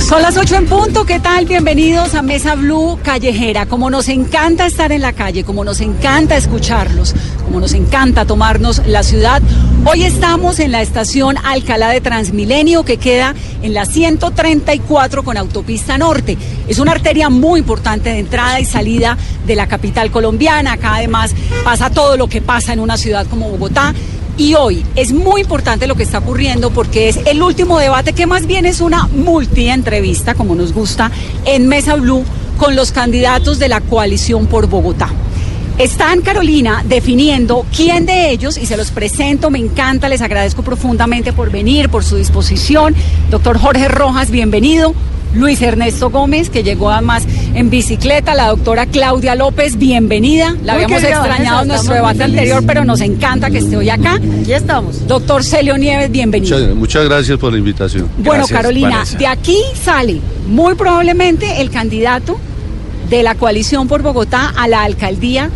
Son las 8 en punto, ¿qué tal? Bienvenidos a Mesa Blue Callejera. Como nos encanta estar en la calle, como nos encanta escucharlos, como nos encanta tomarnos la ciudad, hoy estamos en la estación Alcalá de Transmilenio que queda en la 134 con autopista norte. Es una arteria muy importante de entrada y salida de la capital colombiana. Acá además pasa todo lo que pasa en una ciudad como Bogotá. Y hoy es muy importante lo que está ocurriendo porque es el último debate que más bien es una multi-entrevista, como nos gusta, en Mesa Blue con los candidatos de la coalición por Bogotá. Están, Carolina, definiendo quién de ellos, y se los presento, me encanta, les agradezco profundamente por venir, por su disposición. Doctor Jorge Rojas, bienvenido. Luis Ernesto Gómez, que llegó además en bicicleta, la doctora Claudia López, bienvenida. La Muy habíamos querida, extrañado en nuestro debate anterior, pero nos encanta que esté hoy acá. Aquí estamos. Doctor Celio Nieves, bienvenido. Muchas, muchas gracias por la invitación. Bueno, Gracias, Carolina, Vanessa. de aquí sale muy probablemente el candidato de la coalición por Bogotá a la alcaldía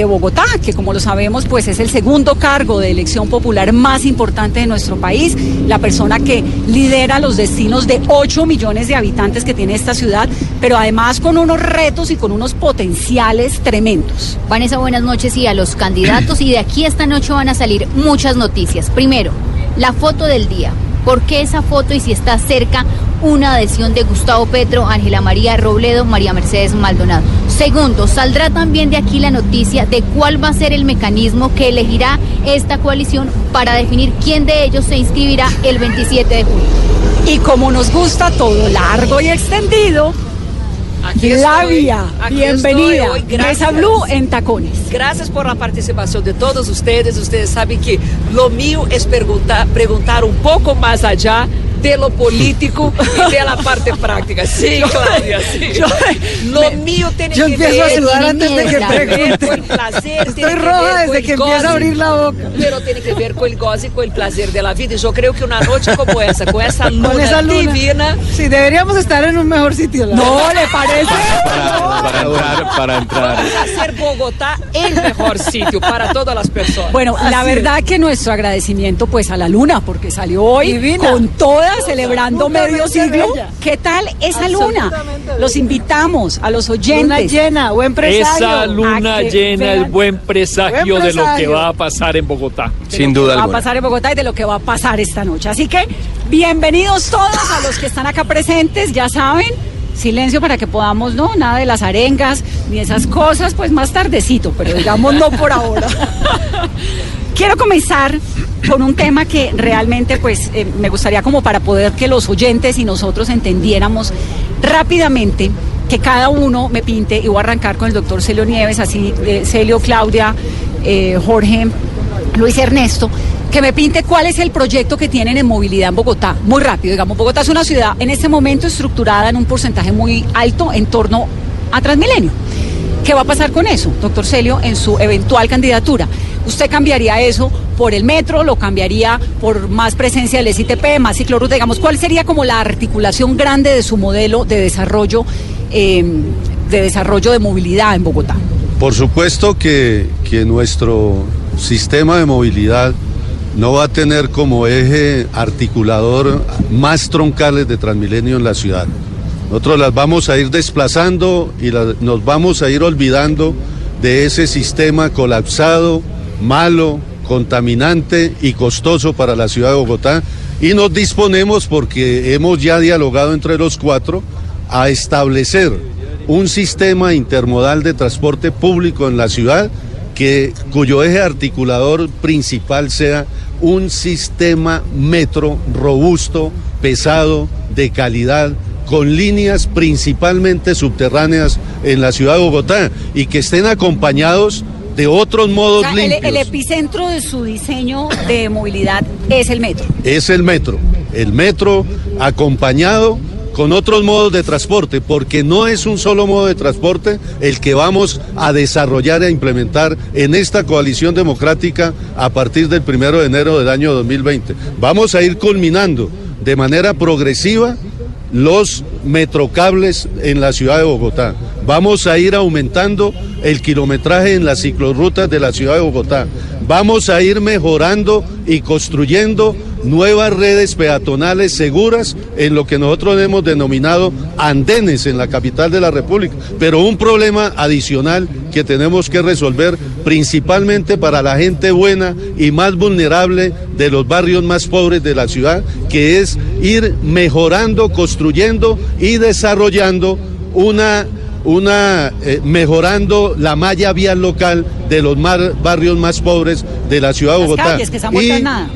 de Bogotá, que como lo sabemos, pues es el segundo cargo de elección popular más importante de nuestro país, la persona que lidera los destinos de 8 millones de habitantes que tiene esta ciudad, pero además con unos retos y con unos potenciales tremendos. Vanessa, buenas noches y a los candidatos. Y de aquí esta noche van a salir muchas noticias. Primero, la foto del día. ¿Por qué esa foto y si está cerca una adhesión de Gustavo Petro, Ángela María Robledo, María Mercedes Maldonado? Segundo, saldrá también de aquí la noticia de cuál va a ser el mecanismo que elegirá esta coalición para definir quién de ellos se inscribirá el 27 de julio. Y como nos gusta todo largo y extendido, Aquí Flavia, estoy, aquí bienvenida. hoy, gracias. Mesa Blue en tacones. Gracias por la participación de todos ustedes. Ustedes saben que lo mío es preguntar, preguntar un poco más allá de lo político y de la parte práctica. Sí, Claudia, sí. Yo- lo mío tiene Yo que empiezo a ver, sudar tiene antes de que pregunte. con el placer. Estoy roja desde que empieza a abrir la boca. Pero tiene que ver con el goce y con el placer de la vida. Y yo creo que una noche como esa, con esa luna, Con esa luna. divina, Sí, deberíamos estar en un mejor sitio. la No, ¿le parece? Para, para entrar, para entrar. vamos a hacer Bogotá el mejor sitio para todas las personas. Bueno, la Así verdad que nuestro agradecimiento pues a la luna, porque salió hoy Divina. con toda, celebrando medio siglo. bella. ¿Qué tal esa luna? Los invitamos a los Luna oyentes. llena, buen presagio. Esa luna llena es buen presagio, de lo que va a pasar en Bogotá. Sin duda va alguna. a pasar en Bogotá y de lo que va a pasar esta noche. Así que bienvenidos todos a los que están acá presentes, ya saben. Silencio para que podamos, no, nada de las arengas ni esas cosas, pues más tardecito, pero digamos no por ahora. Quiero comenzar con un tema que realmente pues eh, me gustaría como para poder que los oyentes y nosotros entendiéramos rápidamente que cada uno me pinte y voy a arrancar con el doctor Celio Nieves, así eh, Celio, Claudia, eh, Jorge, Luis Ernesto, que me pinte cuál es el proyecto que tienen en movilidad en Bogotá. Muy rápido, digamos, Bogotá es una ciudad en este momento estructurada en un porcentaje muy alto en torno a Transmilenio. ¿Qué va a pasar con eso, doctor Celio, en su eventual candidatura? ¿Usted cambiaría eso por el metro, lo cambiaría por más presencia del SITP, más ciclorruta? Digamos, ¿cuál sería como la articulación grande de su modelo de desarrollo, eh, de desarrollo de movilidad en Bogotá? Por supuesto que, que nuestro sistema de movilidad no va a tener como eje articulador más troncales de Transmilenio en la ciudad. Nosotros las vamos a ir desplazando y nos vamos a ir olvidando de ese sistema colapsado, malo, contaminante y costoso para la ciudad de Bogotá. Y nos disponemos, porque hemos ya dialogado entre los cuatro, a establecer un sistema intermodal de transporte público en la ciudad que, cuyo eje articulador principal sea un sistema metro robusto, pesado, de calidad, con líneas principalmente subterráneas en la ciudad de Bogotá y que estén acompañados de otros O modos el, limpios. el epicentro de su diseño de movilidad es el metro. es el metro. El metro acompañado con otros modos de transporte, porque no es un solo modo de transporte el que vamos a desarrollar e implementar en esta coalición democrática a partir del primero de enero del año 2020. Vamos a ir culminando de manera progresiva los metrocables en la ciudad de Bogotá. Vamos a ir aumentando el kilometraje en las ciclorrutas de la ciudad de Bogotá. Vamos a ir mejorando y construyendo nuevas redes peatonales seguras en lo que nosotros hemos denominado andenes en la capital de la República. Pero un problema adicional que tenemos que resolver principalmente para la gente buena y más vulnerable de los barrios más pobres de la ciudad, que es ir mejorando, construyendo y desarrollando una una eh, mejorando la malla vial local de los mar- barrios más pobres de la ciudad de Bogotá. calles que se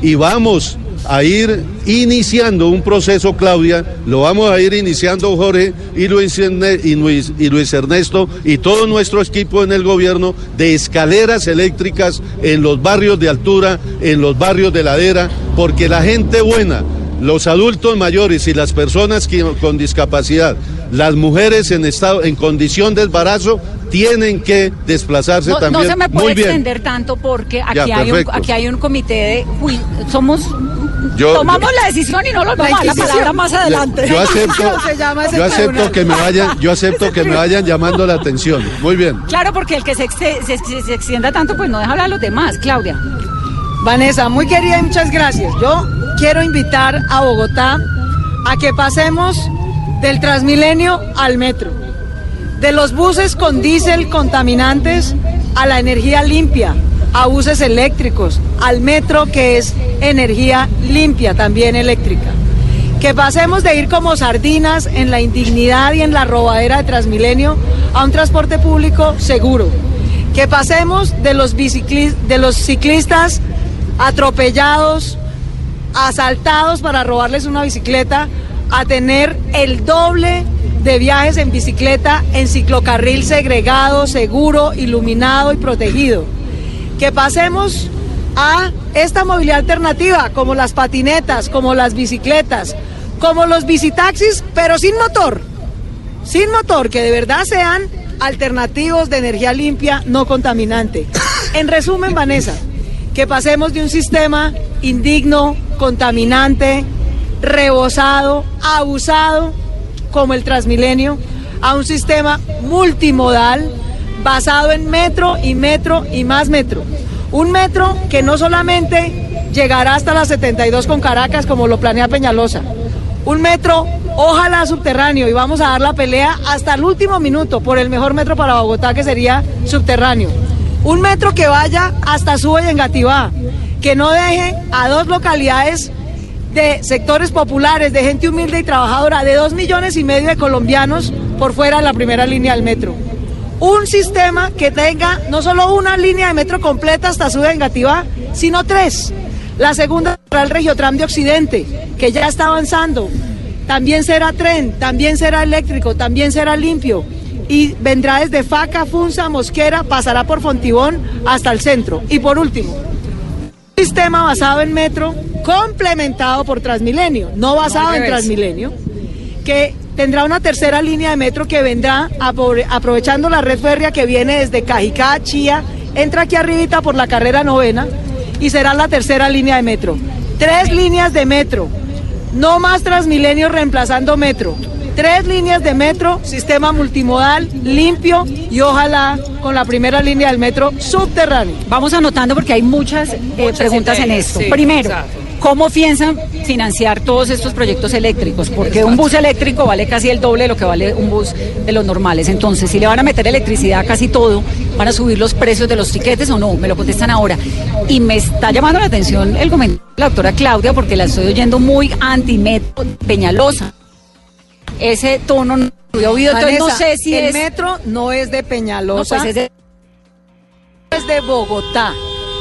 y vamos a ir iniciando un proceso, Claudia, lo vamos a ir iniciando Jorge y Luis, Erne- y Luis, y Luis Ernesto y todo nuestro equipo en el gobierno de escaleras eléctricas en los barrios de altura, en los barrios de ladera, porque la gente buena, los adultos mayores y las personas con discapacidad, las mujeres en estado, en condición de embarazo, tienen que desplazarse No, no también. se me Muy puede bien. extender tanto porque aquí, Ya, hay un, perfecto. aquí hay un comité de... Uy, somos... Yo- tomamos yo- la decisión y no lo vamos a dar la palabra más adelante. Yo acepto, yo que me vayan, yo acepto que me vayan llamando la atención. Muy bien. Claro, porque el que se, ex- se, se- se extienda tanto, pues no deja hablar a los demás, Claudia. Vanessa, muy querida y muchas gracias. Yo quiero invitar a Bogotá a que pasemos del Transmilenio al metro, de los buses con diésel contaminantes a la energía limpia, a buses eléctricos, al metro que es energía limpia, también eléctrica. Que pasemos de ir como sardinas en la indignidad y en la robadera de Transmilenio a un transporte público seguro. Que pasemos de los, de los ciclistas atropellados, asaltados para robarles una bicicleta, a tener el doble de viajes en bicicleta en ciclocarril segregado, seguro, iluminado y protegido. Que pasemos a esta movilidad alternativa, como las patinetas, como las bicicletas, como los bicitaxis, pero sin motor. Sin motor, que de verdad sean alternativos de energía limpia, no contaminante. En resumen, Vanessa, que pasemos de un sistema indigno, contaminante, rebosado, abusado, como el Transmilenio, a un sistema multimodal basado en metro y metro y más metro. Un metro que no solamente llegará hasta las 72 con Caracas como lo planea Peñalosa. Un metro, ojalá subterráneo, y vamos a dar la pelea hasta el último minuto por el mejor metro para Bogotá, que sería subterráneo. Un metro que vaya hasta Suba y Engativá, que no deje a dos localidades de sectores populares, de gente humilde y trabajadora, de dos millones y medio de colombianos por fuera de la primera línea del metro. Un sistema que tenga no solo una línea de metro completa hasta y Engativá, sino tres. La segunda será el Regiotram de Occidente, que ya está avanzando. También será tren, también será eléctrico, también será limpio. Y vendrá desde Faca, Funza, Mosquera, pasará por Fontibón hasta el centro. Y por último, un sistema basado en metro, complementado por Transmilenio, no basado en. Transmilenio, que tendrá una tercera línea de metro que vendrá apro- aprovechando la red férrea que viene desde Cajicá, Chía, entra aquí arribita por la carrera novena y será la tercera línea de metro. Tres líneas de metro, no más Transmilenio reemplazando metro. Tres líneas de metro, sistema multimodal, limpio y ojalá con la primera línea del metro subterráneo. Vamos anotando porque hay muchas, eh, Muchas preguntas en esto. sí, Primero, exacto. ¿Cómo piensan financiar todos estos proyectos eléctricos? Porque un bus eléctrico vale casi el doble de lo que vale un bus de los normales. Entonces, si le van a meter electricidad a casi todo, ¿van a subir los precios de los tiquetes o no? Me lo contestan ahora. Y me está llamando la atención el comentario de la doctora Claudia porque la estoy oyendo muy anti-metro Peñalosa. Ese tono no lo he oído, entonces no sé si el es... metro no es de No, Peñalosa, pues es de- es de Bogotá.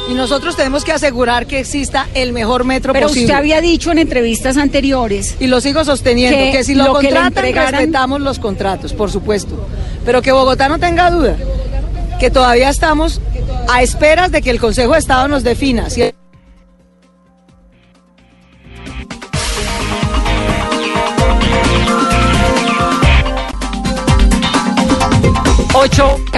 Y nosotros tenemos que asegurar que exista el mejor metro Pero posible. usted había dicho en entrevistas anteriores Y lo sigo sosteniendo, Que que, si lo, que contratan, entregaran- respetamos los contratos, por supuesto. Pero que Bogotá no tenga duda, que todavía estamos a esperas de que el Consejo de Estado nos defina si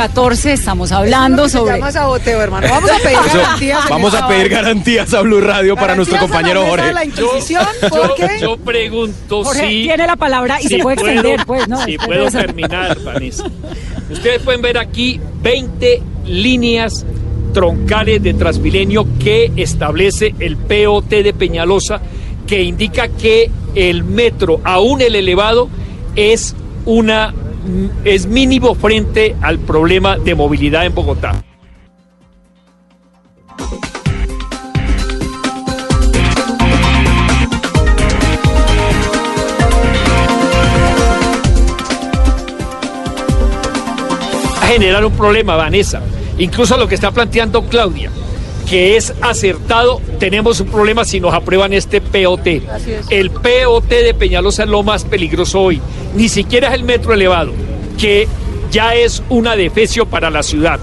8.14 estamos hablando sobre... llama saboteo, hermano. Vamos a pedir Eso, garantías. vamos a pedir garantías a Blue Radio para nuestro compañero de Jorge. la Inquisición, Yo, porque yo pregunto Jorge si... tiene la palabra y si se puede puedo- extender, pues, ¿no? Si puedo terminar, Vanessa. Ustedes pueden ver aquí 20 líneas troncales de Transmilenio que establece el POT de Peñalosa, que indica que el metro, aún el elevado, es una es mínimo frente al problema de movilidad en Bogotá. generar un problema, Vanessa. Incluso lo que está planteando Claudia, que es acertado, tenemos un problema si nos aprueban este POT. El POT de Peñalosa es lo más peligroso hoy. Ni siquiera es el metro elevado, que ya es una defecio para la ciudad.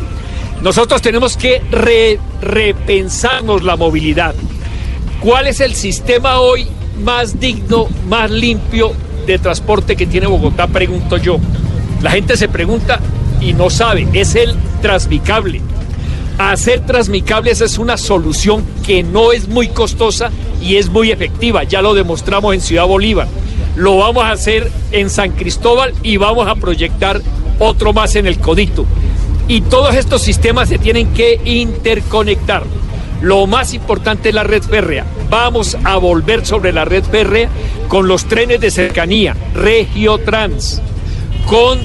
Nosotros tenemos que re- repensarnos la movilidad. ¿Cuál es el sistema hoy más digno, más limpio de transporte que tiene Bogotá? Pregunto yo. La gente se pregunta y no sabe. Es el Transmicable. Hacer Transmicables es una solución que no es muy costosa y es muy efectiva. Ya lo demostramos en Ciudad Bolívar. Lo vamos a hacer en San Cristóbal y vamos a proyectar otro más en el Codito. Y todos estos sistemas se tienen que interconectar. Lo más importante es la red férrea. Vamos a volver sobre la red férrea con los trenes de cercanía, Regiotrans, con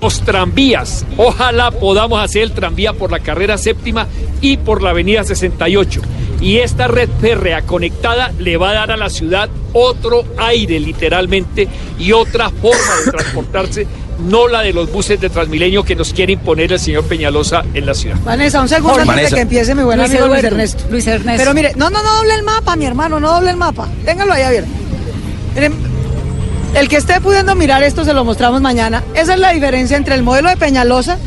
los tranvías. Ojalá podamos hacer el tranvía por la carrera séptima y por la avenida 68. Y esta red férrea conectada le va a dar a la ciudad otro aire literalmente y otra forma de transportarse, no la de los buses de Transmilenio que nos quiere imponer el señor Peñalosa en la ciudad. Vanessa, un segundo antes Vanessa. de que empiece mi buen Luis amigo Luis Ernesto. Luis Ernesto. Pero mire, no, no, no doble el mapa, mi hermano, no doble el mapa. Téngalo ahí abierto. Miren, el que esté pudiendo mirar esto se lo mostramos mañana. Esa es la diferencia entre el modelo de Peñalosa,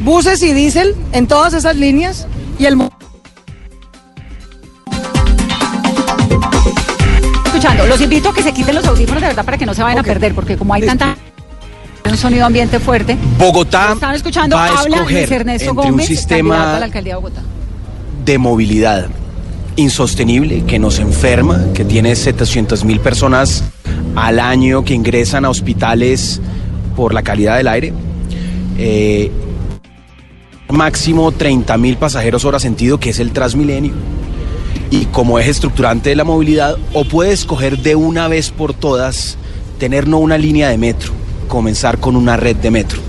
buses y diésel en todas esas líneas y el escuchando. Los invito a que se quiten los audífonos de verdad para que no se vayan a perder, porque como hay tanta un sonido ambiente fuerte. Bogotá Están escuchando, va a habla escoger Luis Ernesto entre un Gómez, sistema candidato a la alcaldía de Bogotá. de movilidad insostenible que nos enferma, que tiene 700 mil personas al año que ingresan a hospitales por la calidad del aire. Eh, máximo 30 mil pasajeros hora sentido, que es el Transmilenio. Y como eje estructurante de la movilidad, o puede escoger de una vez por todas tener no una línea de metro, comenzar con una red de metro.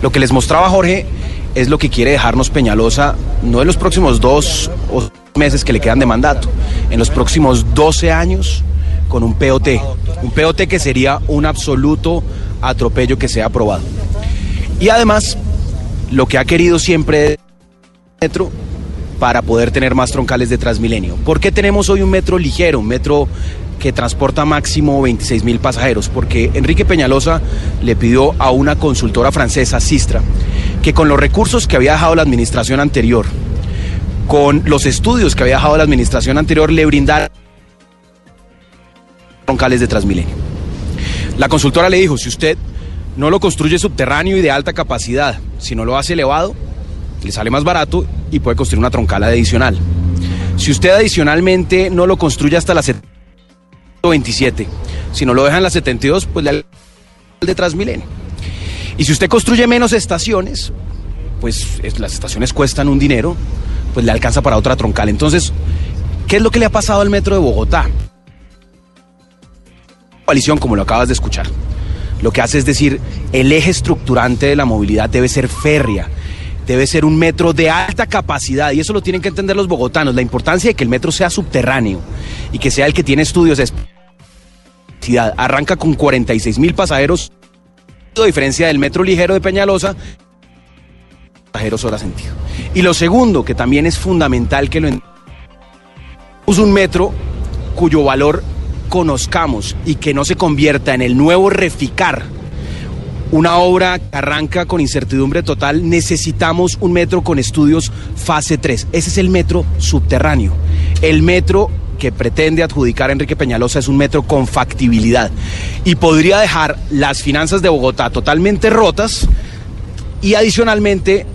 Lo que les mostraba Jorge es lo que quiere dejarnos Peñalosa, no en los próximos dos o meses que le quedan de mandato, en los próximos 12 años con un POT. Un POT que sería un absoluto atropello que sea aprobado. Y además, lo que ha querido siempre metro para poder tener más troncales de Transmilenio. ¿Por qué tenemos hoy un metro ligero, un metro que transporta máximo 26 mil pasajeros? Porque Enrique Peñalosa le pidió a una consultora francesa, Sistra, que con los recursos que había dejado la administración anterior, con los estudios que había dejado la administración anterior, le brindara troncales de Transmilenio. La consultora le dijo, si usted no lo construye subterráneo y de alta capacidad, si no lo hace elevado, le sale más barato y puede construir una troncal adicional. Si usted adicionalmente no lo construye hasta la 27, si no lo deja en la 72, pues le de Transmilenio. Y si usted construye menos estaciones, pues es- las estaciones cuestan un dinero, pues le alcanza para otra troncal. Entonces, ¿qué es lo que le ha pasado al metro de Bogotá? Coalición, como lo acabas de escuchar. Lo que hace es decir, el eje estructurante de la movilidad debe ser férrea, debe ser un metro de alta capacidad y eso lo tienen que entender los bogotanos, la importancia de que el metro sea subterráneo y que sea el que tiene estudios capacidad. Arranca con 46 mil pasajeros, a diferencia del metro ligero de Peñalosa, pasajeros hora sentido. Y lo segundo, que también es fundamental que lo es un metro cuyo valor conozcamos y que no se convierta en el nuevo reficar, una obra que arranca con incertidumbre total, necesitamos un metro con estudios fase 3. Ese es el metro subterráneo. El metro que pretende adjudicar Enrique Peñalosa es un metro con factibilidad y podría dejar las finanzas de Bogotá totalmente rotas y adicionalmente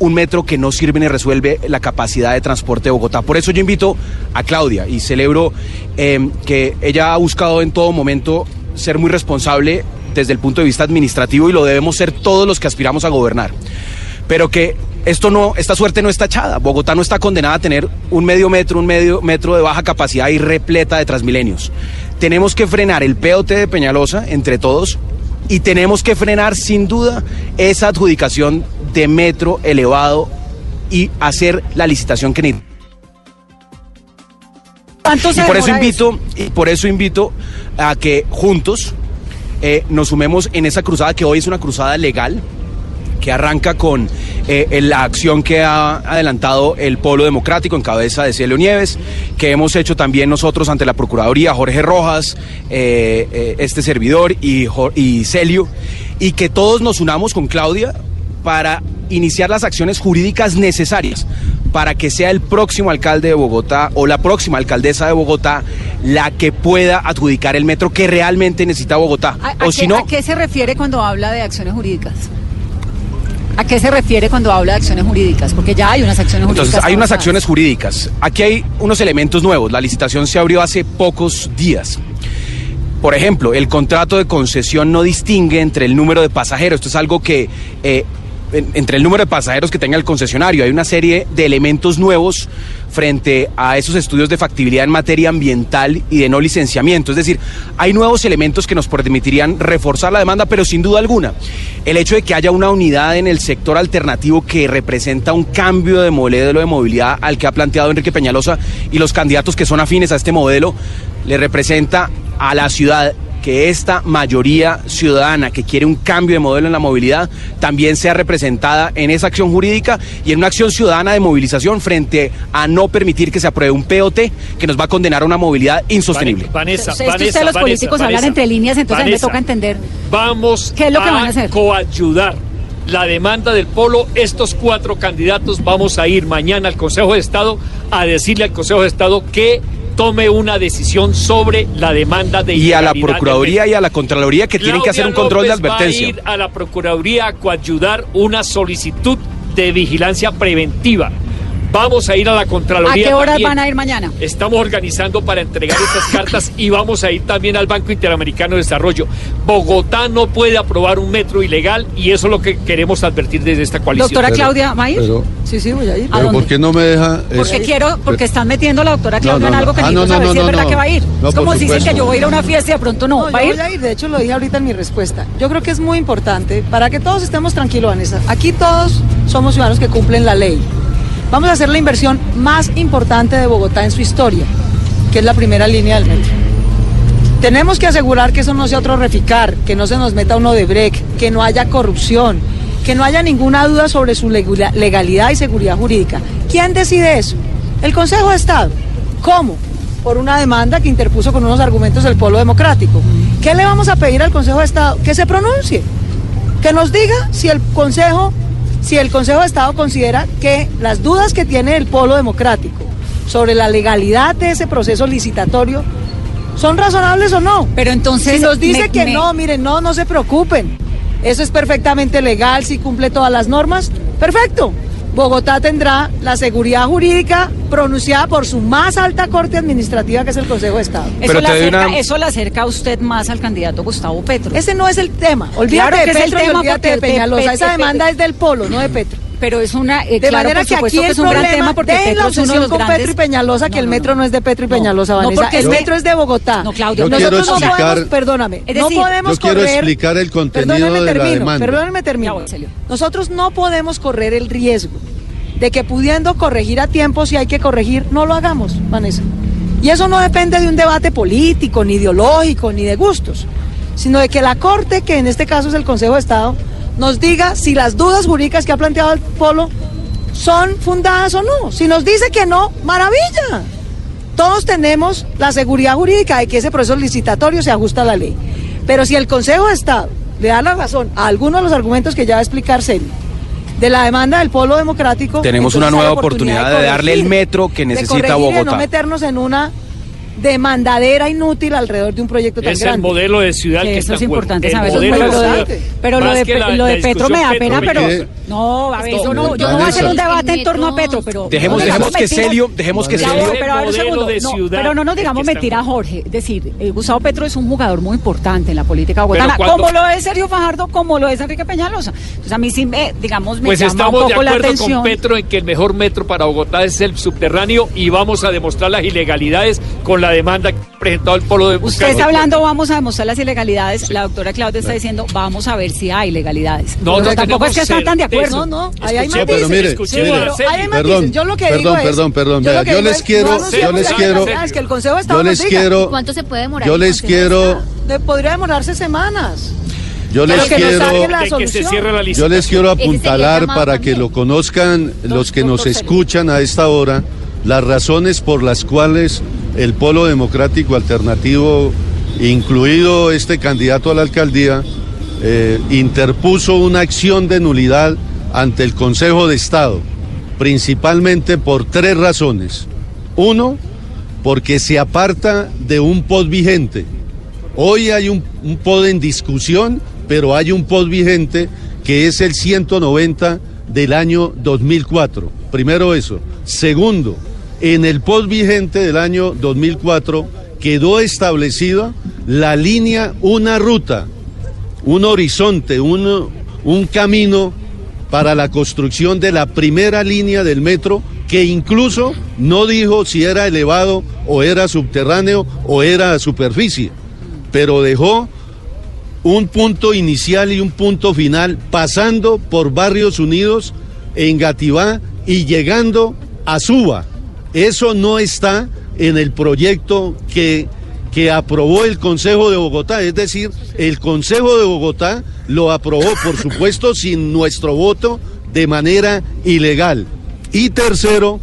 un metro que no sirve ni resuelve la capacidad de transporte de Bogotá. Por eso yo invito a Claudia y celebro eh, que ella ha buscado en todo momento ser muy responsable desde el punto de vista administrativo y lo debemos ser todos los que aspiramos a gobernar. Pero que esto no, esta suerte no está echada. Bogotá no está condenada a tener un medio metro, un medio metro de baja capacidad y repleta de transmilenios. Tenemos que frenar el POT de Peñalosa entre todos y tenemos que frenar sin duda esa adjudicación de metro elevado y hacer la licitación que necesitamos. Y por eso invito, y por eso invito a que juntos eh, nos sumemos en esa cruzada que hoy es una cruzada legal que arranca con eh, la acción que ha adelantado el Polo Democrático en cabeza de Celio Nieves, que hemos hecho también nosotros ante la Procuraduría, Jorge Rojas, eh, este servidor y, y Celio, y que todos nos unamos con Claudia para iniciar las acciones jurídicas necesarias para que sea el próximo alcalde de Bogotá o la próxima alcaldesa de Bogotá la que pueda adjudicar el metro que realmente necesita Bogotá. ¿A, o a si qué, no, ¿A qué se refiere cuando habla de acciones jurídicas? ¿A qué se refiere cuando habla de acciones jurídicas? Porque ya hay unas acciones jurídicas. Entonces, hay unas acciones jurídicas. Aquí hay unos elementos nuevos. La licitación se abrió hace pocos días. Por ejemplo, el contrato de concesión no distingue entre el número de pasajeros. Esto es algo que... eh, entre el número de pasajeros que tenga el concesionario. Hay una serie de elementos nuevos frente a esos estudios de factibilidad en materia ambiental y de no licenciamiento. Es decir, hay nuevos elementos que nos permitirían reforzar la demanda, pero sin duda alguna, el hecho de que haya una unidad en el sector alternativo que representa un cambio de modelo de movilidad al que ha planteado Enrique Peñalosa y los candidatos que son afines a este modelo, le representa a la ciudad que esta mayoría ciudadana que quiere un cambio de modelo en la movilidad también sea representada en esa acción jurídica y en una acción ciudadana de movilización frente a no permitir que se apruebe un POT que nos va a condenar a una movilidad insostenible. Vanessa, Vanessa, ustedes los Vanessa, políticos hablan Vanessa, entre líneas, entonces a mí me Vanessa, toca entender. Vamos ¿Qué es lo que van a hacer? coayudar la demanda del polo. Estos cuatro candidatos vamos a ir mañana al Consejo de Estado a decirle al Consejo de Estado que tome una decisión sobre la demanda de Y a la Procuraduría y a la Contraloría que tienen que hacer un control de López Va a advertencia. ir a la Procuraduría a coayudar una solicitud de vigilancia preventiva. Vamos a ir a la ¿A Contraloría. qué horas también. van a ir mañana? Estamos organizando para entregar esas cartas y vamos a ir también al Banco Interamericano de Desarrollo. Bogotá no puede aprobar un metro ilegal y eso es lo que queremos advertir desde esta coalición. Doctora Pero- Claudia, ¿va a ir? Pero, Sí, sí, voy a ir. ¿A pero? ¿por qué no me deja? Porque es- quiero, porque están metiendo a la doctora No, Claudia no, en algo que Ah, no, no, saber no, si es verdad no. que va a ir. No, es como si dicen que yo voy a ir a una fiesta y de pronto no. No, ¿Va a ir? voy a ir, de hecho lo dije ahorita en mi respuesta. Yo creo que es muy importante para que todos estemos tranquilos, Vanessa. Aquí todos somos ciudadanos que cumplen la ley. Vamos a hacer la inversión más importante de Bogotá en su historia, que es la primera línea del metro. Tenemos que asegurar que eso no sea otro reficar, que no se nos meta uno de break, que no haya corrupción, que no haya ninguna duda sobre su legalidad y seguridad jurídica. ¿Quién decide eso? El Consejo de Estado. ¿Cómo? Por una demanda que interpuso con unos argumentos del Polo Democrático. ¿Qué le vamos a pedir al Consejo de Estado? Que se pronuncie, que nos diga si el Consejo, si el Consejo de Estado considera que las dudas que tiene el Polo Democrático sobre la legalidad de ese proceso licitatorio son razonables o no. Pero entonces si nos dice me- que me- no, miren, no, no se preocupen. Eso es perfectamente legal, si cumple todas las normas, perfecto. Bogotá tendrá la seguridad jurídica pronunciada por su más alta corte administrativa, que es el Consejo de Estado. Eso, Pero le acerca, una- eso le acerca a usted más al candidato Gustavo Petro. Ese no es el tema. Olvídate Claro que de es el Petro y tema olvídate de Peñalosa. Pe- Esa de- demanda es del Polo, no de Petro. Pero es una. eh, De claro, manera por que aquí que es un gran problema tema porque la Petro es uno de obsesión los con grandes. Petro y Peñalosa, que No, el no, metro no, es de Petro y Peñalosa, no, Vanessa. porque el es metro es de Bogotá. No, Claudio, Yo Nosotros no podemos, perdóname, Es no podemos Yo quiero correr... explicar el contenido de la termino, demanda. Perdóneme, Ya termino. Nosotros no podemos correr el riesgo de que pudiendo corregir a tiempo si hay que corregir, no lo hagamos, Vanessa. Y eso no depende de un debate político, ni ideológico, ni de gustos, sino de que la Corte, que en este caso es el Consejo de Estado, nos diga si las dudas jurídicas que ha planteado el Polo son fundadas o no. Si nos dice que no, maravilla. Todos tenemos la seguridad jurídica de que ese proceso licitatorio se ajusta a la ley. Pero si el Consejo de Estado le da la razón a algunos de los argumentos que ya va a explicar Celio. De la demanda del polo democrático. Tenemos una nueva oportunidad de darle el metro que de necesita corregir y de Bogotá. no meternos en una demandadera inútil alrededor de un proyecto tan Es el grande. modelo de ciudad Que que, eso está es importante El saber. de lo de, pero lo de, la- lo de Petro me da pena, pero no, a ver, eso no, yo no voy a hacer un debate en torno a Petro, pero Dejemos, dejemos digamos que. Celio, dejemos que Celio. pero, a ver un segundo, de no, pero no nos el digamos mentira. Jorge. Es decir, eh, Gustavo Petro es un jugador muy importante en la política bogotana, como lo es Sergio Fajardo, como lo es Enrique Peñalosa. Entonces a mí sí me, digamos, me Pues llama un estamos de poco la acuerdo atención. con Petro en que el mejor metro para Bogotá es el subterráneo y vamos a demostrar las ilegalidades con la demanda que ha presentado el polo de Usted está hablando, vamos a demostrar las ilegalidades. La doctora Claudia está diciendo, vamos a ver si hay ilegalidades. No, pero no tampoco es que están tan de acuerdo. No, no, ahí hay matices. pero mire, Sí, de pero hay matices. Perdón, yo lo que perdón, digo es, perdón, perdón, Yo, yo les es, quiero- yo les quiero- que el Consejo de Estado Yo les quiero, ¿Cuánto se puede demorar? yo les quiero, podría demorarse semanas. yo les quiero, la la yo les quiero apuntalar para también. que lo conozcan los que nos escuchan a esta hora, las razones por las cuales el Polo Democrático Alternativo, incluido este candidato a la alcaldía, eh, interpuso una acción de nulidad ante el Consejo de Estado, principalmente por tres razones. Uno, porque se aparta de un POD vigente. Hoy hay un, un POD en discusión, pero hay un POD vigente que es el 190 del año 2004. Primero eso. Segundo, en el POD vigente del año 2004 quedó establecida la línea, una ruta, un horizonte, un, un camino para la construcción de la primera línea del metro que incluso no dijo si era elevado o era subterráneo o era a superficie, pero dejó un punto inicial y un punto final pasando por Barrios Unidos en Gativá y llegando a Suba. Eso no está en el proyecto que, que aprobó el Consejo de Bogotá, es decir, el Consejo de Bogotá lo aprobó, por supuesto, sin nuestro voto, de manera ilegal. Y tercero,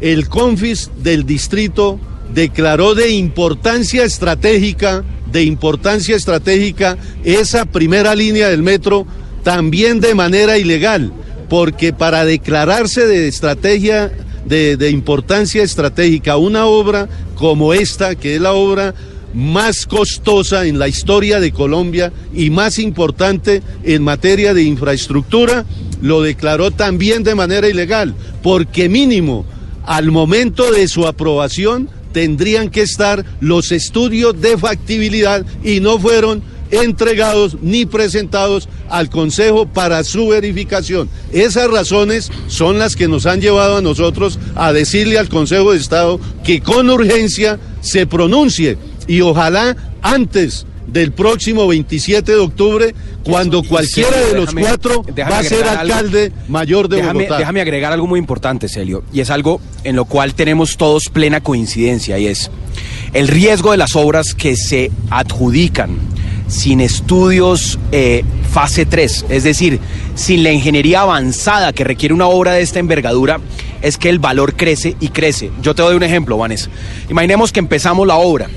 el CONFIS del distrito declaró de importancia estratégica, de importancia estratégica, esa primera línea del metro también de manera ilegal, porque para declararse de estrategia, de, de importancia estratégica, una obra como esta, que es la obra más costosa en la historia de Colombia y más importante en materia de infraestructura, lo declaró también de manera ilegal, porque mínimo al momento de su aprobación tendrían que estar los estudios de factibilidad y no fueron entregados ni presentados al Consejo para su verificación. Esas razones son las que nos han llevado a nosotros a decirle al Consejo de Estado que con urgencia se pronuncie y ojalá antes del próximo 27 de octubre, cuando cualquiera de los déjame- cuatro va a ser algo. alcalde mayor de déjame, Bogotá. déjame agregar algo muy importante, Celio, y es algo en lo cual tenemos todos plena coincidencia, y es el riesgo de las obras que se adjudican sin estudios eh, fase 3, es decir, sin la ingeniería avanzada que requiere una obra de esta envergadura, es que el valor crece y crece. Yo te doy un ejemplo, Vanessa. Imaginemos que empezamos la obra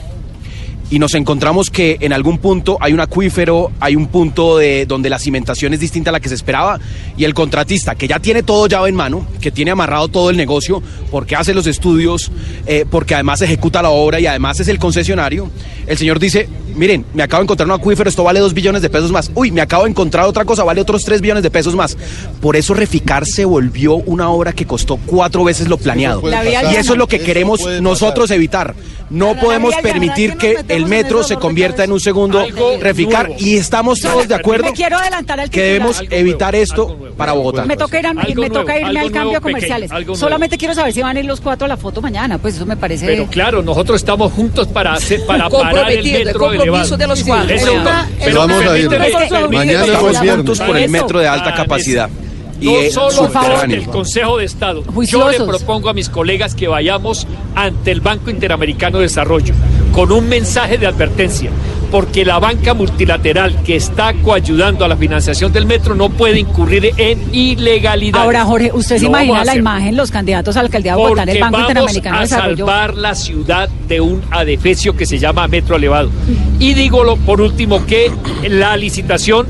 y nos encontramos que en algún punto hay un acuífero, hay un punto de donde la cimentación es distinta a la que se esperaba y el contratista que ya tiene todo llave en mano, que tiene amarrado todo el negocio, porque hace los estudios, eh, porque además ejecuta la obra y además es el concesionario, el señor dice, miren, me acabo de encontrar un acuífero, esto vale dos billones de pesos más, uy, me acabo de encontrar otra cosa, vale otros tres billones de pesos más. Por eso Reficar se volvió una obra que costó cuatro veces lo planeado. Y eso es lo que Eso queremos nosotros evitar. No podemos permitir ¿quién que el metro se convierta en un segundo Algo reficar nuevo. y estamos todos de acuerdo Me quiero adelantar al que debemos Algo evitar nuevo, esto para Bogotá. Me toca, ir a- Algo me toca irme al cambio comerciales. Solamente quiero saber si van a ir los cuatro a la foto mañana. Pues eso me parece. Pero claro, nosotros estamos juntos para hacer, para parar el Comprometido, el compromiso elevado. de los cuatro. Eso, Pero Vamos a ir. Mañana juntos por el metro de alta Ah, capacidad y No eh, solo el Consejo de Estado. Yo Juiciosos. le propongo a mis colegas que vayamos ante el Banco Interamericano de Desarrollo con un mensaje de advertencia. Porque la banca multilateral que está coayudando a la financiación del metro no puede incurrir en ilegalidad. Ahora, Jorge, ¿usted se imagina la imagen, los candidatos a la alcaldía de Bogotá en el Porque Banco vamos Interamericano de a Desarrollo? salvar la ciudad de un adefesio que se llama metro elevado. Y digo lo- por último que la licitación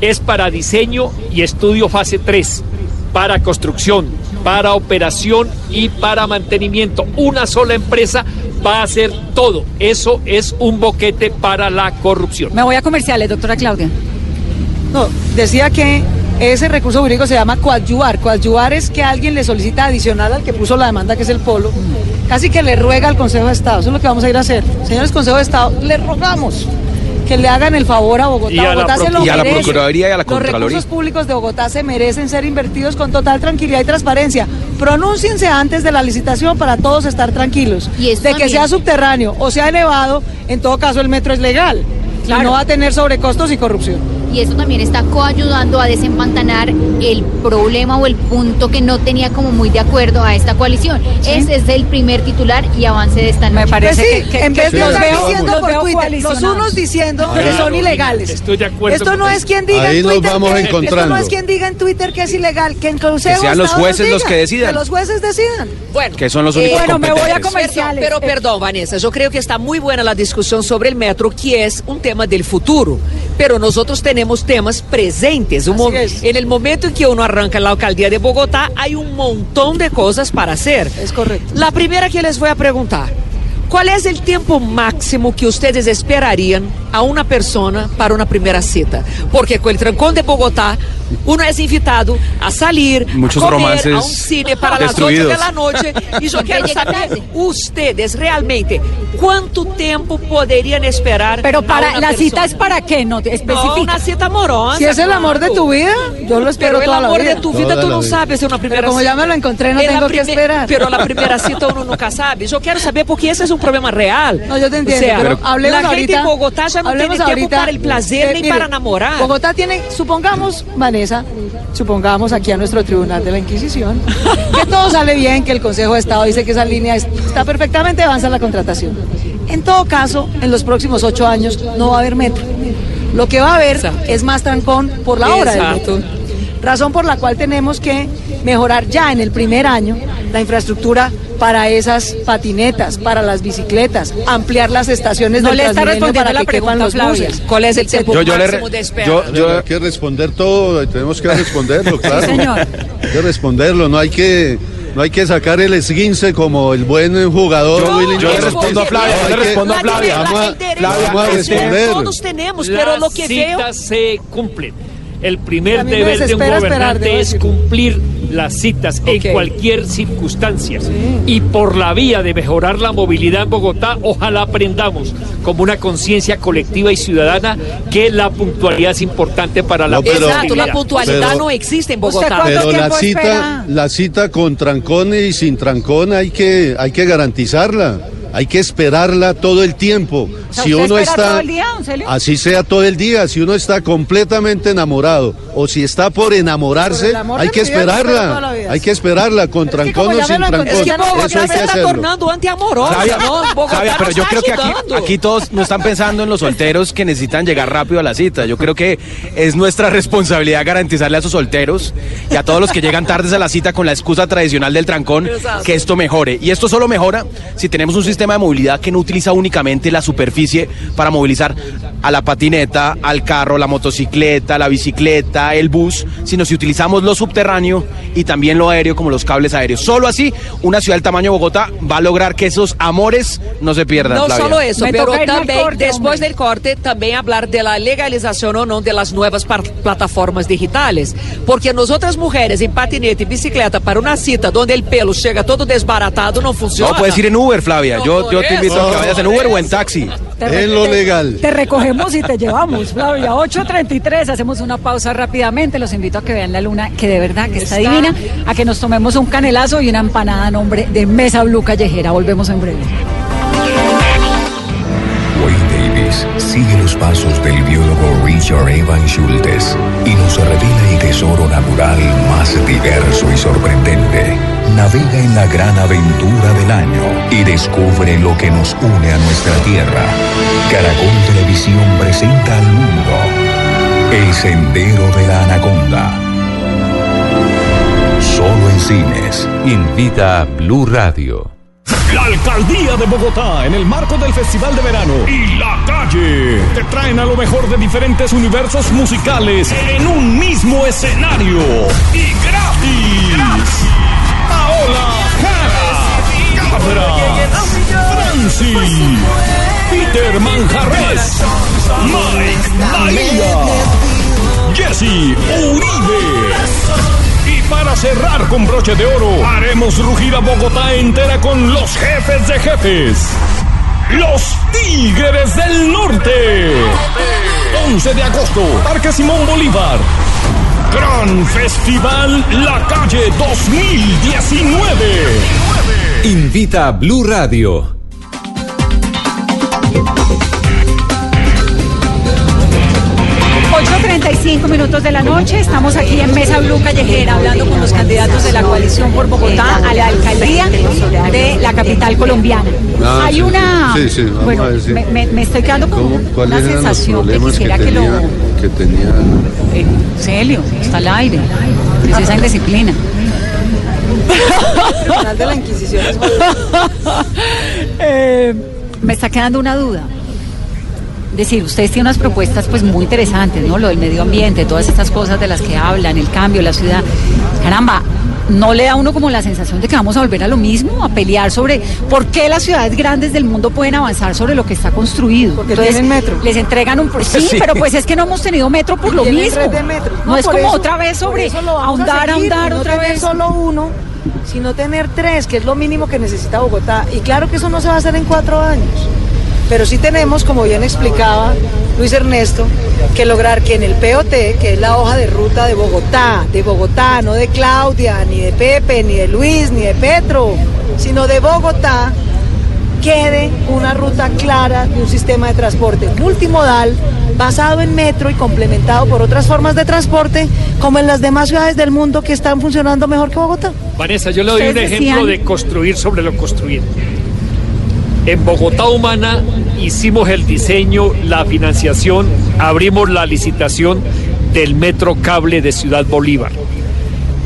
es para diseño y estudio fase 3, para construcción, para operación y para mantenimiento. Una sola empresa va a hacer todo. Eso es un boquete para la corrupción. Me voy a comerciales, doctora Claudia. No, decía que ese recurso jurídico se llama coadyuvar. Coadyuvar es que alguien le solicita adicional al que puso la demanda, que es el polo, casi que le ruega al Consejo de Estado. Eso es lo que vamos a ir a hacer. Señores Consejo de Estado, le rogamos que le hagan el favor a Bogotá. Y a la Bogotá se Proc- lo y a la. Procuraduría y a la Los Contraloría. recursos públicos de Bogotá se merecen ser invertidos con total tranquilidad y transparencia. Pronúnciense antes de la licitación para todos estar tranquilos. Y de que sea subterráneo o sea elevado, en todo caso el metro es legal. Y no va a tener sobrecostos y corrupción. Y eso también está coayudando a desempantanar el problema o el punto que no tenía como muy de acuerdo a esta coalición. Ese es el primer titular y avance de esta noche. Me Pues sí, en vez de los estar veo- diciendo los por veo Twitter, los unos diciendo Ahí que son ilegales. Estoy de acuerdo Esto no es quien diga Ahí en nos Twitter vamos que, encontrando. Esto no es quien diga en Twitter que es ilegal, que Consejo Que sean los jueces los que decidan. Que los jueces decidan. Bueno, Que son los eh, únicos bueno, me voy a comerciales. Pero, pero perdón, Vanessa, yo creo que está muy buena la discusión sobre el metro, que es un tema del futuro. Pero nosotros tenemos temas presentes. Un En el momento en que uno arranca la alcaldía de Bogotá, hay un montón de cosas para hacer. Es correcto. La primera que les voy a preguntar. ¿Cuál es el tiempo máximo que ustedes esperarían a una persona para una primera cita? Porque con el trancón de Bogotá, uno es invitado a salir, Muchos a comer, romances a un cine para las 8 destruidos. de la noche. Y yo quiero saber, ustedes realmente, ¿cuánto tiempo podrían esperar? Pero a para una la cita persona? es para qué, no No, especifica. una cita amorosa. Si es el amor de tu vida, yo lo espero Pero el toda la amor vida. de tu vida Toda tú no vida. sabes de una primera como cita. ya me lo encontré, no En tengo que esperar. Pero la primera cita uno nunca sabe. Yo quiero saber porque ese es un problema real. No, yo te entiendo, O sea, pero hablemos la gente ahorita. en Bogotá ya no tiene tiempo ahorita, para el placer eh, ni mire, para enamorar. Bogotá tiene, supongamos, Vanessa, supongamos aquí a nuestro tribunal de la Inquisición, que todo sale bien, que el Consejo de Estado dice que esa línea es- está perfectamente avanza la contratación. En todo caso, en los próximos ocho años no va a haber metro. Lo que va a haber Exacto. es más trancón por la hora del Exacto. metro. Razón por la cual tenemos que mejorar ya en el primer año la infraestructura para esas patinetas, para las bicicletas, ampliar las estaciones No del le está respondiendo para la que pregunta, los Flavia. buses. ¿Cuál es el tiempo Yo- yo máximo re- de espera? yo- Yo, hay que responder todo, tenemos que responderlo, claro. señor. Hay que responderlo, no hay que, no hay que sacar el esguince como el buen jugador Yo- Willy yo respondo a Flavia, yo le Hay que- respondo a La Flavia. Vamos a- Flavia, vamos a responder. Todos tenemos, pero lo que veo... citas se cumplen. El primer deber de un esperar, gobernante es cumplir las citas en cualquier circunstancia. Y por la vía de mejorar la movilidad en Bogotá, ojalá aprendamos como una conciencia colectiva y ciudadana que la puntualidad es importante para la No, pero- Exacto, la puntualidad Pero- no existe en ¿Usted Bogotá. Pero la cita, espera? la cita con trancón y sin trancón hay que, hay que garantizarla. Hay que esperarla todo el tiempo. sea, si ¿usted uno está, todo el día, don Celio? así sea todo el día, si uno está completamente enamorado o si está por enamorarse, hay que esperarla. Hay que esperarla con Pero es que trancón o sin trancón. Es que Bogotá Eso hay se que está hacerlo. tornando antiamorosa, Flavia, ¿no? Pero yo creo que aquí, aquí todos no están pensando en los solteros que necesitan llegar rápido a la cita. Yo creo que es nuestra responsabilidad garantizarle a esos solteros y a todos los que llegan tardes a la cita con la excusa tradicional del trancón que esto mejore. Y esto solo mejora si tenemos un sistema de movilidad que no utiliza únicamente la superficie para movilizar a la patineta, al carro, la motocicleta, la bicicleta, el bus, sino si utilizamos lo subterráneo y también lo aéreo como los cables aéreos. Solo así, una ciudad del tamaño de Bogotá va a lograr que esos amores no se pierdan. No Flavia. solo eso, Me pero también, corte, después hombre. del corte, también hablar de la legalización o no de las nuevas plataformas digitales. Porque nosotras mujeres en patinete y bicicleta para una cita donde el pelo llega todo desbaratado no funciona. No, puedes ir en Uber, Flavia. No, yo, yo te invito a que vayas en Uber o en taxi. Te En lo te- legal. Te recogemos y te llevamos, Flavia. 8.33, hacemos una pausa rápidamente. Los invito a que vean la luna, que de verdad que está, Está. divina. A que nos tomemos un canelazo y una empanada a nombre de Mesa Blue Callejera. Volvemos en breve. Wayne Davis sigue los pasos del biólogo Richard Evan Schultes y nos revela el tesoro natural más diverso y sorprendente, Navega en la gran aventura del año y descubre lo que nos une a nuestra tierra. Caracol Televisión presenta al mundo El Sendero de la Anaconda. Solo en cines. Invita a Blue Radio. La Alcaldía de Bogotá, en el marco del Festival de Verano y La Calle, te traen a lo mejor de diferentes universos musicales en un mismo escenario y gratis. Paola Jara, Cabra, Franci, Peter Manjarres, Mike María, Jesse Uribe. Y para cerrar con broche de oro, haremos rugir a Bogotá entera con los jefes de jefes. Los Tigres del Norte. 11 de agosto, Parque Simón Bolívar. Gran Festival La Calle 2019. Invita a Blue Radio. 8.35 minutos de la noche, estamos aquí en Mesa Blue Callejera hablando con los candidatos de la coalición por Bogotá a la alcaldía de la capital colombiana. Ah, Hay sí, una... sí, sí, vamos bueno, me, estoy quedando con una ¿Cuáles eran los sensación que problemas que quisiera que, lo... que tenía Eh, Celio, está al aire. Es esa indisciplina. Tribunal de la Inquisición es Eh, me está quedando una duda. Es decir, ustedes tienen unas propuestas pues muy interesantes, ¿no? Lo del medio ambiente, todas estas cosas de las que hablan, el cambio, la ciudad. Caramba, ¿no le da a uno como la sensación de que vamos a volver a lo mismo? A pelear sobre por qué las ciudades grandes del mundo pueden avanzar sobre lo que está construido. Porque tienen metro. Les entregan un... Sí, Sí. pero pues es que no hemos tenido metro por lo mismo. de metro. No, es como eso- otra vez sobre ahondar, seguir, ahondar no otra tener vez. solo uno, sino tener tres, que es lo mínimo que necesita Bogotá. Y claro que eso no se va a hacer en cuatro años. Pero sí tenemos, como bien explicaba Luis Ernesto, que lograr que en el POT, que es la hoja de ruta de Bogotá, de Bogotá, no de Claudia, ni de Pepe, ni de Luis, ni de Petro, sino de Bogotá, quede una ruta clara de un sistema de transporte multimodal basado en metro y complementado por otras formas de transporte como en las demás ciudades del mundo que están funcionando mejor que Bogotá. Vanessa, yo le doy un ejemplo decían- de construir sobre lo construido. En Bogotá Humana hicimos el diseño, la financiación, abrimos la licitación del metro cable de Ciudad Bolívar.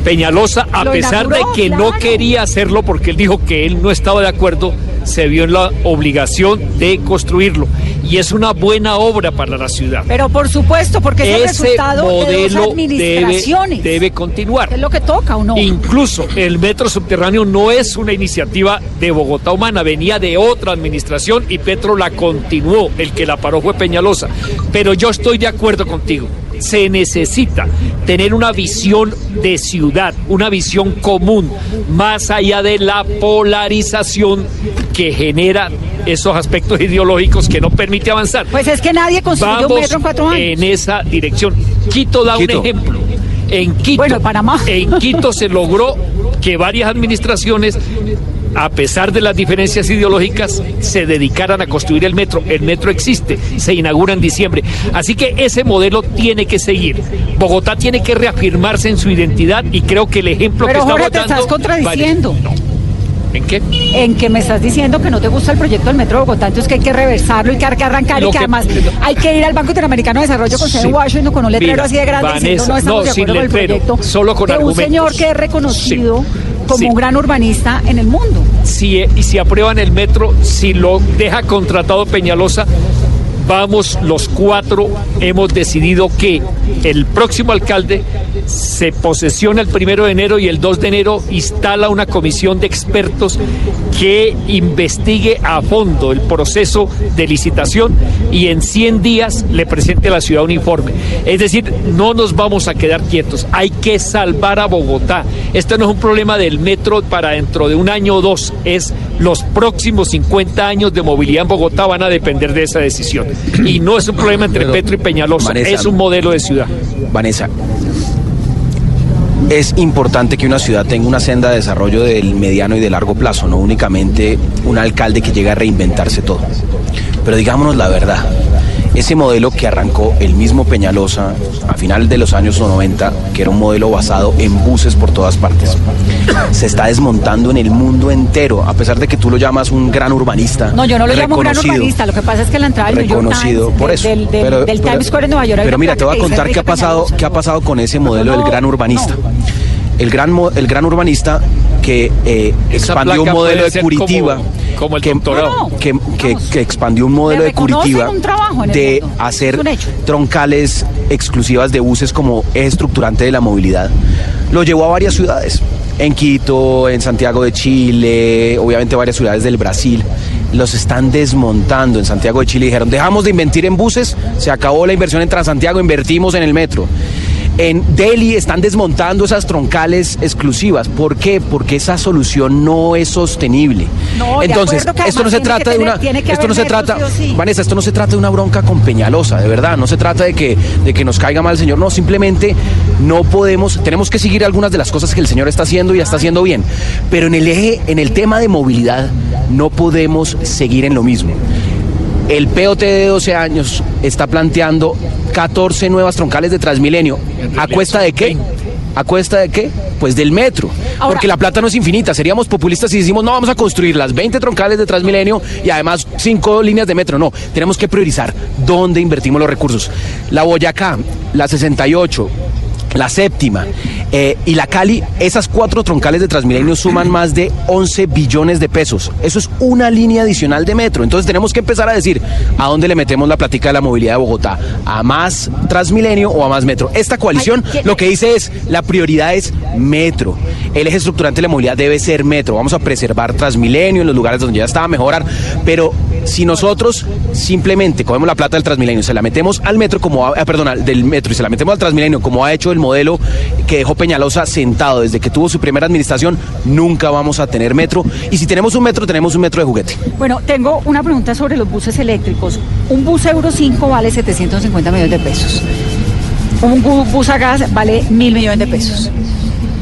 Peñalosa, a pesar de que no quería hacerlo porque él dijo que él no estaba de acuerdo, se vio en la obligación de construirlo. Y es una buena obra para la ciudad. Pero por supuesto, porque es el Ese resultado de dos modelo debe, administraciones. debe continuar. Es lo que toca, ¿o no? Incluso el metro subterráneo no es una iniciativa de Bogotá Humana, venía de otra administración y Petro la continuó. El que la paró fue Peñalosa. Pero yo estoy de acuerdo contigo. Se necesita tener una visión de ciudad, una visión común, más allá de la polarización que genera esos aspectos ideológicos que no permite avanzar. Pues es que nadie construyó un metro en cuatro años. en esa dirección. Quito da Quito. un ejemplo. En Quito, en Quito se logró que varias administraciones, a pesar de las diferencias ideológicas, se dedicaran a construir el metro. El metro existe, se inaugura en diciembre. Así que ese modelo tiene que seguir. Bogotá tiene que reafirmarse en su identidad y creo que el ejemplo Pero que Jorge, estamos te estás dando- contradiciendo. ¿En qué? En que me estás diciendo que no te gusta el proyecto del Metro de Bogotá, entonces que hay que reversarlo y que hay que arrancar Lo y que, que- además hay que ir al Banco Interamericano de Desarrollo con sede Sí. Washington con un letrero Mira, así de grande diciendo no estamos no, de sin acuerdo con el proyecto solo con de un argumentos. señor que es reconocido como Sí. un gran urbanista en el mundo. si, y si aprueban el metro, si lo deja contratado Peñalosa, vamos los cuatro, hemos decidido que el próximo alcalde se posesiona el primero de enero y el 2 de enero instala una comisión de expertos que investigue a fondo el proceso de licitación y en 100 días le presente a la ciudad un informe. Es decir, no nos vamos a quedar quietos, hay que salvar a Bogotá. Esto no es un problema del metro para dentro de un año o dos, es los próximos 50 años de movilidad en Bogotá van a depender de esa decisión. Y no es un problema entre Petro y Peñalosa, es un modelo de ciudad. Vanessa, es importante que una ciudad tenga una senda de desarrollo del mediano y de largo plazo, no únicamente un alcalde que llega a reinventarse todo. Pero digámonos la verdad, ese modelo que arrancó el mismo Peñalosa a final de los años 90, que era un modelo basado en buses por todas partes, se está desmontando en el mundo entero, a pesar de que tú lo llamas un gran urbanista. No, yo no lo llamo un gran urbanista. Lo que pasa es que la entrada del York reconocido Times, por eso. del, del- Pero- del pero- Times Square en Nueva York. Pero mira, te voy a contar qué ha pasado, Peñalosa. qué ha pasado con ese modelo No, del gran urbanista. El gran, el gran urbanista que eh, expandió un modelo de Curitiba. como- como el que, doctorado. que, que- que expandió un modelo de Curitiba de mundo. hacer troncales exclusivas de buses como eje estructurante de la movilidad. Lo llevó a varias ciudades. En Quito, en Santiago de Chile, obviamente varias ciudades del Brasil. Los están desmontando en Santiago de Chile. Dijeron, dejamos de invertir en buses, se acabó la inversión en Transantiago, invertimos en el metro. En Delhi están desmontando esas troncales exclusivas. ¿Por qué? Porque esa solución no es sostenible. No, Entonces, esto no se trata de una tiene que esto no se trata, sí. Vanessa, esto no se trata de una bronca con Peñalosa, de verdad, no se trata de que de que nos caiga mal el señor, no, simplemente no podemos, tenemos que seguir algunas de las cosas que el señor está haciendo y está haciendo bien, pero en el eje en el tema de movilidad no podemos seguir en lo mismo. El POT de 12 años está planteando 14 nuevas troncales de Transmilenio. ¿A cuesta de qué? ¿A cuesta de qué? Pues del metro. porque la plata no es infinita. Seríamos populistas si decimos, no, vamos a construir las 20 troncales de Transmilenio y además 5 líneas de metro. No, tenemos que priorizar dónde invertimos los recursos. La Boyacá, la 68, la séptima eh, y la Cali, esas cuatro troncales de Transmilenio suman más de 11 billones de pesos. Eso es una línea adicional de metro. Entonces tenemos que empezar a decir a dónde le metemos la platica de la movilidad de Bogotá, a más Transmilenio o a más metro. Esta coalición lo que dice es la prioridad es metro. El eje estructurante de la movilidad debe ser metro. Vamos a preservar Transmilenio en los lugares donde ya estaba a mejorar, pero si nosotros simplemente cogemos la plata del Transmilenio, se la metemos al metro como, ha- eh, perdón, del metro y se la metemos al Transmilenio como ha hecho el modelo que dejó Peñalosa sentado desde que tuvo su primera administración, nunca vamos a tener metro. Y si tenemos un metro, tenemos un metro de juguete. Bueno, tengo una pregunta sobre los buses eléctricos. Un bus Euro 5 vale 750 millones de pesos. Un bu- bus a gas vale mil millones de pesos.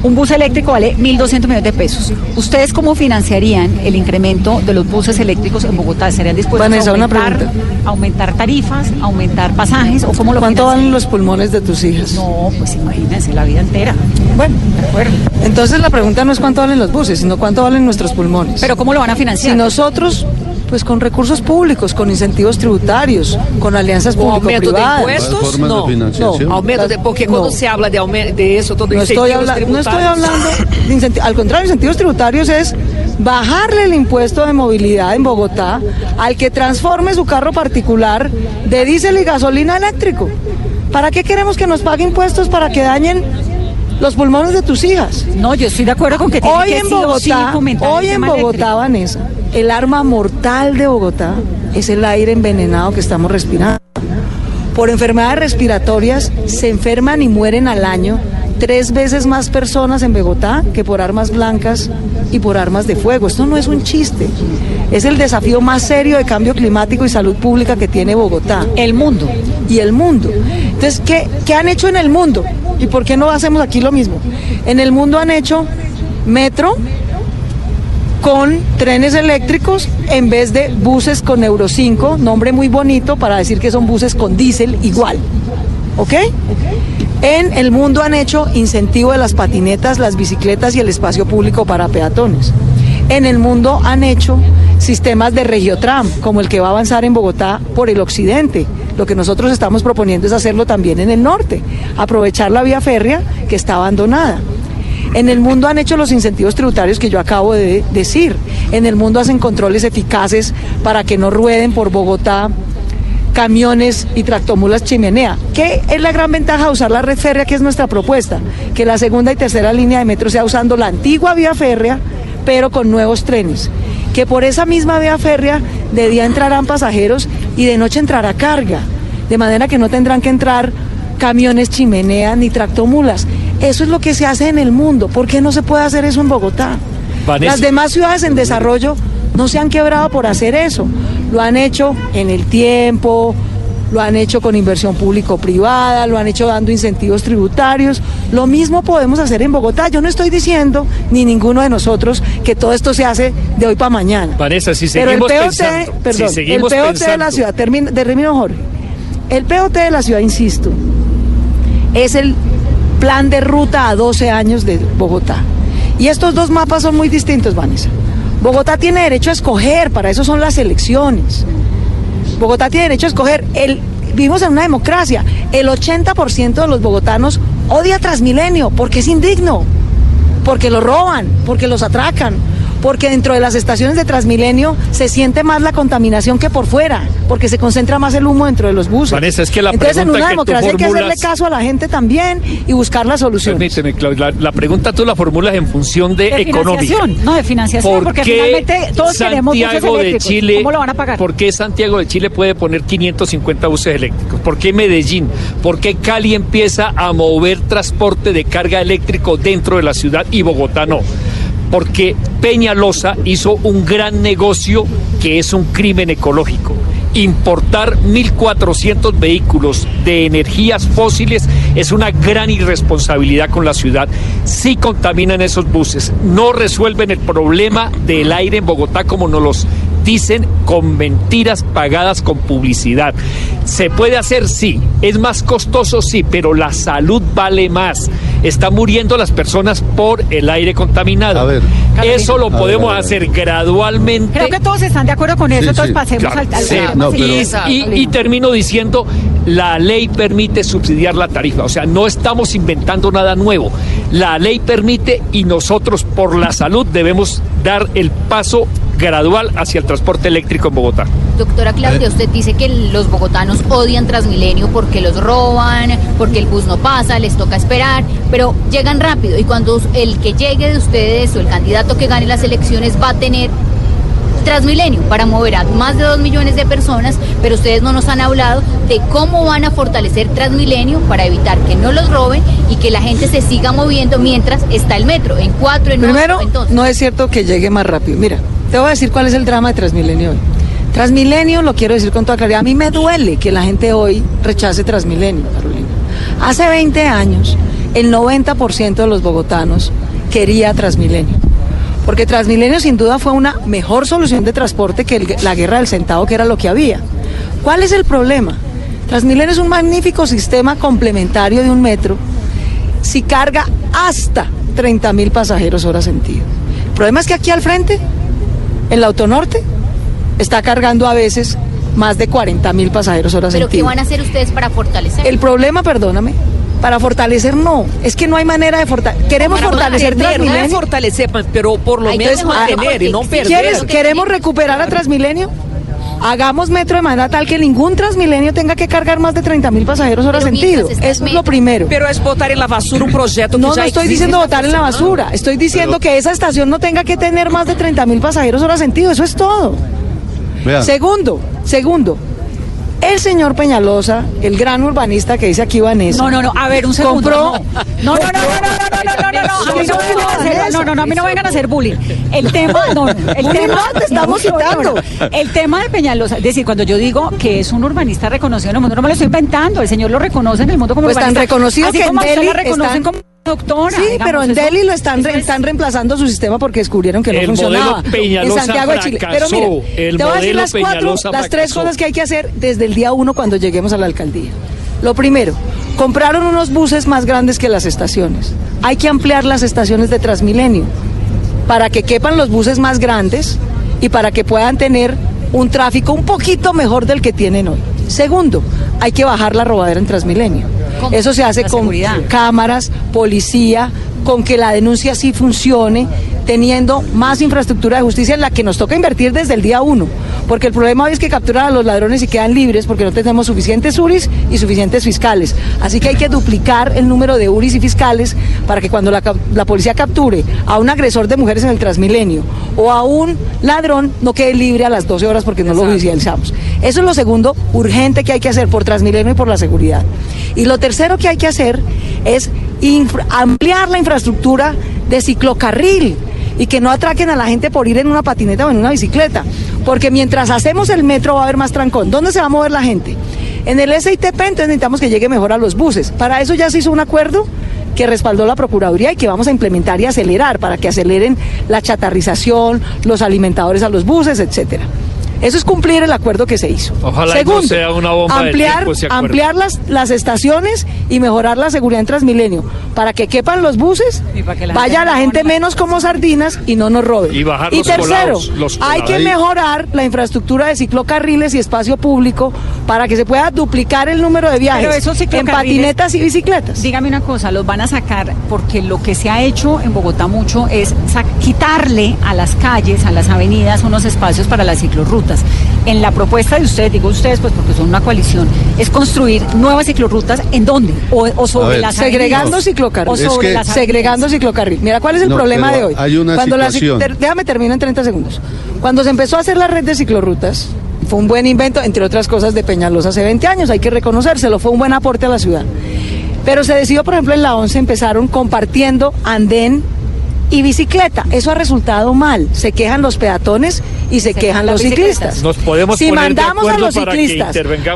Un bus eléctrico vale 1.200 millones de pesos. ¿Ustedes cómo financiarían el incremento de los buses eléctricos en Bogotá? ¿Serían dispuestos Vanessa, a una aumentar, pregunta. aumentar tarifas, aumentar pasajes o cómo lo ¿Cuánto financiarían? valen los pulmones de tus hijas? No, pues imagínense, la vida entera. Bueno, de acuerdo. Entonces la pregunta no es cuánto valen los buses, sino cuánto valen nuestros pulmones. Pero ¿cómo lo van a financiar? Si nosotros, pues con recursos públicos, con incentivos tributarios, con alianzas ¿O aumento de público-privadas. impuestos? No. No. Aumento de, porque cuando se habla de, aume- de eso, todo No estoy, incentivos habla- no estoy tributarios. hablando, de incenti- al contrario, incentivos tributarios es bajarle el impuesto de movilidad en Bogotá al que transforme su carro particular de diésel y gasolina eléctrico. ¿Para qué queremos que nos pague impuestos para que dañen los pulmones de tus hijas? No, yo estoy de acuerdo con que tiene hoy que en sí Bogotá, hoy en Bogotá, eléctrico. Vanessa, el arma mortal de Bogotá es el aire envenenado que estamos respirando. Por enfermedades respiratorias se enferman y mueren al año tres veces más personas en Bogotá que por armas blancas y por armas de fuego. Esto no es un chiste. Es el desafío más serio de cambio climático y salud pública que tiene Bogotá. El mundo. Y el mundo. Entonces, ¿qué, qué han hecho en el mundo? ¿Y por qué no hacemos aquí lo mismo? En el mundo han hecho metro, con trenes eléctricos en vez de buses con Euro 5, nombre muy bonito para decir que son buses con diésel igual. ¿Ok? En el mundo han hecho incentivo de las patinetas, las bicicletas y el espacio público para peatones. En el mundo han hecho sistemas de regiotram, como el que va a avanzar en Bogotá por el occidente. Lo que nosotros estamos proponiendo es hacerlo también en el norte, aprovechar la vía férrea que está abandonada. En el mundo han hecho los incentivos tributarios que yo acabo de decir. En el mundo hacen controles eficaces para que no rueden por Bogotá camiones y tractomulas chimenea. ¿Qué es la gran ventaja de usar la red férrea, que es nuestra propuesta? Que la segunda y tercera línea de metro sea usando la antigua vía férrea, pero con nuevos trenes. Que por esa misma vía férrea de día entrarán pasajeros y de noche entrará carga. De manera que no tendrán que entrar camiones chimenea ni tractomulas. Eso es lo que se hace en el mundo. ¿Por qué no se puede hacer eso en Bogotá? Vanessa. Las demás ciudades en desarrollo no se han quebrado por hacer eso. Lo han hecho en el tiempo, lo han hecho con inversión público-privada, lo han hecho dando incentivos tributarios. Lo mismo podemos hacer en Bogotá. Yo no estoy diciendo, ni ninguno de nosotros, que todo esto se hace de hoy para mañana. Vanessa, si Pero el seguimos POT, pensando, perdón, si seguimos el POT de la ciudad, termino, termino Jorge. El POT de la ciudad, insisto, es el plan de ruta a 12 años de Bogotá. Y estos dos mapas son muy distintos, Vanessa. Bogotá tiene derecho a escoger, para eso son las elecciones. Bogotá tiene derecho a escoger. El, vivimos en una democracia. El 80% de los bogotanos odia Transmilenio porque es indigno, porque lo roban, porque los atracan, porque dentro de las estaciones de Transmilenio se siente más la contaminación que por fuera, porque se concentra más el humo dentro de los buses. Vanessa, es que la Entonces, en una democracia hay que hacerle formulas- caso a la gente también y buscar las soluciones. Permíteme, Claudia, la, la pregunta tú la formulas en función de, De económica. no, de financiación, ¿Por porque qué finalmente todos queremos Santiago de eléctricos. Chile, ¿Cómo lo van a pagar? ¿Por qué Santiago de Chile puede poner 550 buses eléctricos? ¿Por qué Medellín? ¿Por qué Cali empieza a mover transporte de carga eléctrico dentro de la ciudad y Bogotá no? Porque Peñalosa hizo un gran negocio que es un crimen ecológico. Importar 1.400 vehículos de energías fósiles es una gran irresponsabilidad con la ciudad. Sí contaminan esos buses, no resuelven el problema del aire en Bogotá como nos los dicen con mentiras pagadas con publicidad. ¿Se puede hacer? Sí. ¿Es más costoso? Sí, pero la salud vale más. Están muriendo las personas por el aire contaminado. A ver. Eso lo A ver, podemos a ver. hacer gradualmente. Creo que todos están de acuerdo con eso, Sí, entonces sí. pasemos Claro, al, al sí, no, pero- y, y- y termino diciendo, la ley permite subsidiar la tarifa, o sea, no estamos inventando nada nuevo. La ley permite y nosotros por la salud debemos dar el paso gradual hacia el transporte eléctrico en Bogotá. Doctora Claudia, usted dice que los bogotanos odian Transmilenio porque los roban, porque el bus no pasa, les toca esperar, pero llegan rápido y cuando el que llegue de ustedes o el candidato que gane las elecciones va a tener Transmilenio para mover a más de dos millones de personas, pero ustedes no nos han hablado de cómo van a fortalecer Transmilenio para evitar que no los roben y que la gente se siga moviendo mientras está el metro, en cuatro, en Primero, ocho, entonces. no es cierto que llegue más rápido. Mira, te voy a decir cuál es el drama de Transmilenio hoy. Transmilenio, lo quiero decir con toda claridad, a mí me duele que la gente hoy rechace Transmilenio, Carolina. Hace 20 años, el 90% de los bogotanos quería Transmilenio. Porque Transmilenio sin duda fue una mejor solución de transporte que el- la guerra del centavo, que era lo que había. ¿Cuál es el problema? Transmilenio es un magnífico sistema complementario de un metro si carga hasta 30 mil pasajeros hora sentido. El problema es que aquí al frente, en la autonorte, está cargando a veces más de 40 mil pasajeros hora Pero ¿qué sentido. van a hacer ustedes para fortalecer? El problema, perdóname, para fortalecer no, es que no hay manera de fortalecer. Queremos Para fortalecer mantener, no Transmilenio. fortalecer, pero por lo menos mantener y no perder. ¿Quieres, ¿Queremos recuperar a Transmilenio? Hagamos metro de manera tal que ningún Transmilenio tenga que cargar más de 30 mil pasajeros hora sentido. Eso es lo primero. Pero es botar en la basura un proyecto que No, no ya estoy existe y diciendo botar en la basura. Estoy diciendo que esa estación no tenga que tener más de 30 mil pasajeros hora sentido. Eso es todo. Segundo, segundo. El señor Peñalosa, el gran urbanista que dice aquí Vanessa. No, no, no, a ver, un segundo. Compró. No, no, no, no, no, no, no, no, no, no, no no, no, no, a mí no vengan a hacer bullying. El tema, no, no, el tema, no, te estamos no, no, citando. no. El tema de Peñalosa, es decir, cuando yo digo que es un urbanista reconocido en el mundo, no me lo estoy inventando, el señor lo reconoce en el mundo como Pues tan urbanista. reconocido que en Delhi reconocen como doctora. Sí, pero en eso- Delhi lo están, re- están reemplazando su sistema porque descubrieron que no El funcionaba. en Santiago de Chile. Pero mira, El te voy a decir las cuatro, las tres cosas que hay que hacer desde el día uno cuando lleguemos a la alcaldía. Lo primero, compraron unos buses más grandes que las estaciones. Hay que ampliar las estaciones de Transmilenio para que quepan los buses más grandes y para que puedan tener un tráfico un poquito mejor del que tienen hoy. Segundo, hay que bajar la robadera en Transmilenio. ¿Cómo? Eso se hace La con seguridad. cámaras, policía, con que la denuncia sí funcione, teniendo más infraestructura de justicia en la que nos toca invertir desde el día uno. Porque el problema hoy es que capturan a los ladrones y quedan libres porque no tenemos suficientes URIs y suficientes fiscales. Así que hay que duplicar el número de URIs y fiscales para que cuando la, policía capture a un agresor de mujeres en el Transmilenio o a un ladrón no quede libre a las 12 horas porque no lo judicializamos. Eso es lo segundo urgente que hay que hacer por Transmilenio y por la seguridad. Y lo tercero que hay que hacer es ampliar la infraestructura de ciclocarril y que no atraquen a la gente por ir en una patineta o en una bicicleta. Porque mientras hacemos el metro va a haber más trancón. ¿Dónde se va a mover la gente? En el SITP, entonces necesitamos que llegue mejor a los buses. Para eso ya se hizo un acuerdo que respaldó la Procuraduría y que vamos a implementar y acelerar para que aceleren la chatarrización, los alimentadores a los buses, etcétera. Eso es cumplir el acuerdo que se hizo. Ojalá Segundo, no sea una bomba ampliar, tiempo las, las estaciones y mejorar la seguridad en Transmilenio para que quepan los buses, la vaya gente la gente menos como sardinas y no nos robe. Y bajar y los tercero, colados, los hay que mejorar la infraestructura de ciclocarriles y espacio público para que se pueda duplicar el número de viajes Pero esos en patinetas y bicicletas. Dígame una cosa, los van a sacar porque lo que se ha hecho en Bogotá mucho es quitarle a las calles, a las avenidas, unos espacios para las ciclorrutas. En la propuesta de ustedes, digo ustedes pues porque son una coalición, es construir nuevas ciclorrutas ¿en dónde? O, o sobre ver, las segregando avenidas. ciclocarril. O sobre que- las segregando ciclocarril. Mira, ¿cuál es el No, problema de hoy? hay una Cuando situación. déjame terminar en 30 segundos. Cuando se empezó a hacer la red de ciclorrutas, fue un buen invento, entre otras cosas, de Peñalosa hace 20 años, hay que reconocérselo, fue un buen aporte a la ciudad. Pero se decidió, por ejemplo, en la 11 empezaron compartiendo andén y bicicleta. Eso ha resultado mal. Se quejan los peatones y se, quejan los ciclistas. Nos podemos si poner de mandamos a los ciclistas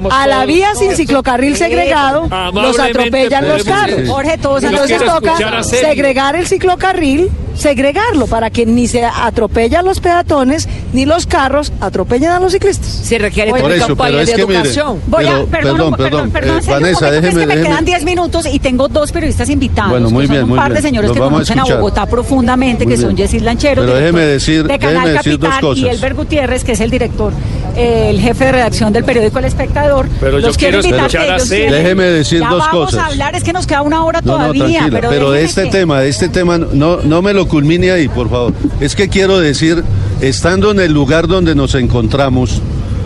a la vía sin ciclocarril segregado, los atropellan los carros. Jorge, todos Entonces toca segregar el ciclocarril, segregarlo para que ni se atropella a los peatones ni los carros atropellen a los ciclistas. Se requiere Por una eso, campaña pero es de que mire, educación. Voy a, Pero, perdón, perdón, perdón, perdón, perdón, eh, Vanessa, momento, que déjeme- es que me quedan 10 minutos y tengo dos periodistas invitados. Bueno, muy que son bien, un par de bien. señores que vamos a conocen a escuchar. Bogotá profundamente, Muy que son bien. Yesid Lanchero, Pero director déjeme decir- de Canal déjeme decir dos Capital, cosas. y Elber Gutiérrez, que es el director, el jefe de redacción del periódico El Espectador. Pero yo Los quiero invitar escuchar a Déjeme decir ya dos vamos cosas. a hablar, es que nos queda una hora No, no, todavía. tranquila, pero, pero, de este que- tema, de este tema, no, no me lo culmine ahí, por favor. Es que quiero decir, estando en el lugar donde nos encontramos,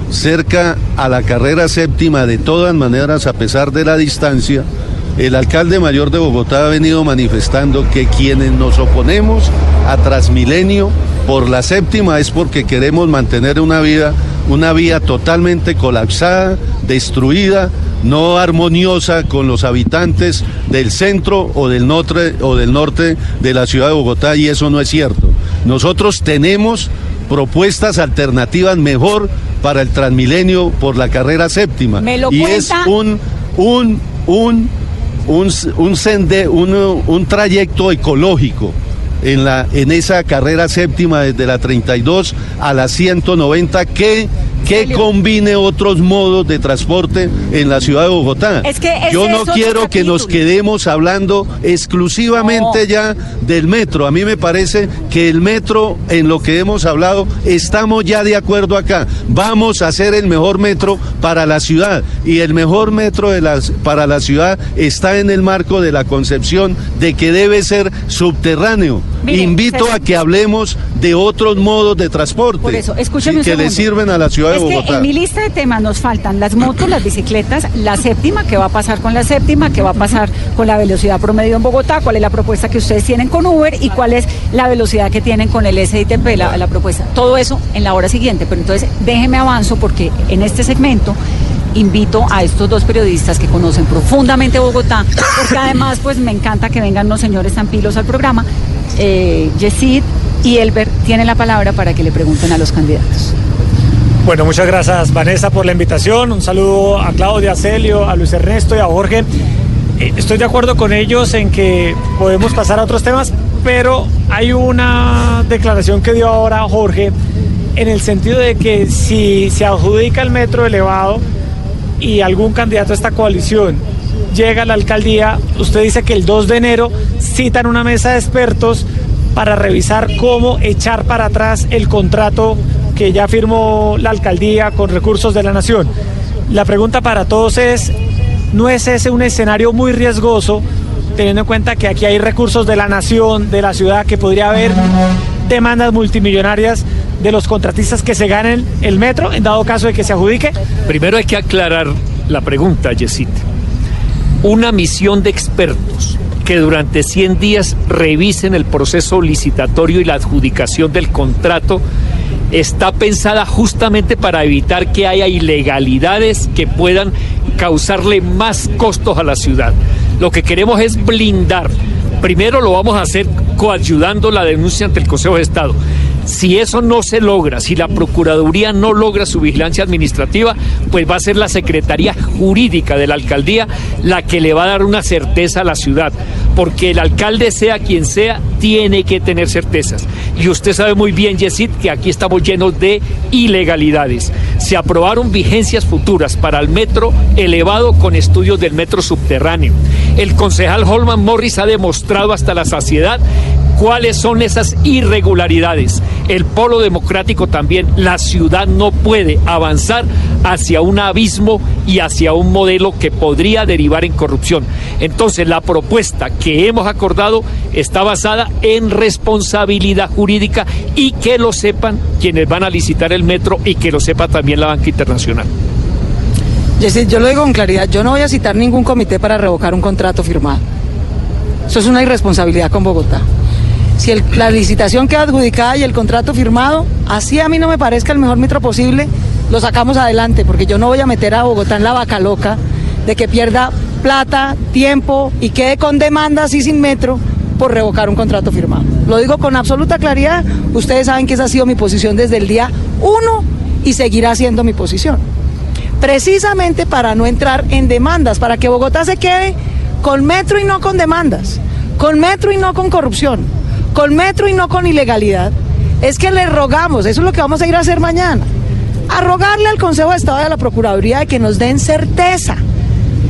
cerca a la carrera séptima, de todas maneras, a pesar de la distancia, el alcalde mayor de Bogotá ha venido manifestando que quienes nos oponemos a Transmilenio por la séptima es porque queremos mantener una vida, una vía totalmente colapsada, destruida, no armoniosa con los habitantes del centro o del norte o del norte de la ciudad de Bogotá y eso no es cierto. Nosotros tenemos propuestas alternativas mejor para el Transmilenio por la carrera séptima Me lo y cuenta. es un un un un, un, sende- un, un trayecto ecológico en, la, en esa carrera séptima desde la 32 a la 190 que, que combine otros modos de transporte en la ciudad de Bogotá. Es que ese Yo no quiero que nos quedemos hablando exclusivamente ya del metro. A mí me parece que el metro, en lo que hemos hablado, estamos ya de acuerdo acá. Vamos a hacer el mejor metro para la ciudad. Y el mejor metro de las, para la ciudad está en el marco de la concepción de que debe ser subterráneo. Invito a que hablemos de otros modos de transporte Por eso, escúcheme un sí, que le sirven a la ciudad es de que Bogotá. en mi lista de temas nos faltan las motos, las bicicletas, la séptima, qué va a pasar con la séptima, qué va a pasar con la velocidad promedio en Bogotá, cuál es la propuesta que ustedes tienen con Uber y cuál es la velocidad que tienen con el SITP, la, la propuesta. Todo eso en la hora siguiente. Pero entonces déjeme avanzo porque en este segmento invito a estos dos periodistas que conocen profundamente Bogotá, porque además pues me encanta que vengan los señores tan pilos al programa. Eh, Yesid y Elber tienen la palabra para que le pregunten a los candidatos. Bueno, muchas gracias Vanessa por la invitación. Un saludo a Claudia, a Celio, a Luis Ernesto y a Jorge. Eh, Estoy de acuerdo con ellos en que podemos pasar a otros temas, pero hay una declaración que dio ahora Jorge en el sentido de que si se adjudica el metro elevado y algún candidato a esta coalición llega a la alcaldía, usted dice que el 2 de enero citan una mesa de expertos para revisar cómo echar para atrás el contrato que ya firmó la alcaldía con recursos de la nación. La pregunta para todos es, ¿no es ese un escenario muy riesgoso, teniendo en cuenta que aquí hay recursos de la nación, de la ciudad, que podría haber demandas multimillonarias de los contratistas que se ganen el metro, en dado caso de que se adjudique? Primero hay que aclarar la pregunta, Yesit. Una misión de expertos que durante 100 días revisen el proceso licitatorio y la adjudicación del contrato está pensada justamente para evitar que haya ilegalidades que puedan causarle más costos a la ciudad. Lo que queremos es blindar. Primero lo vamos a hacer coayudando la denuncia ante el Consejo de Estado. Si eso no se logra, si la Procuraduría no logra su vigilancia administrativa, pues va a ser la Secretaría Jurídica de la Alcaldía la que le va a dar una certeza a la ciudad. Porque el alcalde, sea quien sea, tiene que tener certezas. Y usted sabe muy bien, Yesid, que aquí estamos llenos de ilegalidades. Se aprobaron vigencias futuras para el metro elevado con estudios del metro subterráneo. El concejal Holman Morris ha demostrado hasta la saciedad cuáles son esas irregularidades. El polo democrático también, la ciudad no puede avanzar hacia un abismo y hacia un modelo que podría derivar en corrupción. Entonces, la propuesta que hemos acordado está basada en responsabilidad jurídica y que lo sepan quienes van a licitar el metro y que lo sepa también la banca internacional. Yo lo digo con claridad, yo no voy a citar ningún comité para revocar un contrato firmado. Eso es una irresponsabilidad con Bogotá. Si la licitación queda adjudicada y el contrato firmado, así a mí no me parezca el mejor metro posible, lo sacamos adelante, porque yo no voy a meter a Bogotá en la vaca loca de que pierda plata, tiempo y quede con demandas y sin metro por revocar un contrato firmado. Lo digo con absoluta claridad, ustedes saben que esa ha sido mi posición desde el día uno y seguirá siendo mi posición precisamente para no entrar en demandas, para que Bogotá se quede con metro y no con demandas, con metro y no con corrupción, con metro y no con ilegalidad, es que le rogamos, eso es lo que vamos a ir a hacer mañana, a rogarle al Consejo de Estado y a la Procuraduría de que nos den certeza.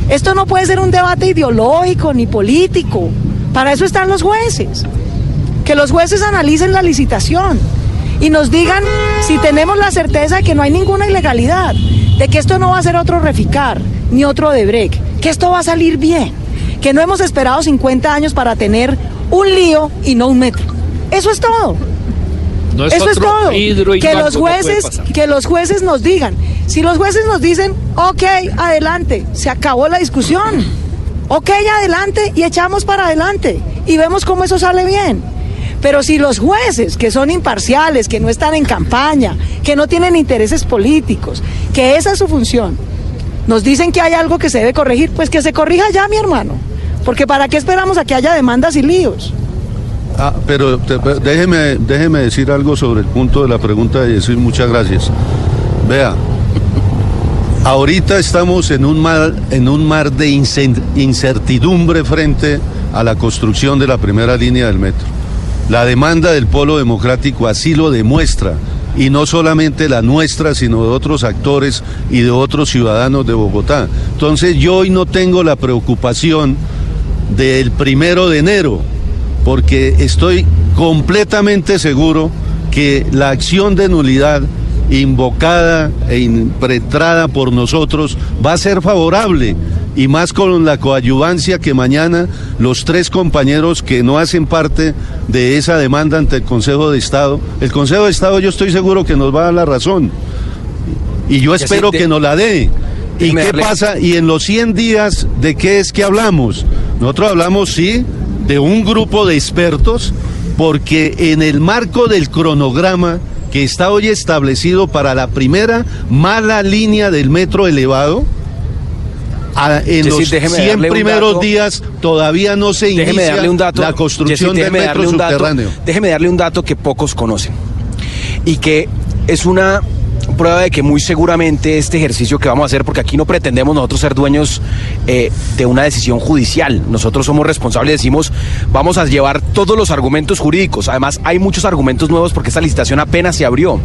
Esto no puede ser un debate ideológico ni político, para eso están los jueces. Que los jueces analicen la licitación y nos digan si tenemos la certeza de que no hay ninguna ilegalidad, de que esto no va a ser otro reficar ni otro de que esto va a salir bien, que no hemos esperado 50 años para tener un lío y no un metro. Eso es todo. No es Eso es todo. Que los jueces, que los jueces nos digan. Si los jueces nos dicen, ok, adelante, se acabó la discusión. Ok, adelante y echamos para adelante y vemos cómo eso sale bien. Pero si los jueces, que son imparciales, que no están en campaña, que no tienen intereses políticos, que esa es su función, nos dicen que hay algo que se debe corregir, pues que se corrija ya, mi hermano. Porque ¿para qué esperamos a que haya demandas y líos? Ah, pero déjeme, déjeme decir algo sobre el punto de la pregunta de Jesús. Muchas gracias. Vea, ahorita estamos en un mar, en un mar de incertidumbre frente a la construcción de la primera línea del metro. La demanda del polo democrático así lo demuestra. Y no solamente la nuestra, sino de otros actores y de otros ciudadanos de Bogotá. Entonces yo hoy no tengo la preocupación del primero de enero, porque estoy completamente seguro que la acción de nulidad invocada e impetrada por nosotros va a ser favorable y más con la coadyuvancia que mañana los tres compañeros que no hacen parte de esa demanda ante el Consejo de Estado, el Consejo de Estado yo estoy seguro que nos va a dar la razón y yo espero que nos la dé. ¿Y qué pasa? Y en los 100 días, ¿de qué es que hablamos? Nosotros hablamos, sí, de un grupo de expertos, porque en el marco del cronograma que está hoy establecido para la primera mala línea del metro elevado, a- en Jessy, los déjeme 100 darle un primeros dato. días todavía no se inicia darle un dato. la construcción Jessy, del metro darle un dato- subterráneo. déjeme darle un dato que pocos conocen y que es una prueba de que muy seguramente este ejercicio que vamos a hacer, porque aquí no pretendemos nosotros ser dueños eh, de una decisión judicial, nosotros somos responsables, decimos, vamos a llevar todos los argumentos jurídicos, además hay muchos argumentos nuevos porque esta licitación apenas se abrió.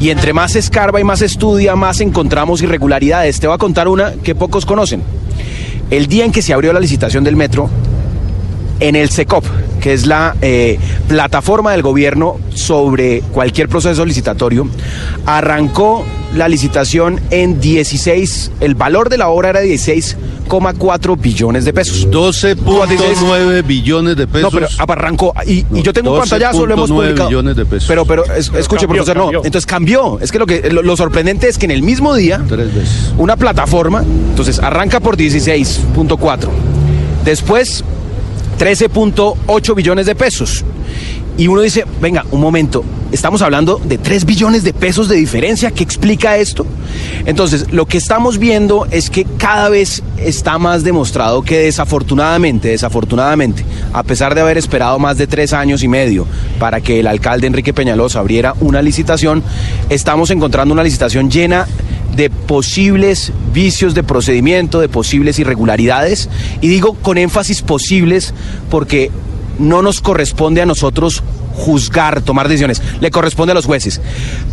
Y entre más se escarba y más estudia, más encontramos irregularidades. Te voy a contar una que pocos conocen. El día en que se abrió la licitación del metro, en el SECOP, que es la eh, plataforma del gobierno sobre cualquier proceso licitatorio, arrancó la licitación en 16, el valor de la obra era 16,4 billones de pesos. 12.9 billones de pesos. No, pero arrancó. Y, y yo tengo un pantallazo, lo hemos 12.9 publicado. billones de pesos. Pero, pero, es- escuche, cambió, profesor, no. Entonces cambió. Es que lo que lo, lo sorprendente es que en el mismo día, Tres veces. una plataforma, entonces arranca por 16.4. Después, 13.8 billones de pesos. Y uno dice, venga, un momento, estamos hablando de 3 billones de pesos de diferencia. ¿Qué explica esto? Entonces, lo que estamos viendo es que cada vez está más demostrado que desafortunadamente, desafortunadamente, a pesar de haber esperado más de tres años y medio para que el alcalde Enrique Peñalosa abriera una licitación, estamos encontrando una licitación llena de posibles vicios de procedimiento, de posibles irregularidades, y digo con énfasis posibles porque no nos corresponde a nosotros juzgar, tomar decisiones, le corresponde a los jueces.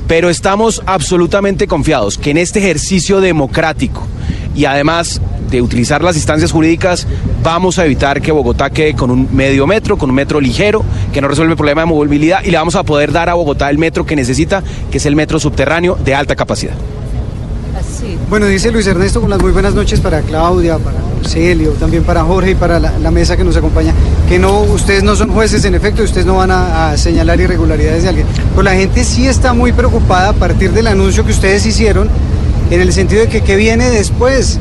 Pero estamos absolutamente confiados que en este ejercicio democrático y además de utilizar las instancias jurídicas, vamos a evitar que Bogotá quede con un medio metro, con un metro ligero, que no resuelve el problema de movilidad y le vamos a poder dar a Bogotá el metro que necesita, que es el metro subterráneo de alta capacidad. Bueno, dice Luis Ernesto con las muy buenas noches para Claudia, para Celio, también para Jorge y para la, mesa que nos acompaña, que no, ustedes no son jueces en efecto, ustedes no van a, a señalar irregularidades de alguien. Pero la gente sí está muy preocupada a partir del anuncio que ustedes hicieron, en el sentido de que qué viene después.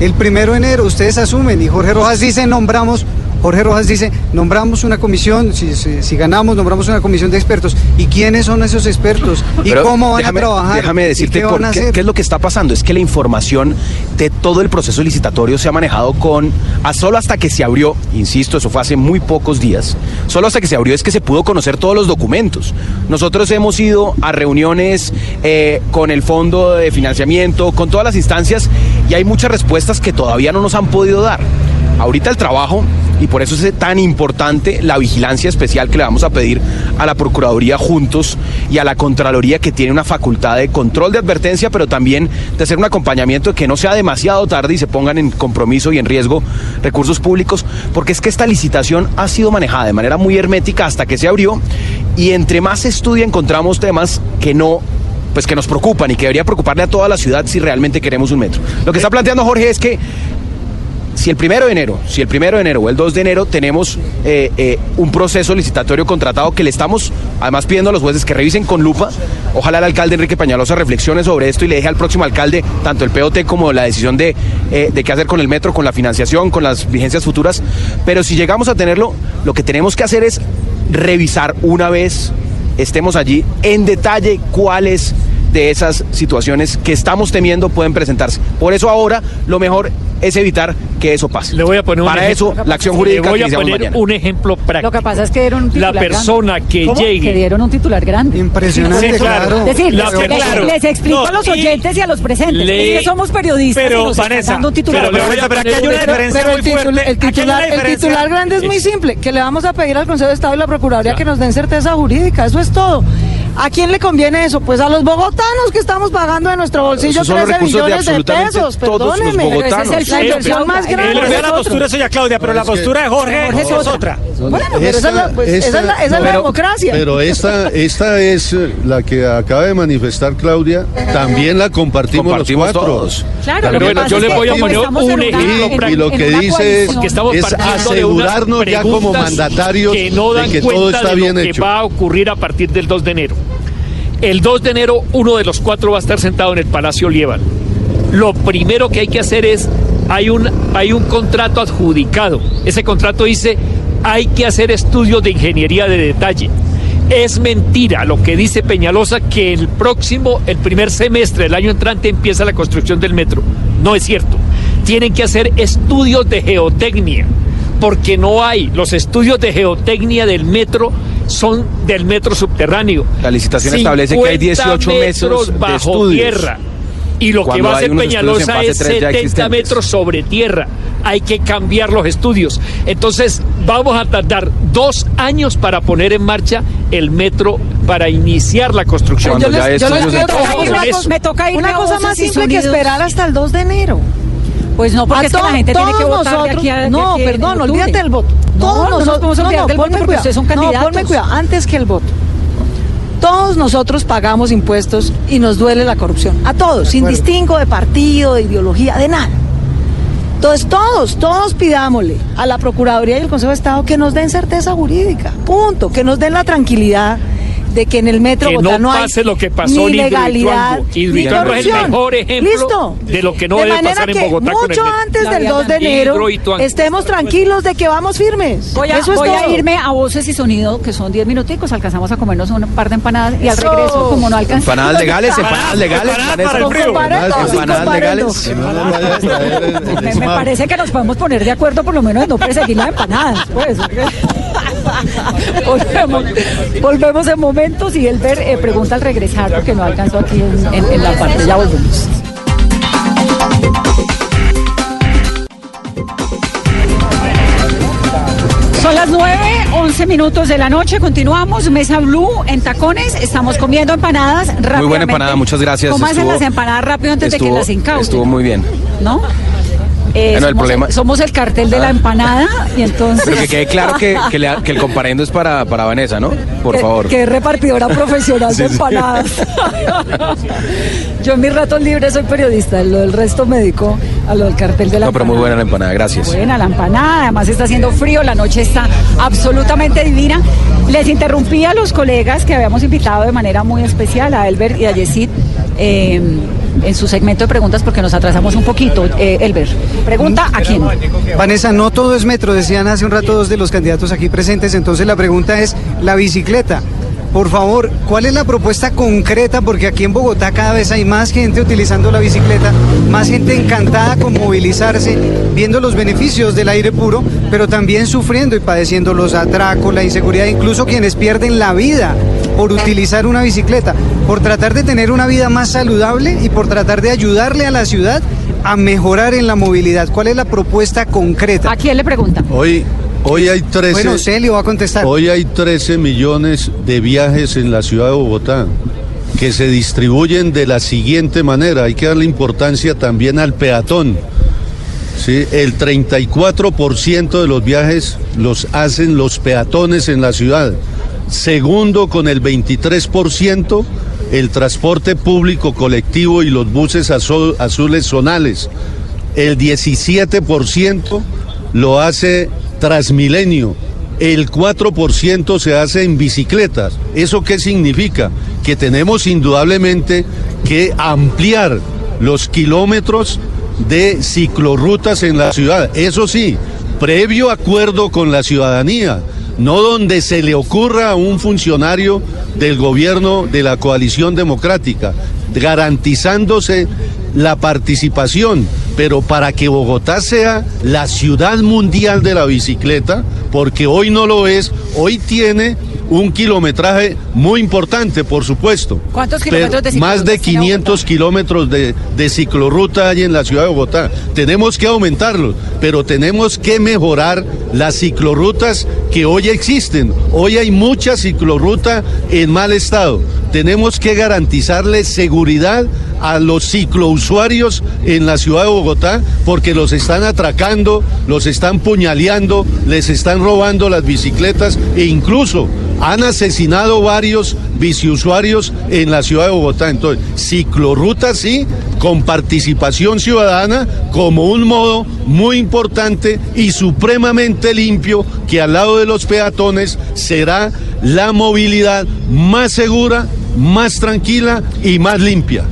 El primero de enero ustedes asumen y Jorge Rojas dice nombramos Jorge Rojas dice, nombramos una comisión, si, si- si ganamos, nombramos una comisión de expertos. ¿Y quiénes son esos expertos? ¿Y Pero cómo van déjame, a trabajar? Déjame ¿Y decirte qué por qué es lo que está pasando. Es que la información de todo el proceso licitatorio se ha manejado con, a solo hasta que se abrió, insisto, eso fue hace muy pocos días, solo hasta que se abrió es que se pudo conocer todos los documentos. Nosotros hemos ido a reuniones eh, con el fondo de financiamiento, con todas las instancias, y hay muchas respuestas que todavía no nos han podido dar. Ahorita el trabajo, y por eso es tan importante la vigilancia especial que le vamos a pedir a la Procuraduría juntos y a la Contraloría que tiene una facultad de control de advertencia, pero también de hacer un acompañamiento de que no sea demasiado tarde y se pongan en compromiso y en riesgo recursos públicos, porque es que esta licitación ha sido manejada de manera muy hermética hasta que se abrió y entre más se estudia encontramos temas que no pues que nos preocupan y que debería preocuparle a toda la ciudad si realmente queremos un metro. Lo que está planteando Jorge es que si el primero de enero, si el primero de enero o el 2 de enero tenemos eh, eh, un proceso licitatorio contratado que le estamos además pidiendo a los jueces que revisen con lupa, ojalá el alcalde Enrique Peñalosa reflexione sobre esto y le deje al próximo alcalde tanto el POT como la decisión de, eh, de qué hacer con el metro, con la financiación, con las vigencias futuras. Pero si llegamos a tenerlo, lo que tenemos que hacer es revisar una vez estemos allí en detalle cuáles de esas situaciones que estamos temiendo pueden presentarse. Por eso ahora lo mejor es evitar que eso pase. Le voy a poner un Para ejemplo. eso la acción jurídica Le voy que a iniciamos poner mañana. un ejemplo práctico. Lo que pasa es que dieron un titular La persona grande. que ¿Cómo? llegue- Que dieron un titular grande. Impresionante, Sí, claro. Es decir, La les, que- les- claro. les explico No, a los oyentes y a los presentes. Le- Es que somos periodistas Pero, y nos están Vanessa, dando un titular. pero Pero aquí poner hay un una ejemplo. diferencia Pero muy el, titul- fuerte. el Aquí una titular, el titular grande es muy simple, que le vamos a pedir al Consejo de Estado y la Procuraduría que nos den certeza jurídica, eso es todo. ¿A quién le conviene eso? Pues a los bogotanos que estamos pagando de nuestro bolsillo Esos son los 13 recursos de millones de, pesos, todos los perdóneme. bogotanos. Pero ese es la inversión más Eh, grande. le voy a es la postura suya, Claudia, pero la es postura de Jorge Jorge es es otra. Bueno, pero esa es la, pues, esa es la- esa es la democracia. Pero esta, esta es eh, la que acaba de manifestar Claudia, también la compartimos, Compartimos los cuatro. todos. Claro, Pero bueno, yo es le voy a poner un ejemplo Y, práctico. lo que dice coalición. que estamos es asegurarnos ya como mandatarios que no dan de que cuenta todo está bien lo que hecho. va a ocurrir a partir del 2 de enero. El 2 de enero uno de los cuatro va a estar sentado en el Palacio Lieban. Lo primero que hay que hacer es hay un hay un contrato adjudicado. Ese contrato dice hay que hacer estudios de ingeniería de detalle. Es mentira lo que dice Peñalosa que el próximo, el primer semestre del año entrante empieza la construcción del metro. No es cierto. Tienen que hacer estudios de geotecnia porque no hay. Los estudios de geotecnia del metro son del metro subterráneo. La licitación establece que hay 18 50 metros de bajo estudios. tierra. Y lo que va a hacer Peñalosa es 3 ya 70 existentes. metros sobre tierra. Hay que cambiar los estudios. Entonces, vamos a tardar dos años para poner en marcha el metro para iniciar la construcción. Cuando yo ya les, yo les cosa- Me toca irme una cosa más simple que esperar hasta el 2 de enero. Pues no, porque es que la gente tiene que votar de nosotros- aquí a de No, aquí perdón, olvídate del voto. No, Todos no nos nosotros, del voto ponme porque cuidado. ustedes son No, candidatos. ponme cuidado, antes que el voto. Todos nosotros pagamos impuestos y nos duele la corrupción. A todos, sin distingo de partido, de ideología, de nada. Entonces todos, todos pidámosle a la Procuraduría y al Consejo de Estado que nos den certeza jurídica, punto, que nos den la tranquilidad de que en el metro que Bogotá no hay pase lo que pasó ni en ilegalidad Hidroituango. ni es el corrupción. mejor ejemplo ¿Listo? de lo que no de debe manera pasar en que Bogotá con el mucho antes del vida 2 de enero estemos tranquilos de que vamos firmes. Voy a, Eso es voy a irme a voces y sonido, que son 10 minuticos. Alcanzamos a comernos un par de empanadas y al Eso. regreso, como no alcanzamos. Empanadas legales, empanadas legales, Empanadas legales. Me, parece que nos podemos poner de acuerdo, por lo menos en no perseguir las empanadas. Pues. volvemos, volvemos en momentos y Elber eh, pregunta al regresar, porque no alcanzó aquí en, en- en la parte. Ya volvemos. Son las 9, 11 minutos de la noche. Continuamos. Mesa Blue en tacones. Estamos comiendo empanadas rápidamente. Muy buena empanada, muchas gracias. ¿Cómo hacen las empanadas rápido antes de que las incauten? Estuvo muy bien. ¿No? Eh, Bueno, el somos, problema- somos el cartel de la empanada y entonces... Pero que quede claro que, que le- que el comparendo es para, para Vanessa, ¿no? Por que- favor. Que es repartidora profesional de sí. empanadas. Yo en mis ratos libres soy periodista, lo del resto me dedico a lo del cartel de la No, pero muy buena la empanada, gracias. Buena la empanada, además está haciendo frío, la noche está absolutamente divina. Les interrumpí a los colegas que habíamos invitado de manera muy especial, a Elber y a Yesid, eh, en su segmento de preguntas porque nos atrasamos un poquito. Eh, Elber, pregunta a quién. Vanessa, no todo es metro, decían hace un rato dos de los candidatos aquí presentes, entonces la pregunta es, la bicicleta. Por favor, ¿cuál es la propuesta concreta? Porque aquí en Bogotá cada vez hay más gente utilizando la bicicleta, más gente encantada con movilizarse, viendo los beneficios del aire puro, pero también sufriendo y padeciendo los atracos, la inseguridad, incluso quienes pierden la vida por utilizar una bicicleta, por tratar de tener una vida más saludable y por tratar de ayudarle a la ciudad a mejorar en la movilidad. ¿Cuál es la propuesta concreta? ¿A quién le pregunta? Hoy, hoy hay 13. Bueno, Celio va a contestar. Hoy hay 13 millones de viajes en la ciudad de Bogotá que se distribuyen de la siguiente manera. Hay que darle importancia también al peatón. ¿sí? El 34% de los viajes los hacen los peatones en la ciudad. Segundo, con el 23%, el transporte público colectivo y los buses azul- azules zonales. El 17% lo hace Transmilenio. El 4% se hace en bicicletas. ¿Eso qué significa? Que tenemos indudablemente que ampliar los kilómetros de ciclorrutas en la ciudad. Eso sí, previo acuerdo con la ciudadanía, no donde se le ocurra a un funcionario del gobierno de la coalición democrática, garantizándose la participación, pero para que Bogotá sea la ciudad mundial de la bicicleta, porque hoy no lo es, hoy tiene un kilometraje muy importante, por supuesto. ¿Cuántos kilómetros de Más de ciclorrutas tiene 500 kilómetros de, de ciclorruta hay en la ciudad de Bogotá. Tenemos que aumentarlos, pero tenemos que mejorar las ciclorrutas que hoy existen. Hoy hay mucha ciclorruta en mal estado. Tenemos que garantizarle seguridad a los ciclousuarios en la ciudad de Bogotá porque los están atracando, los están puñaleando, les están robando las bicicletas e incluso han asesinado varios biciusuarios en la ciudad de Bogotá. Entonces, ciclorruta sí, con participación ciudadana como un modo muy importante y supremamente limpio que al lado de los peatones será la movilidad más segura, más tranquila y más limpia.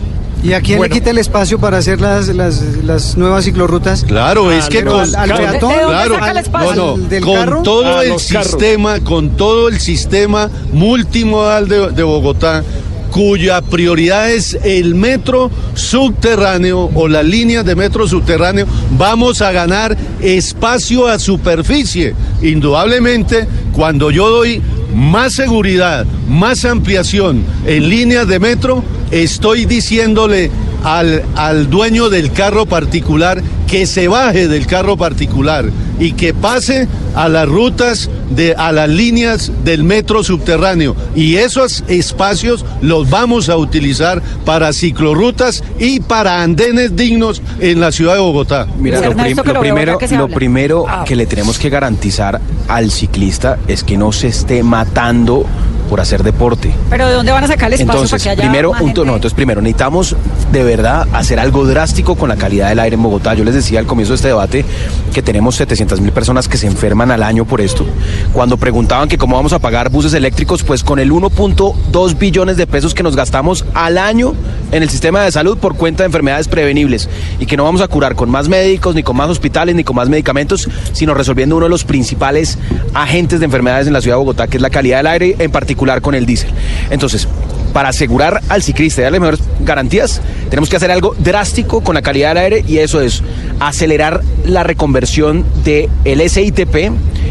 ¿Y a quién Bueno. le quita el espacio para hacer las, las, las nuevas ciclorrutas? Claro, es que con, al, al con- peatón, claro, al- no, no, al del con carro, todo a el carros. sistema, con todo el sistema multimodal de, de Bogotá, cuya prioridad es el metro subterráneo o las líneas de metro subterráneo, vamos a ganar espacio a superficie. Indudablemente, cuando yo doy más seguridad, más ampliación en líneas de metro, estoy diciéndole al, al dueño del carro particular que se baje del carro particular y que pase a las rutas de a las líneas del metro subterráneo y esos espacios los vamos a utilizar para ciclorrutas y para andenes dignos en la ciudad de Bogotá. Mira, lo, prim- lo primero, lo primero Ah. que le tenemos que garantizar al ciclista es que no se esté matando por hacer deporte. Pero ¿de dónde van a sacar el espacio Entonces, para que haya primero, más un, gente? no, entonces primero necesitamos de verdad hacer algo drástico con la calidad del aire en Bogotá. Yo les decía al comienzo de este debate que tenemos 700 mil personas que se enferman al año por esto. Cuando preguntaban que cómo vamos a pagar buses eléctricos, pues con el 1.2 billones de pesos que nos gastamos al año en el sistema de salud por cuenta de enfermedades prevenibles y que no vamos a curar con más médicos, ni con más hospitales, ni con más medicamentos, sino resolviendo uno de los principales agentes de enfermedades en la ciudad de Bogotá, que es la calidad del aire, en particular con el diésel. Entonces, para asegurar al ciclista y darle mejores garantías, tenemos que hacer algo drástico con la calidad del aire y eso es acelerar la reconversión del el SITP.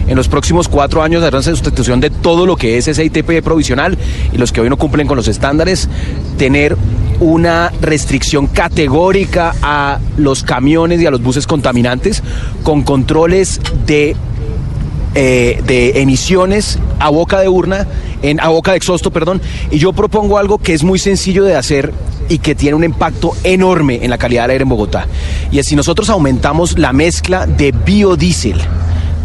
En los próximos cuatro años habrá una sustitución de todo lo que es SITP provisional y los que hoy no cumplen con los estándares, tener una restricción categórica a los camiones y a los buses contaminantes con controles de eh, de emisiones a boca de urna, en, a boca de exhausto, perdón. Y yo propongo algo que es muy sencillo de hacer y que tiene un impacto enorme en la calidad del aire en Bogotá. Y es si nosotros aumentamos la mezcla de biodiesel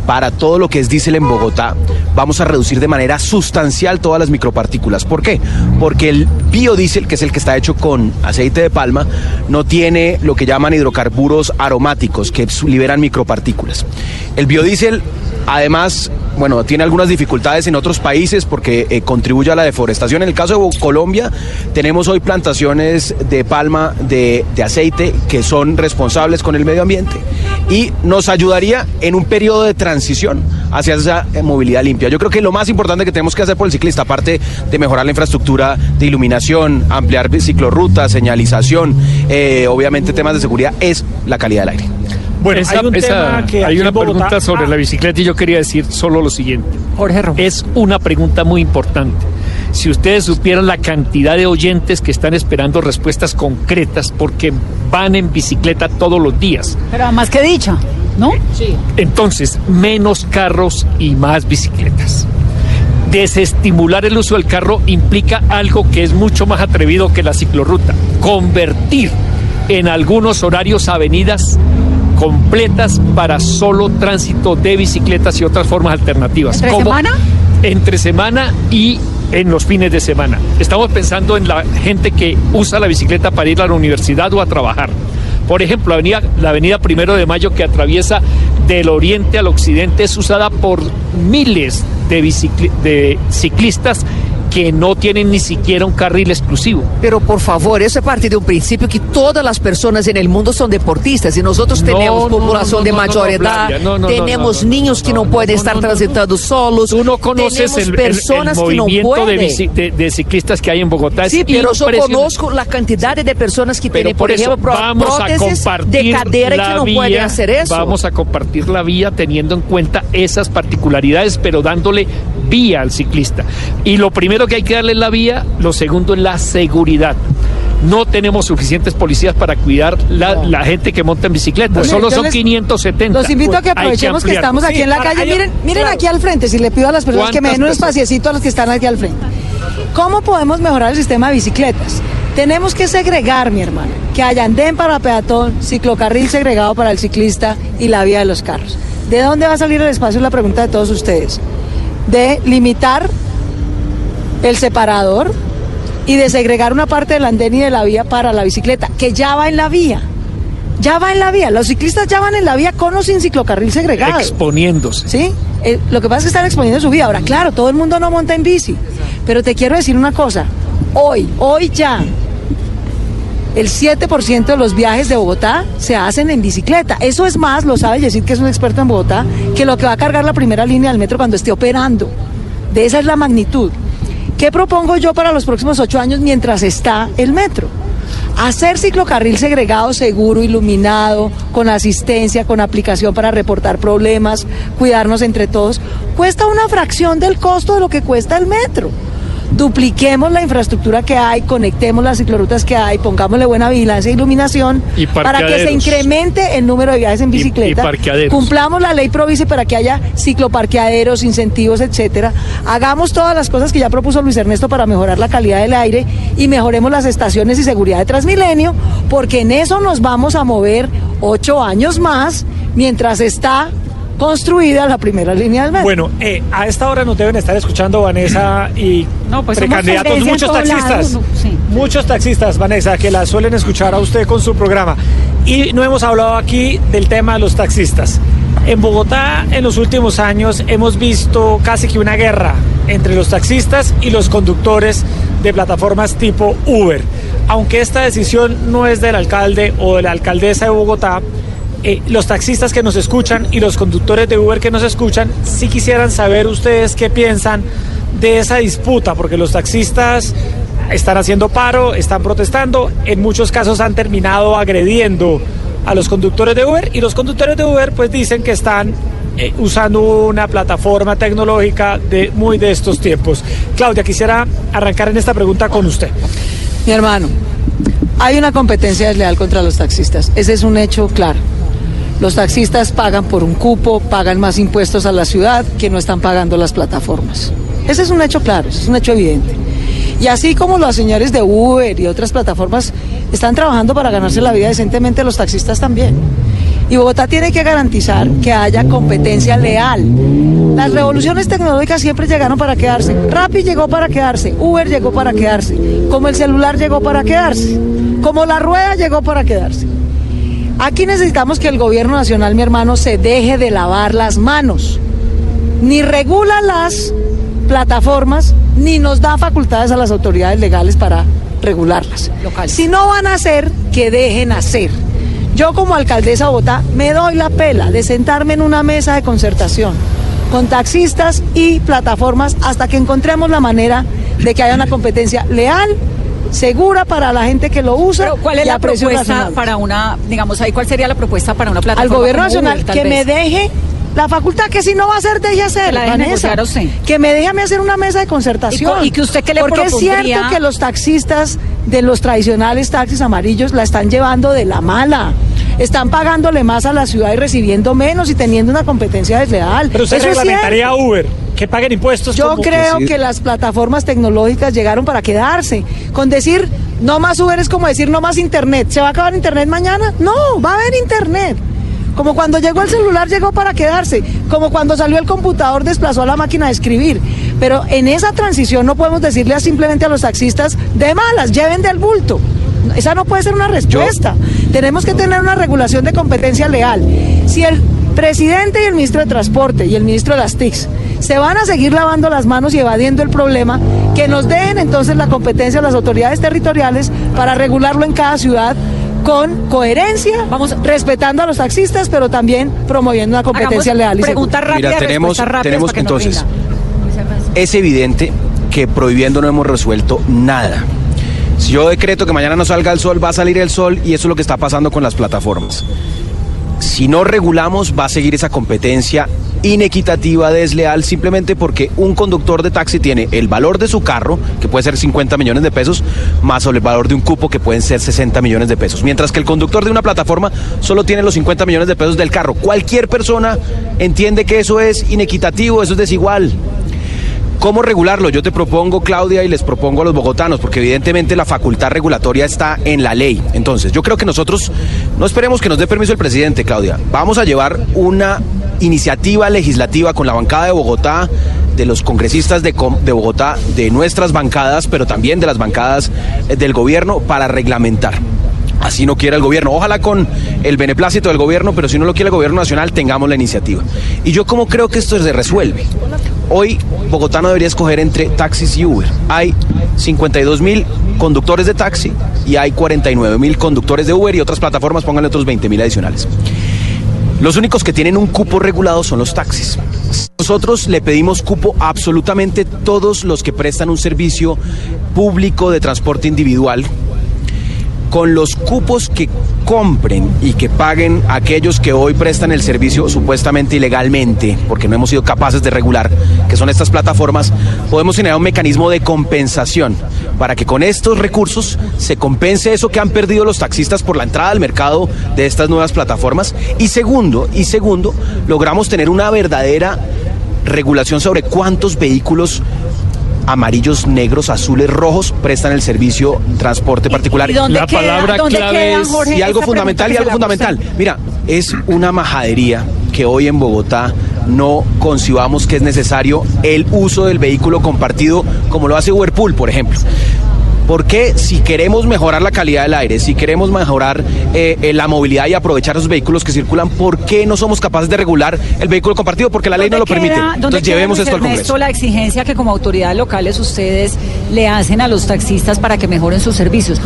para todo lo que es diésel en Bogotá, vamos a reducir de manera sustancial todas las micropartículas. ¿Por qué? Porque el biodiesel, que es el que está hecho con aceite de palma, no tiene lo que llaman hidrocarburos aromáticos, que liberan micropartículas. El biodiesel Además, bueno, tiene algunas dificultades en otros países porque eh, contribuye a la deforestación. En el caso de Colombia, tenemos hoy plantaciones de palma de, de aceite que son responsables con el medio ambiente y nos ayudaría en un periodo de transición hacia esa eh, movilidad limpia. Yo creo que lo más importante que tenemos que hacer por el ciclista, aparte de mejorar la infraestructura de iluminación, ampliar ciclorrutas, señalización, eh, obviamente temas de seguridad, es la calidad del aire. Bueno, Esa- hay, un tema que hay una Bogotá- pregunta sobre Ah. la bicicleta y yo quería decir solo lo siguiente. Jorge Es una pregunta muy importante. Si ustedes supieran la cantidad de oyentes que están esperando respuestas concretas porque van en bicicleta todos los días. Pero más que dicho, ¿no? Sí. Entonces, menos carros y más bicicletas. Desestimular el uso del carro implica algo que es mucho más atrevido que la ciclorruta. Convertir en algunos horarios avenidas completas para solo tránsito de bicicletas y otras formas alternativas. ¿Entre como semana? Entre semana y en los fines de semana. Estamos pensando en la gente que usa la bicicleta para ir a la universidad o a trabajar. Por ejemplo, la avenida, Primero de Mayo que atraviesa del oriente al occidente es usada por miles de ciclistas que no tienen ni siquiera un carril exclusivo. Pero por favor, eso es parte de un principio que todas las personas en el mundo son deportistas y nosotros No, tenemos no, población no, de mayor edad, tenemos niños que no, pueden estar transitando solos, Tú no conoces tenemos el, el- personas el que no movimiento de, pueden. de- de ciclistas que hay en Bogotá. Sí, pero yo conozco la cantidad de personas que Pero tienen, por por, eso ejemplo, vamos a compartir de cadera y la que no vía, pueden hacer eso. Vamos a compartir la vía teniendo en cuenta esas particularidades, pero dándole vía al ciclista. Y lo primero que hay que darle es la vía, lo segundo es la seguridad. No tenemos suficientes policías para cuidar la, la gente que monta en bicicleta. Bueno, Solo son les- 570. Los invito a que aprovechemos que, estamos aquí Sí, en la calle. hay- Miren, miren claro. aquí al frente, si le pido a las personas que me den un espaciecito a los que están aquí al frente. ¿Cómo podemos mejorar el sistema de bicicletas? Tenemos que segregar, mi hermano, que haya andén para peatón, ciclocarril segregado para el ciclista y la vía de los carros. ¿De dónde va a salir el espacio? Es la pregunta de todos ustedes. De limitar el separador y de segregar una parte del andén y de la vía para la bicicleta, que ya va en la vía. Ya va en la vía. Los ciclistas ya van en la vía con o sin ciclocarril segregado. Exponiéndose. ¿Sí? Eh, lo que pasa es que están exponiendo su vida. Ahora, claro, todo el mundo no monta en bici. Pero te quiero decir una cosa. Hoy, hoy ya, el 7% de los viajes de Bogotá se hacen en bicicleta. Eso es más, lo sabe decir que es un experto en Bogotá, que lo que va a cargar la primera línea del metro cuando esté operando. De esa es la magnitud. ¿Qué propongo yo para los próximos ocho años mientras está el metro? Hacer ciclocarril segregado, seguro, iluminado, con asistencia, con aplicación para reportar problemas, cuidarnos entre todos, cuesta una fracción del costo de lo que cuesta el metro. Dupliquemos la infraestructura que hay, conectemos las ciclorutas que hay, pongámosle buena vigilancia e iluminación Y para que se incremente el número de viajes en Y- y bicicleta. Cumplamos la ley Provici para que haya cicloparqueaderos, incentivos, etcétera. Hagamos todas las cosas que ya propuso Luis Ernesto para mejorar la calidad del aire y mejoremos las estaciones y seguridad de Transmilenio, porque en eso nos vamos a mover ocho años más mientras está construida la primera línea del metro. Bueno, eh, a esta hora nos deben estar escuchando Vanessa y pues somos precandidatos, muchos taxistas. lado, sí. Muchos taxistas, Vanessa, que la suelen escuchar a usted con su programa. Y no hemos hablado aquí del tema de los taxistas. En Bogotá, en los últimos años, hemos visto casi que una guerra entre los taxistas y los conductores de plataformas tipo Uber. Aunque esta decisión no es del alcalde o de la alcaldesa de Bogotá, eh, los taxistas que nos escuchan y los conductores de Uber que nos escuchan, sí quisieran saber ustedes qué piensan de esa disputa, porque los taxistas están haciendo paro, están protestando, en muchos casos han terminado agrediendo a los conductores de Uber y los conductores de Uber pues dicen que están eh, usando una plataforma tecnológica de muy de estos tiempos. Claudia, quisiera arrancar en esta pregunta con usted. Mi hermano, hay una competencia desleal contra los taxistas. Ese es un hecho claro. Los taxistas pagan por un cupo, pagan más impuestos a la ciudad que no están pagando las plataformas. Ese es un hecho claro, ese es un hecho evidente. Y así como los señores de Uber y otras plataformas están trabajando para ganarse la vida decentemente, los taxistas también. Y Bogotá tiene que garantizar que haya competencia leal. Las revoluciones tecnológicas siempre llegaron para quedarse. Rappi llegó para quedarse, Uber llegó para quedarse, como el celular llegó para quedarse, como la rueda llegó para quedarse. Aquí necesitamos que el gobierno nacional, mi hermano, se deje de lavar las manos. Ni regula las plataformas, ni nos da facultades a las autoridades legales para regularlas. Si no van a hacer, que dejen hacer. Yo como alcaldesa de Bogotá me doy la pela de sentarme en una mesa de concertación con taxistas y plataformas hasta que encontremos la manera de que haya una competencia leal, segura para la gente que lo usa. Pero, ¿Cuál es y la propuesta para una, digamos ahí, cuál sería la propuesta para una Al plataforma? gobierno como nacional que me deje la facultad que si no va a hacer, deje hacer. Que la deje Vanessa. negociar a usted. Que me deje a mí hacer una mesa de concertación. Y que usted qué le Porque es propondría- cierto que los taxistas de los tradicionales taxis amarillos la están llevando de la mala. Están pagándole más a la ciudad y recibiendo menos y teniendo una competencia desleal. Pero usted Eso es reglamentaría a Uber, que paguen impuestos. Yo como- creo que las plataformas tecnológicas llegaron para quedarse. Con decir no más Uber es como decir no más Internet. ¿Se va a acabar Internet mañana? No, va a haber Internet. Como cuando llegó el celular llegó para quedarse. Como cuando salió el computador desplazó a la máquina de escribir. Pero en esa transición no podemos decirle simplemente a los taxistas de malas, lleven del bulto. Esa no puede ser una respuesta. Tenemos que tener una regulación de competencia leal. Si el presidente y el ministro de Transporte y el ministro de las TICs se van a seguir lavando las manos y evadiendo el problema, que nos dejen entonces la competencia a las autoridades territoriales para regularlo en cada ciudad con coherencia, vamos respetando a los taxistas, pero también promoviendo una competencia Hagamos leal y pregunta rápida, Mira, tenemos, respuesta rápida tenemos que entonces, es evidente que prohibiendo no hemos resuelto nada. Si yo decreto que mañana no salga el sol, va a salir el sol y eso es lo que está pasando con las plataformas. Si no regulamos, va a seguir esa competencia inequitativa, desleal, simplemente porque un conductor de taxi tiene el valor de su carro, que puede ser 50 millones de pesos, más el valor de un cupo, que pueden ser 60 millones de pesos. Mientras que el conductor de una plataforma solo tiene los 50 millones de pesos del carro. Cualquier persona entiende que eso es inequitativo, eso es desigual. ¿Cómo regularlo? Yo te propongo, Claudia, y les propongo a los bogotanos, porque evidentemente la facultad regulatoria está en la ley. Entonces, yo creo que nosotros no esperemos que nos dé permiso el presidente, Claudia. Vamos a llevar una iniciativa legislativa con la bancada de Bogotá, de los congresistas de, de Bogotá, de nuestras bancadas, pero también de las bancadas eh, del gobierno para reglamentar. Así no quiera el gobierno. Ojalá con el beneplácito del gobierno, pero si no lo quiere el gobierno nacional, tengamos la iniciativa. Y yo cómo creo que esto se resuelve. Hoy Bogotá no debería escoger entre taxis y Uber. Hay 52 mil conductores de taxi y hay 49 mil conductores de Uber y otras plataformas, pónganle otros 20 mil adicionales. Los únicos que tienen un cupo regulado son los taxis. Nosotros le pedimos cupo a absolutamente todos los que prestan un servicio público de transporte individual con los cupos que compren y que paguen aquellos que hoy prestan el servicio supuestamente ilegalmente, porque no hemos sido capaces de regular, que son estas plataformas, podemos generar un mecanismo de compensación para que con estos recursos se compense eso que han perdido los taxistas por la entrada al mercado de estas nuevas plataformas. Y segundo, y segundo, logramos tener una verdadera regulación sobre cuántos vehículos amarillos, negros, azules, rojos prestan el servicio transporte particular. y dónde La queda- palabra dónde clave queda, es- Jorge, y algo fundamental y algo fundamental. Mira, es una majadería que hoy en Bogotá no concibamos que es necesario el uso del vehículo compartido como lo hace Whirlpool, por ejemplo. ¿Por qué si queremos mejorar la calidad del aire, si queremos mejorar eh, eh, la movilidad y aprovechar esos vehículos que circulan, por qué no somos capaces de regular el vehículo compartido? Porque la ley no lo permite. ¿Dónde Entonces llevemos esto al Congreso. la exigencia que como autoridades locales ustedes le hacen a los taxistas para que mejoren sus servicios?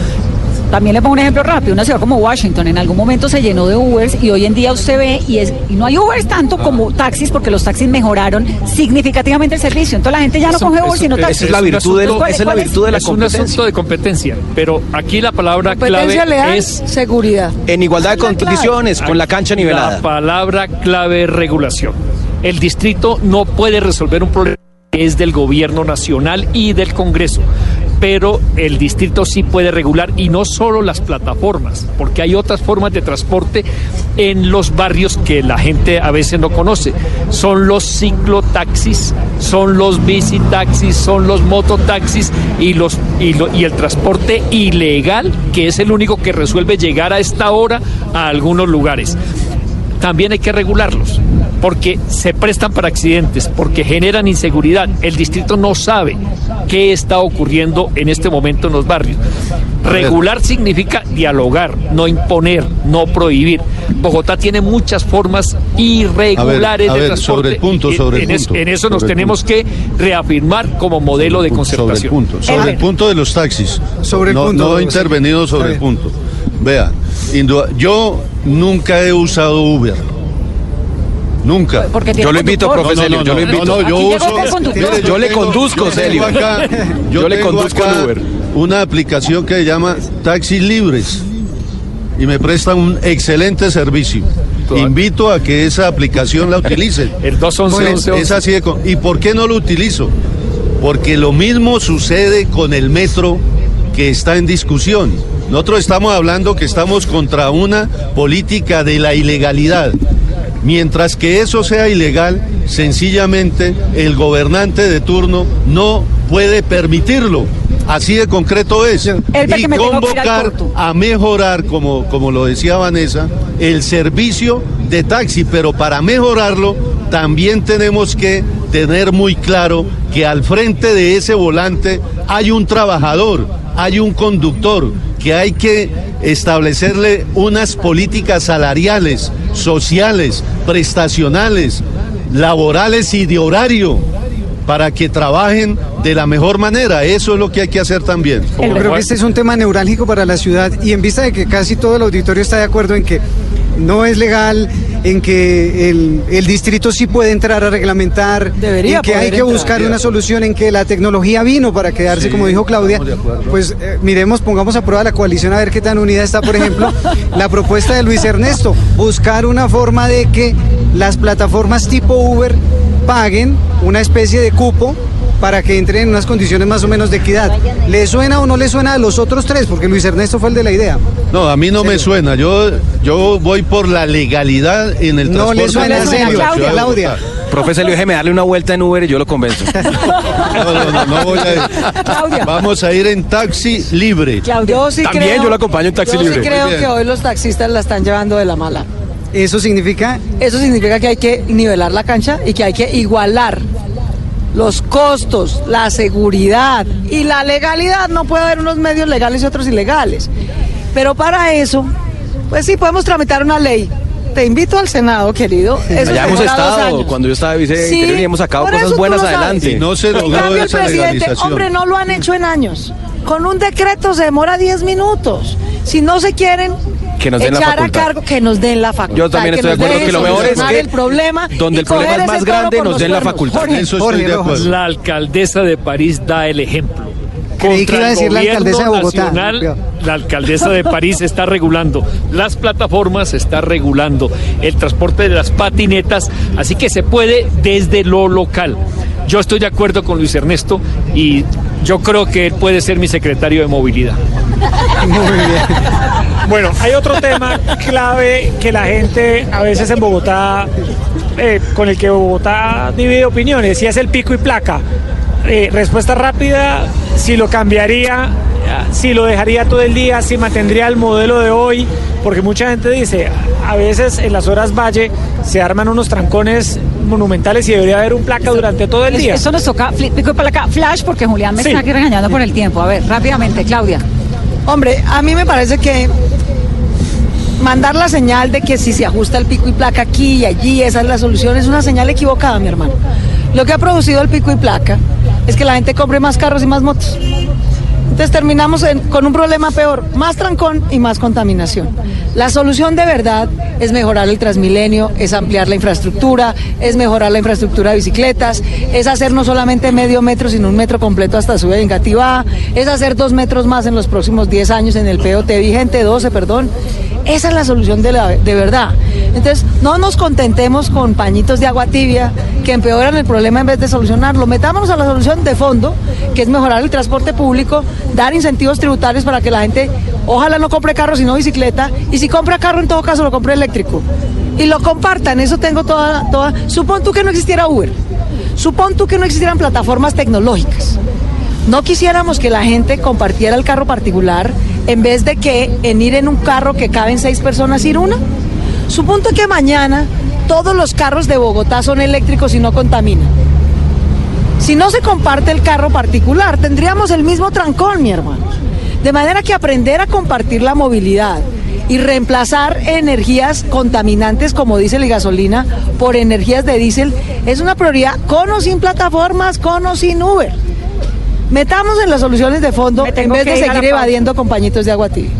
También le pongo un ejemplo rápido, una ciudad como Washington en algún momento se llenó de Ubers y hoy en día usted ve y, es, y no hay Ubers tanto como taxis porque los taxis mejoraron significativamente el servicio. Entonces la gente ya no Eso- coge Uber eso- sino esa taxis. es la virtud del- ¿Cuál- esa es la virtud de la es? Es un asunto de competencia, pero aquí la palabra Competencia clave leal, es seguridad. En igualdad de condiciones, con la cancha nivelada. La palabra clave es regulación. El distrito no puede resolver un problema que es del gobierno nacional y del Congreso. Pero el distrito sí puede regular y no solo las plataformas, porque hay otras formas de transporte en los barrios que la gente a veces no conoce. Son los ciclotaxis, son los bicitaxis, son los mototaxis y, los, y, y el transporte ilegal, que es el único que resuelve llegar a esta hora a algunos lugares también hay que regularlos, porque se prestan para accidentes, porque generan inseguridad. El distrito no sabe qué está ocurriendo en este momento en los barrios. Regular significa dialogar, no imponer, no prohibir. Bogotá tiene muchas formas irregulares A ver, a de transporte. sobre el punto, y sobre el en, es- punto, en eso nos el tenemos que reafirmar como modelo de Sobre el concertación. punto, sobre el punto de los taxis. Sobre el no, punto, No he intervenido sobre el punto. Vea, yo nunca he usado Uber. Nunca. Porque Yo lo invito, profe profe Celio, Celio, yo lo invito. No, no, yo uso. Mire, le conduzco, Celio. acá- yo, Yo le conduzco acá Uber. Una aplicación que se llama Taxis Libres y me presta un excelente servicio. Invito a que esa aplicación la utilicen. El 211 Es así de con- ¿Y por qué no lo utilizo? Porque lo mismo sucede con el metro que está en discusión. Nosotros estamos hablando que estamos contra una política de la ilegalidad. Mientras que eso sea ilegal, sencillamente el gobernante de turno no puede permitirlo. Así de concreto es. Y convocar a mejorar, como, como lo decía Vanessa, el servicio de taxi, pero para mejorarlo también tenemos que tener muy claro que al frente de ese volante hay un trabajador, hay un conductor, que hay que establecerle unas políticas salariales, sociales, prestacionales, laborales y de horario para que trabajen de la mejor manera. Eso es lo que hay que hacer también. Yo creo que este es un tema neurálgico para la ciudad y en vista de que casi todo el auditorio está de acuerdo en que no es legal, en que el, el distrito sí puede entrar a reglamentar, Debería en que hay que entrar. buscar una solución, en que la tecnología vino para quedarse, Sí, como dijo Claudia. Pues eh, miremos, pongamos a prueba la coalición a ver qué tan unida está, por ejemplo, la propuesta de Luis Ernesto, buscar una forma de que las plataformas tipo Uber paguen una especie de cupo para que entren en unas condiciones más o menos de equidad. ¿Le suena o no le suena a los otros tres? Porque Luis Ernesto fue el de la idea. No, a mí no me suena. Yo, yo voy por la legalidad en el No le transporte. suena, de Claudia. Bogotá. Profe Celio, déjeme darle una vuelta en Uber y yo lo convenzo. No, no, no, no voy a ir. Vamos a ir en taxi libre. Yo sí También creo- yo lo acompaño en taxi yo libre. sí creo que hoy los taxistas la están llevando de la mala. ¿Eso significa? Eso significa que hay que nivelar la cancha y que hay que igualar los costos, la seguridad y la legalidad. No puede haber unos medios legales y otros ilegales. Pero para eso, pues sí, podemos tramitar una ley. Te invito al Senado, querido. Eso Allá hemos estado, cuando yo estaba vice Sí, y hemos sacado cosas buenas adelante. Y no se En logró cambio, el esa presidente, legalización. hombre, no lo han hecho en años. Con un decreto se demora 10 minutos. Si no se quieren Que nos den la echar a facultad. cargo, que nos den la facultad. Yo también estoy de acuerdo que lo mejor es que el problema donde el problema es más grande nos den la facultad. Jorge, Eso Jorge, estoy de acuerdo. La alcaldesa de París da el ejemplo. Creí que iba a decir la alcaldesa de Bogotá. nacional, la alcaldesa de París está regulando las plataformas, está regulando el transporte de las patinetas, así que se puede desde lo local. Yo estoy de acuerdo con Luis Ernesto y yo creo que él puede ser mi secretario de movilidad. Bueno, hay otro tema clave que la gente a veces en Bogotá, eh, con el que Bogotá divide opiniones, y es el pico y placa. eh, respuesta rápida, si lo cambiaría, si lo dejaría todo el día, si mantendría el modelo de hoy, porque mucha gente dice, a veces en las horas valle se arman unos trancones monumentales y debería haber un placa durante todo el día. Eso nos toca pico y placa flash porque Julián me Sí. está aquí regañando por el tiempo. A ver, rápidamente, Claudia. Hombre, a mí me parece que mandar la señal de que si se ajusta el pico y placa aquí y allí, esa es la solución, es una señal equivocada, mi hermano. Lo que ha producido el pico y placa es que la gente compre más carros y más motos. Entonces terminamos con un problema peor, más trancón y más contaminación. La solución de verdad es mejorar el Transmilenio, es ampliar la infraestructura, es mejorar la infraestructura de bicicletas, es hacer no solamente medio metro, sino un metro completo hasta su Engativá, es hacer dos metros más en los próximos 10 años en el POT vigente, 12, perdón. Esa es la solución de, la, de verdad. Entonces, no nos contentemos con pañitos de agua tibia que empeoran el problema en vez de solucionarlo. Metámonos a la solución de fondo, que es mejorar el transporte público, dar incentivos tributarios para que la gente ojalá no compre carro sino bicicleta y si compra carro en todo caso lo compre eléctrico. Y lo compartan, eso tengo toda, toda... Supón tú que no existiera Uber, supón tú que no existieran plataformas tecnológicas. No quisiéramos que la gente compartiera el carro particular en vez de que en ir en un carro que caben seis personas ir una. Supongo que mañana todos los carros de Bogotá son eléctricos y no contaminan. Si no se comparte el carro particular, tendríamos el mismo trancón, mi hermano. De manera que aprender a compartir la movilidad y reemplazar energías contaminantes como diésel y gasolina por energías de diésel es una prioridad con o sin plataformas, con o sin Uber. Metamos en las soluciones de fondo en vez de seguir evadiendo compañitos de agua tibia.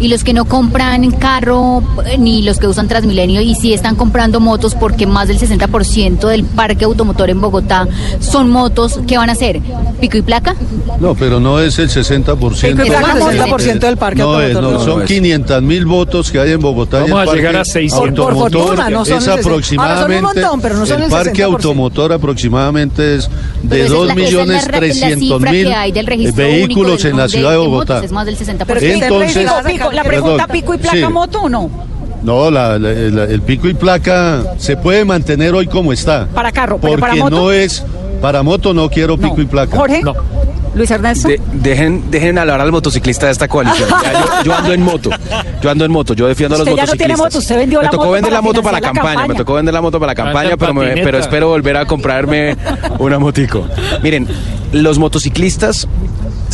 Y los que no compran carro, ni los que usan Transmilenio, y sí están comprando motos, porque más del 60% del parque automotor en Bogotá son motos, ¿qué van a hacer? ¿Pico y placa? No, pero no es el 60%. Pico y placa es el 60% del parque No es, automotor. no, No, son es. 500 mil votos que hay en Bogotá. y Vamos el a llegar a 600. Por- por fortuna, no son es el 60. aproximadamente. Ahora son un montón, pero no son el el parque 60%. automotor aproximadamente es de esa es 2 la- esa es la millones ra- la 300 cifra mil vehículos en la ciudad de de Bogotá. motos, es más del 60%. Pero es que Entonces- pico, la pregunta, pico y placa Sí. moto o no? No, la- la- la- el pico y placa se puede mantener hoy como está. Para carro, pero porque para moto. no es. Para moto no quiero pico y placa. Jorge, Luis Ernesto. De- dejen, dejen hablar al motociclista de esta coalición. Ya, yo, yo ando en moto. Yo ando en moto. Yo defiendo a los Usted ya no motociclistas. tiene moto, usted vendió me la tocó moto vender la moto para la campaña. campaña. Me tocó vender la moto para la campaña, pero, me- pero espero volver a comprarme una motico. Miren, los motociclistas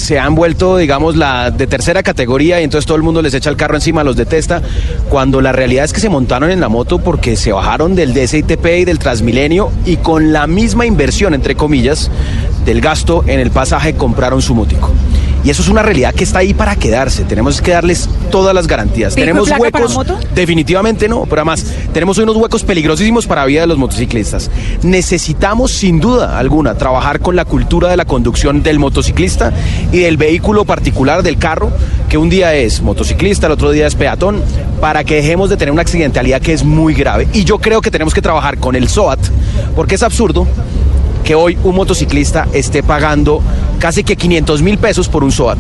se han vuelto, digamos, la de tercera categoría y entonces todo el mundo les echa el carro encima, los detesta, cuando la realidad es que se montaron en la moto porque se bajaron del DSITP y del Transmilenio y con la misma inversión, entre comillas, del gasto en el pasaje compraron su motico. Y eso es una realidad que está ahí para quedarse. Tenemos que darles todas las garantías. ¿Pico y Tenemos huecos. moto? Definitivamente no, pero además tenemos unos huecos peligrosísimos para la vida de los motociclistas. Necesitamos sin duda alguna trabajar con la cultura de la conducción del motociclista y del vehículo particular del carro, que un día es motociclista, el otro día es peatón, para que dejemos de tener una accidentalidad que es muy grave. Y yo creo que tenemos que trabajar con el SOAT, porque es absurdo que hoy un motociclista esté pagando casi que 500 mil pesos por un SOAT.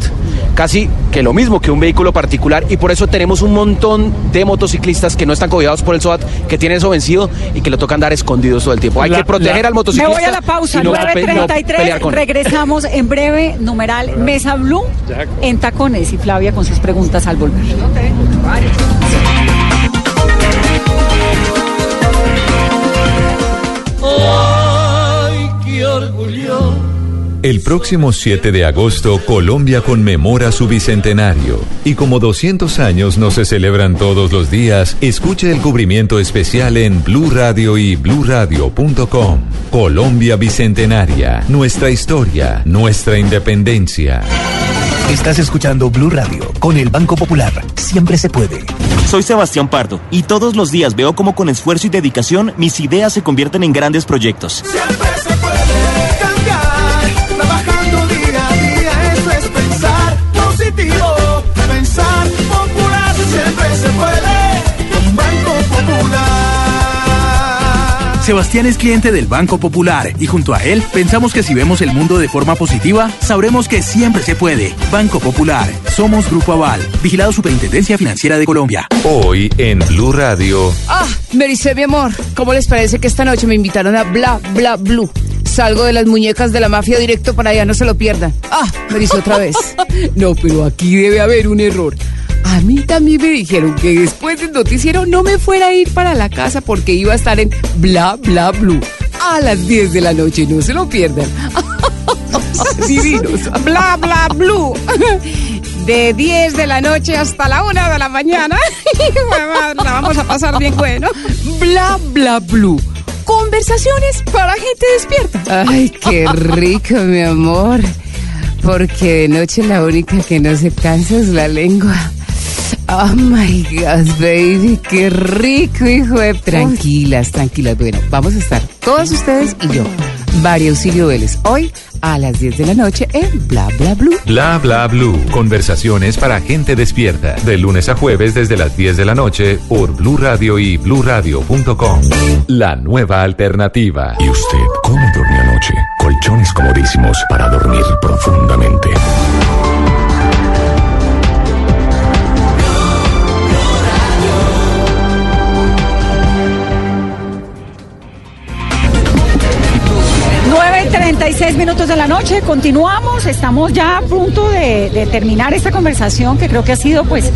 Casi que lo mismo que un vehículo particular y por eso tenemos un montón de motociclistas que no están cobijados por el SOAT, que tienen eso vencido y que lo tocan dar escondidos todo el tiempo. Hay La- que proteger la- al Me motociclista. voy a la pausa, y no pe- no 9.33, pelear con él. regresamos en breve, numeral Mesa Blue, en Tacones y Flavia con sus preguntas al volver. El próximo 7 de agosto, Colombia conmemora su bicentenario. Y como 200 años no se celebran todos los días, escuche el cubrimiento especial en Blue Radio y bluradio.com. Colombia Bicentenaria. Nuestra historia, nuestra independencia. Estás escuchando Blue Radio con el Banco Popular. Siempre se puede. Soy Sebastián Pardo y todos los días veo cómo con esfuerzo y dedicación mis ideas se convierten en grandes proyectos. Siempre se puede. Con Banco Popular. Sebastián es cliente del Banco Popular y junto a él pensamos que si vemos el mundo de forma positiva, sabremos que siempre se puede. Banco Popular. Somos Grupo Aval. Vigilado Superintendencia Financiera de Colombia. Hoy en Blue Radio. Ah, Mericé, mi amor, ¿cómo les parece que esta noche me invitaron a Bla Bla Blue? Salgo de las muñecas de la mafia directo para allá, no se lo pierdan. Ah, me dice otra vez. No, pero aquí debe haber un error. A mí también me dijeron que después del noticiero no me fuera a ir para la casa porque iba a estar en Bla Bla Blue a las 10 de la noche. No se lo pierdan. Divinos. Bla Bla Blue. De 10 de la noche hasta la 1 de la mañana. la vamos a pasar bien bueno. Bla Bla Blue. Conversaciones para gente despierta. Ay, qué rico, mi amor. Porque de noche la única que no se cansa es la lengua. Oh my God, baby, qué rico, hijo de. Tranquilas, tranquilas. Bueno, vamos a estar todas ustedes y yo. María Auxilio Vélez, hoy a las 10 de la noche en Bla Bla Blue. Bla bla blue. Conversaciones para gente despierta. De lunes a jueves desde las 10 de la noche por Blue Radio y bluradio.com. La nueva alternativa. ¿Y usted cómo durmió anoche? Colchones comodísimos para dormir profundamente. Nueve y 36 minutos de la noche, continuamos, estamos ya a punto de, de terminar esta conversación que creo que ha sido pues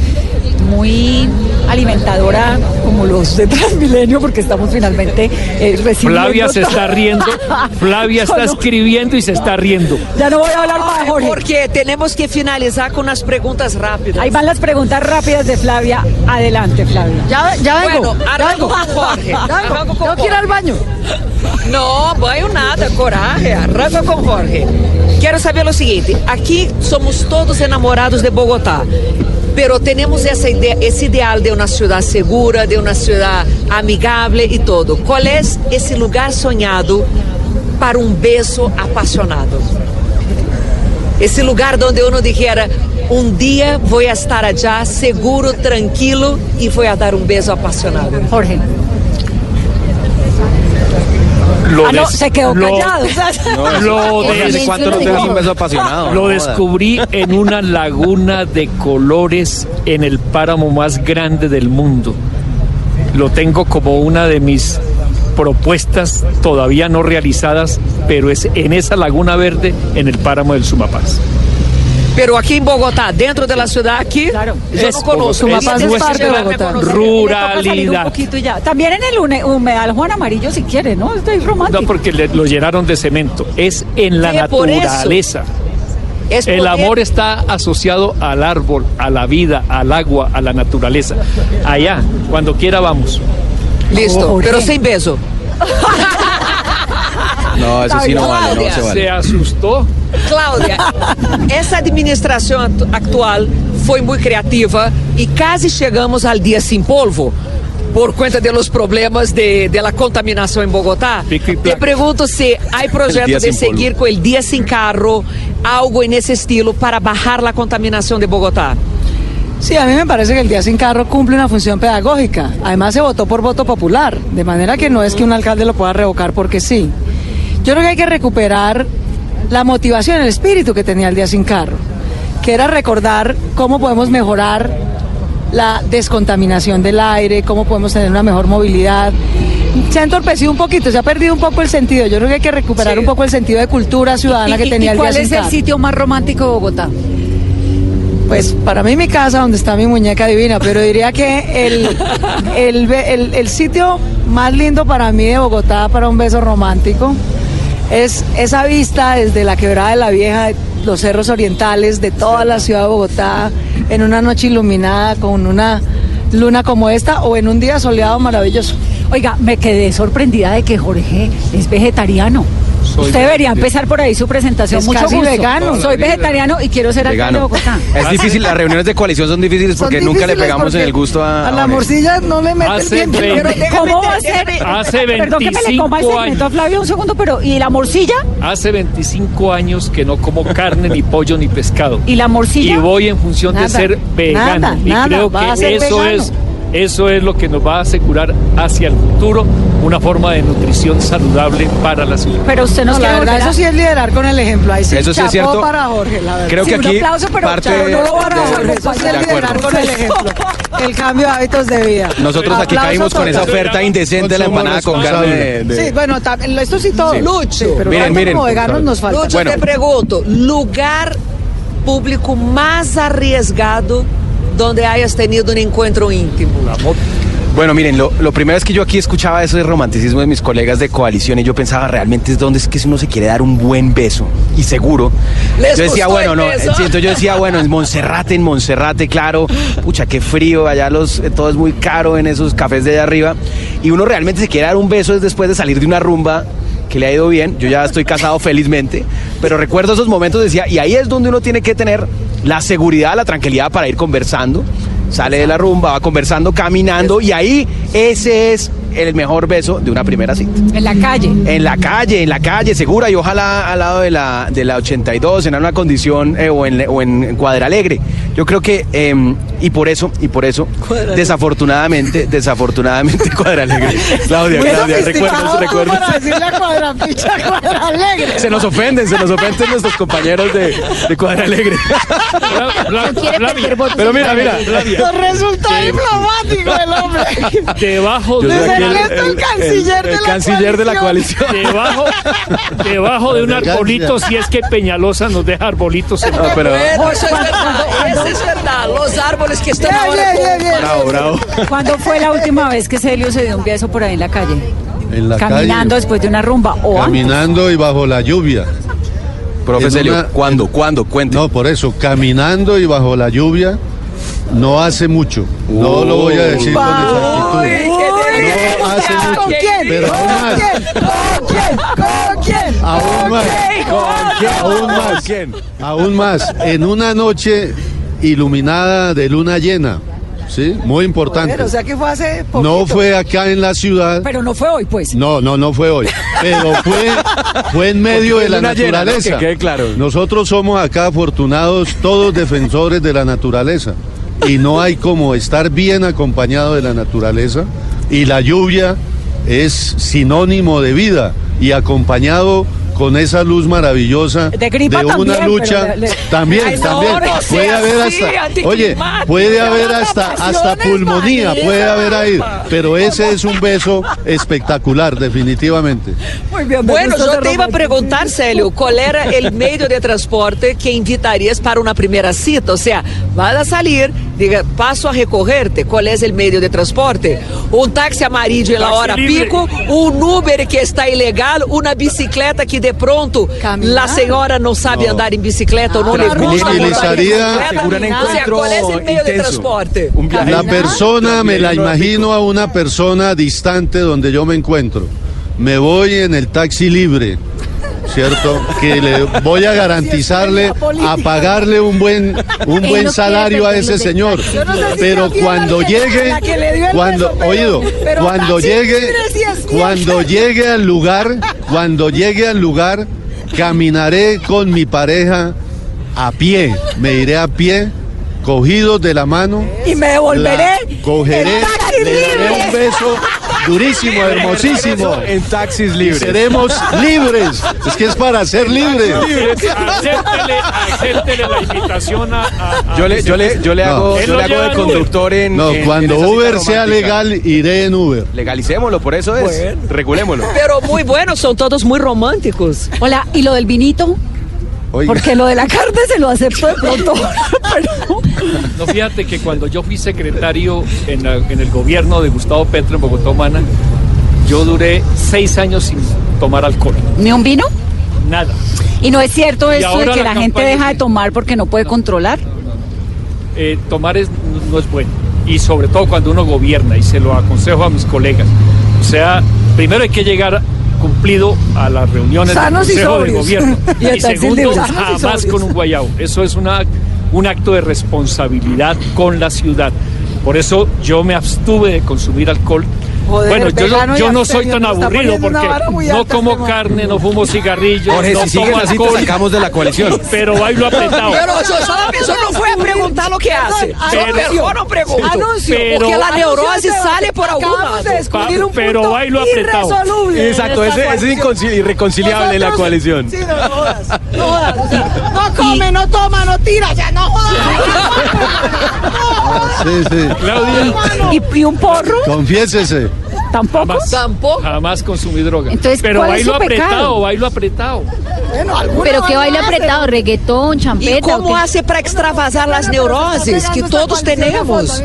muy alimentadora como los de Transmilenio porque estamos finalmente eh, recibiendo... Flavia se está riendo. Flavia está No, no. escribiendo y se está riendo. Ya no voy a hablar más, Jorge. Porque tenemos que finalizar con unas preguntas rápidas. Ahí van las preguntas rápidas de Flavia. Adelante, Flavia. Ya, ya vengo. Bueno, ya arranco vengo. con Jorge. Arranco con Tengo que ir al baño. No, banho nada, coragem. Arranca com Jorge. Quero saber o seguinte: aqui somos todos enamorados de Bogotá. Pero temos essa ideia, esse ideal de uma cidade segura, de uma cidade amigável e todo. Qual é esse lugar sonhado para um beijo apaixonado? Esse lugar onde uno dijera, um dia vou estar allá seguro, tranquilo e vou a dar um beijo apaixonado. Jorge. Lo Ah, no, se quedó lo- callado. Lo, descubrí en una laguna de colores en el páramo más grande del mundo. Lo tengo como una de mis propuestas todavía no realizadas, pero es en esa laguna verde en el páramo del Sumapaz. Pero aqui em Bogotá, dentro eu Es não conheço. Bogotá, Esse es é nuestra parte de Bogotá. un ruralidad. poquito y ya. También en el humedal Juan Amarillo si quiere, ¿no? Estoy romántico. No, porque le- lo llenaron de cemento. Es en la Sí, naturaleza. Es El amor está asociado al árbol, a la vida, al agua, a la naturaleza. Allá, cuando quiera vamos. Listo, Jorge. pero sem beijo. No, eso sí no vale, no se Se vale. asustó. Cláudia, essa administração atu- actual foi muito criativa e quase chegamos ao dia sem polvo por conta dos problemas de, de la contaminação em Bogotá. E Te se há projeto dia de polvo. seguir com o dia sem carro, algo nesse estilo para bajar a contaminação de Bogotá. Sí, a mí me parece que el Día Sin Carro cumple una función pedagógica. Además, se votó por voto popular, de manera que no es que un alcalde lo pueda revocar porque sí. Yo creo que hay que recuperar la motivación, el espíritu que tenía el Día Sin Carro, que era recordar cómo podemos mejorar la descontaminación del aire, cómo podemos tener una mejor movilidad. Se ha entorpecido un poquito, se ha perdido un poco el sentido. Yo creo que hay que recuperar Sí. un poco el sentido de cultura ciudadana ¿Y- que tenía y el Día cuál Sin es el Carro. sitio más romántico de Bogotá? Pues para mí mi casa donde está mi muñeca divina, pero diría que el, el, el- el sitio más lindo para mí de Bogotá para un beso romántico es esa vista desde la quebrada de la vieja, los cerros orientales, de toda la ciudad de Bogotá, en una noche iluminada con una luna como esta o en un día soleado maravilloso. Oiga, me quedé sorprendida de que Jorge es vegetariano. Soy Usted debería empezar por ahí su presentación. Es Mucho casi gusto. vegano. Soy vegetariano y quiero ser alcalde de Vegano. Bogotá. Es difícil, las reuniones de coalición son difíciles porque Son nunca le pegamos en el gusto a... A la a- morcilla no le mete el Hace diente, pero 20. déjame- ¿Cómo va a ser? Hace Perdón que me le coma el 25 segmento a años. Flavio un segundo, pero ¿y la morcilla? Hace 25 años que no como carne, ni pollo, ni pescado. ¿Y la morcilla? Y voy en función Nada, de ser vegano. nada, y nada, creo que eso vegano. es Eso es lo que nos va a asegurar hacia el futuro una forma de nutrición saludable para la ciudad. Pero usted nos No, la quiere verdad, volver a- eso sí es liderar con el ejemplo. Ahí sí, Eso sí es chapó cierto. para Jorge, la verdad. Creo que Sí, un aquí aplauso, pero parte de- para de- Jorge. Eso sí es liderar con el ejemplo. El cambio de hábitos de vida. Nosotros aquí Aplauso caímos con esa oferta indecente de la empanada con carne de... de- Sí, bueno, tam- esto sí todo. Sí. Sí, pero Miren, tanto miren. como veganos nos falta. Lucho, Bueno. te pregunto, lugar público más arriesgado donde hayas tenido un encuentro íntimo. Bueno, miren, lo, lo primero es que yo aquí escuchaba eso de romanticismo de mis colegas de coalición y yo pensaba realmente es donde es que si uno se quiere dar un buen beso y seguro. ¿Les yo decía, bueno, no, beso? siento, yo decía, bueno, en Monserrate, en Monserrate, claro, pucha, qué frío, allá los, eh, todo es muy caro en esos cafés de allá arriba y uno realmente se quiere dar un beso es después de salir de una rumba que le ha ido bien, yo ya estoy casado felizmente, pero recuerdo esos momentos, decía, y ahí es donde uno tiene que tener la seguridad, la tranquilidad para ir conversando, sale de la rumba, va conversando, caminando, y ahí ese es el mejor beso de una primera cita. En la calle. En la calle, en la calle, segura, y ojalá al lado de la, de la 82, en una condición, eh, o, en, o en Cuadra Alegre. Yo creo que, eh, y por eso, y por eso, desafortunadamente, desafortunadamente, Cuadra Alegre. Claudia, Muy Claudia, sofisticado recuerdos, recuerdos. Para decirle a cuadrapicha, cuadra alegre. Se nos ofenden, se nos ofenden nuestros compañeros de, de Cuadra Alegre. Pero mira, mira. Resulta diplomático el hombre. Debajo de el- Ernesto, el el- canciller el de la canciller de la coalición. Debajo, debajo de un arbolito, si es que Peñalosa nos deja arbolitos. En No, pero- Bueno, eso es verdad, eso es verdad. Los árboles que están Bien, ahora bien, bien. Bravo, bravo. ¿Cuándo fue la última vez que Celio se dio un beso por ahí en la calle? En la Caminando calle, después de una rumba o antes. caminando y bajo la lluvia. Profe Celio, una- ¿cuándo? ¿Cuándo? Cuente. No, por eso, caminando y bajo la lluvia, no hace mucho. No lo voy a decir con exactitud. No ¿Con quién? Pero aún ¿Con más, quién? ¿Con quién? ¿Con quién? aún más, aún más, aún más. En una noche iluminada de luna llena, ¿sí? Muy importante. Pero, o sea que fue hace poquito. No fue acá en la ciudad. Pero no fue hoy, pues. No, no, no fue hoy. Pero fue, fue en medio Porque de la luna llena, ¿no? naturaleza. Que quede claro. Nosotros somos acá afortunados, todos defensores de la naturaleza. Y no hay como estar bien acompañado de la naturaleza. Y la lluvia es sinónimo de vida. Y acompañado con esa luz maravillosa De gripa una también, lucha le- le- también Ay, no, también no puede haber hasta oye puede haber hasta hasta pulmonía puede haber ahí pero ese es un beso espectacular definitivamente Muy bien. me Bueno, yo te iba a preguntar, Célio, ¿cuál era el medio de transporte que invitarías para una primera cita? O sea, vas a salir, diga, paso a recogerte. ¿Cuál es el medio de transporte? Un taxi amarillo en la Taxi hora pico, un Uber que está ilegal, una bicicleta que de pronto Caminar. la señora no sabe No. andar en bicicleta o no le gusta un O sea, ¿cuál es el medio de intenso. transporte? Un viaje. la persona me la imagino a una persona distante donde yo me encuentro me voy en el taxi libre ¿Cierto? Que le voy a garantizarle, a pagarle un buen, un buen salario a ese señor. Pero cuando llegue, cuando, oído, cuando llegue, cuando llegue al lugar, cuando llegue al lugar, caminaré con mi pareja a pie, me iré a pie, cogidos de la mano. Y me devolveré. Cogeré, taxi le daré un beso durísimo, hermosísimo. En taxis Y libres. seremos libres. Es que es para ser libres. Acéptele, acéptele la invitación a. a- a Yo le, yo le, yo le No. hago, yo le hago de conductor en. No, en- en cuando Uber sea legal, iré en Uber. Legalicémoslo, por eso es. Regulémoslo. Pero muy buenos, son todos muy románticos. Hola, ¿y lo del vinito? Oiga. Porque lo de la carne se lo acepto de pronto. Pero- No, fíjate que cuando yo fui secretario en, la- en el gobierno de Gustavo Petro en Bogotá, Humana, yo duré seis años sin tomar alcohol. ¿Ni un vino? Nada. Y no es cierto Y esto de que la la, gente deja de tomar porque no puede controlar. Eh, tomar es, no es bueno. Y sobre todo cuando uno gobierna, y se lo aconsejo a mis colegas. O sea, primero hay que llegar cumplido a las reuniones Sanos del Consejo de. Gobierno. Y y segundo, jamás con un guayao. Eso es una, un acto de responsabilidad con la ciudad. Por eso yo me abstuve de consumir alcohol. Joder, bueno, yo, no- yo no soy tan aburrido porque no como este carne, no fumo cigarrillos, Jorge, no si sigue tomo así, te alcohol. sacamos de la coalición. Pero bailo apretado. Pero yo, solo, solo fue a preguntar lo que hace. Yo Pero- mejor no pregunto. Anuncio. Pero- porque la neurosis sale por lado. de descubrir un pero punto bailo apretado. irresoluble Exacto, esta ese, ese es irreconciliable en la Nosotros- coalición. Sí, no, no jodas. No jodas. o sea, no come, no toma, no tira. Ya no jodas. Sí, sí. Claudia, ¿Y, y un porro? Confiésese. ¿Tampoco? jamás, Tampoco. jamás consumí droga. Entonces, pero ¿cuál es bailo pecado? apretado, bailo apretado. Bueno, Pero qué hace, apretado, reggaetón, ¿Y champeta. ¿o cómo hace para extravasar las neurosis que todos tenemos?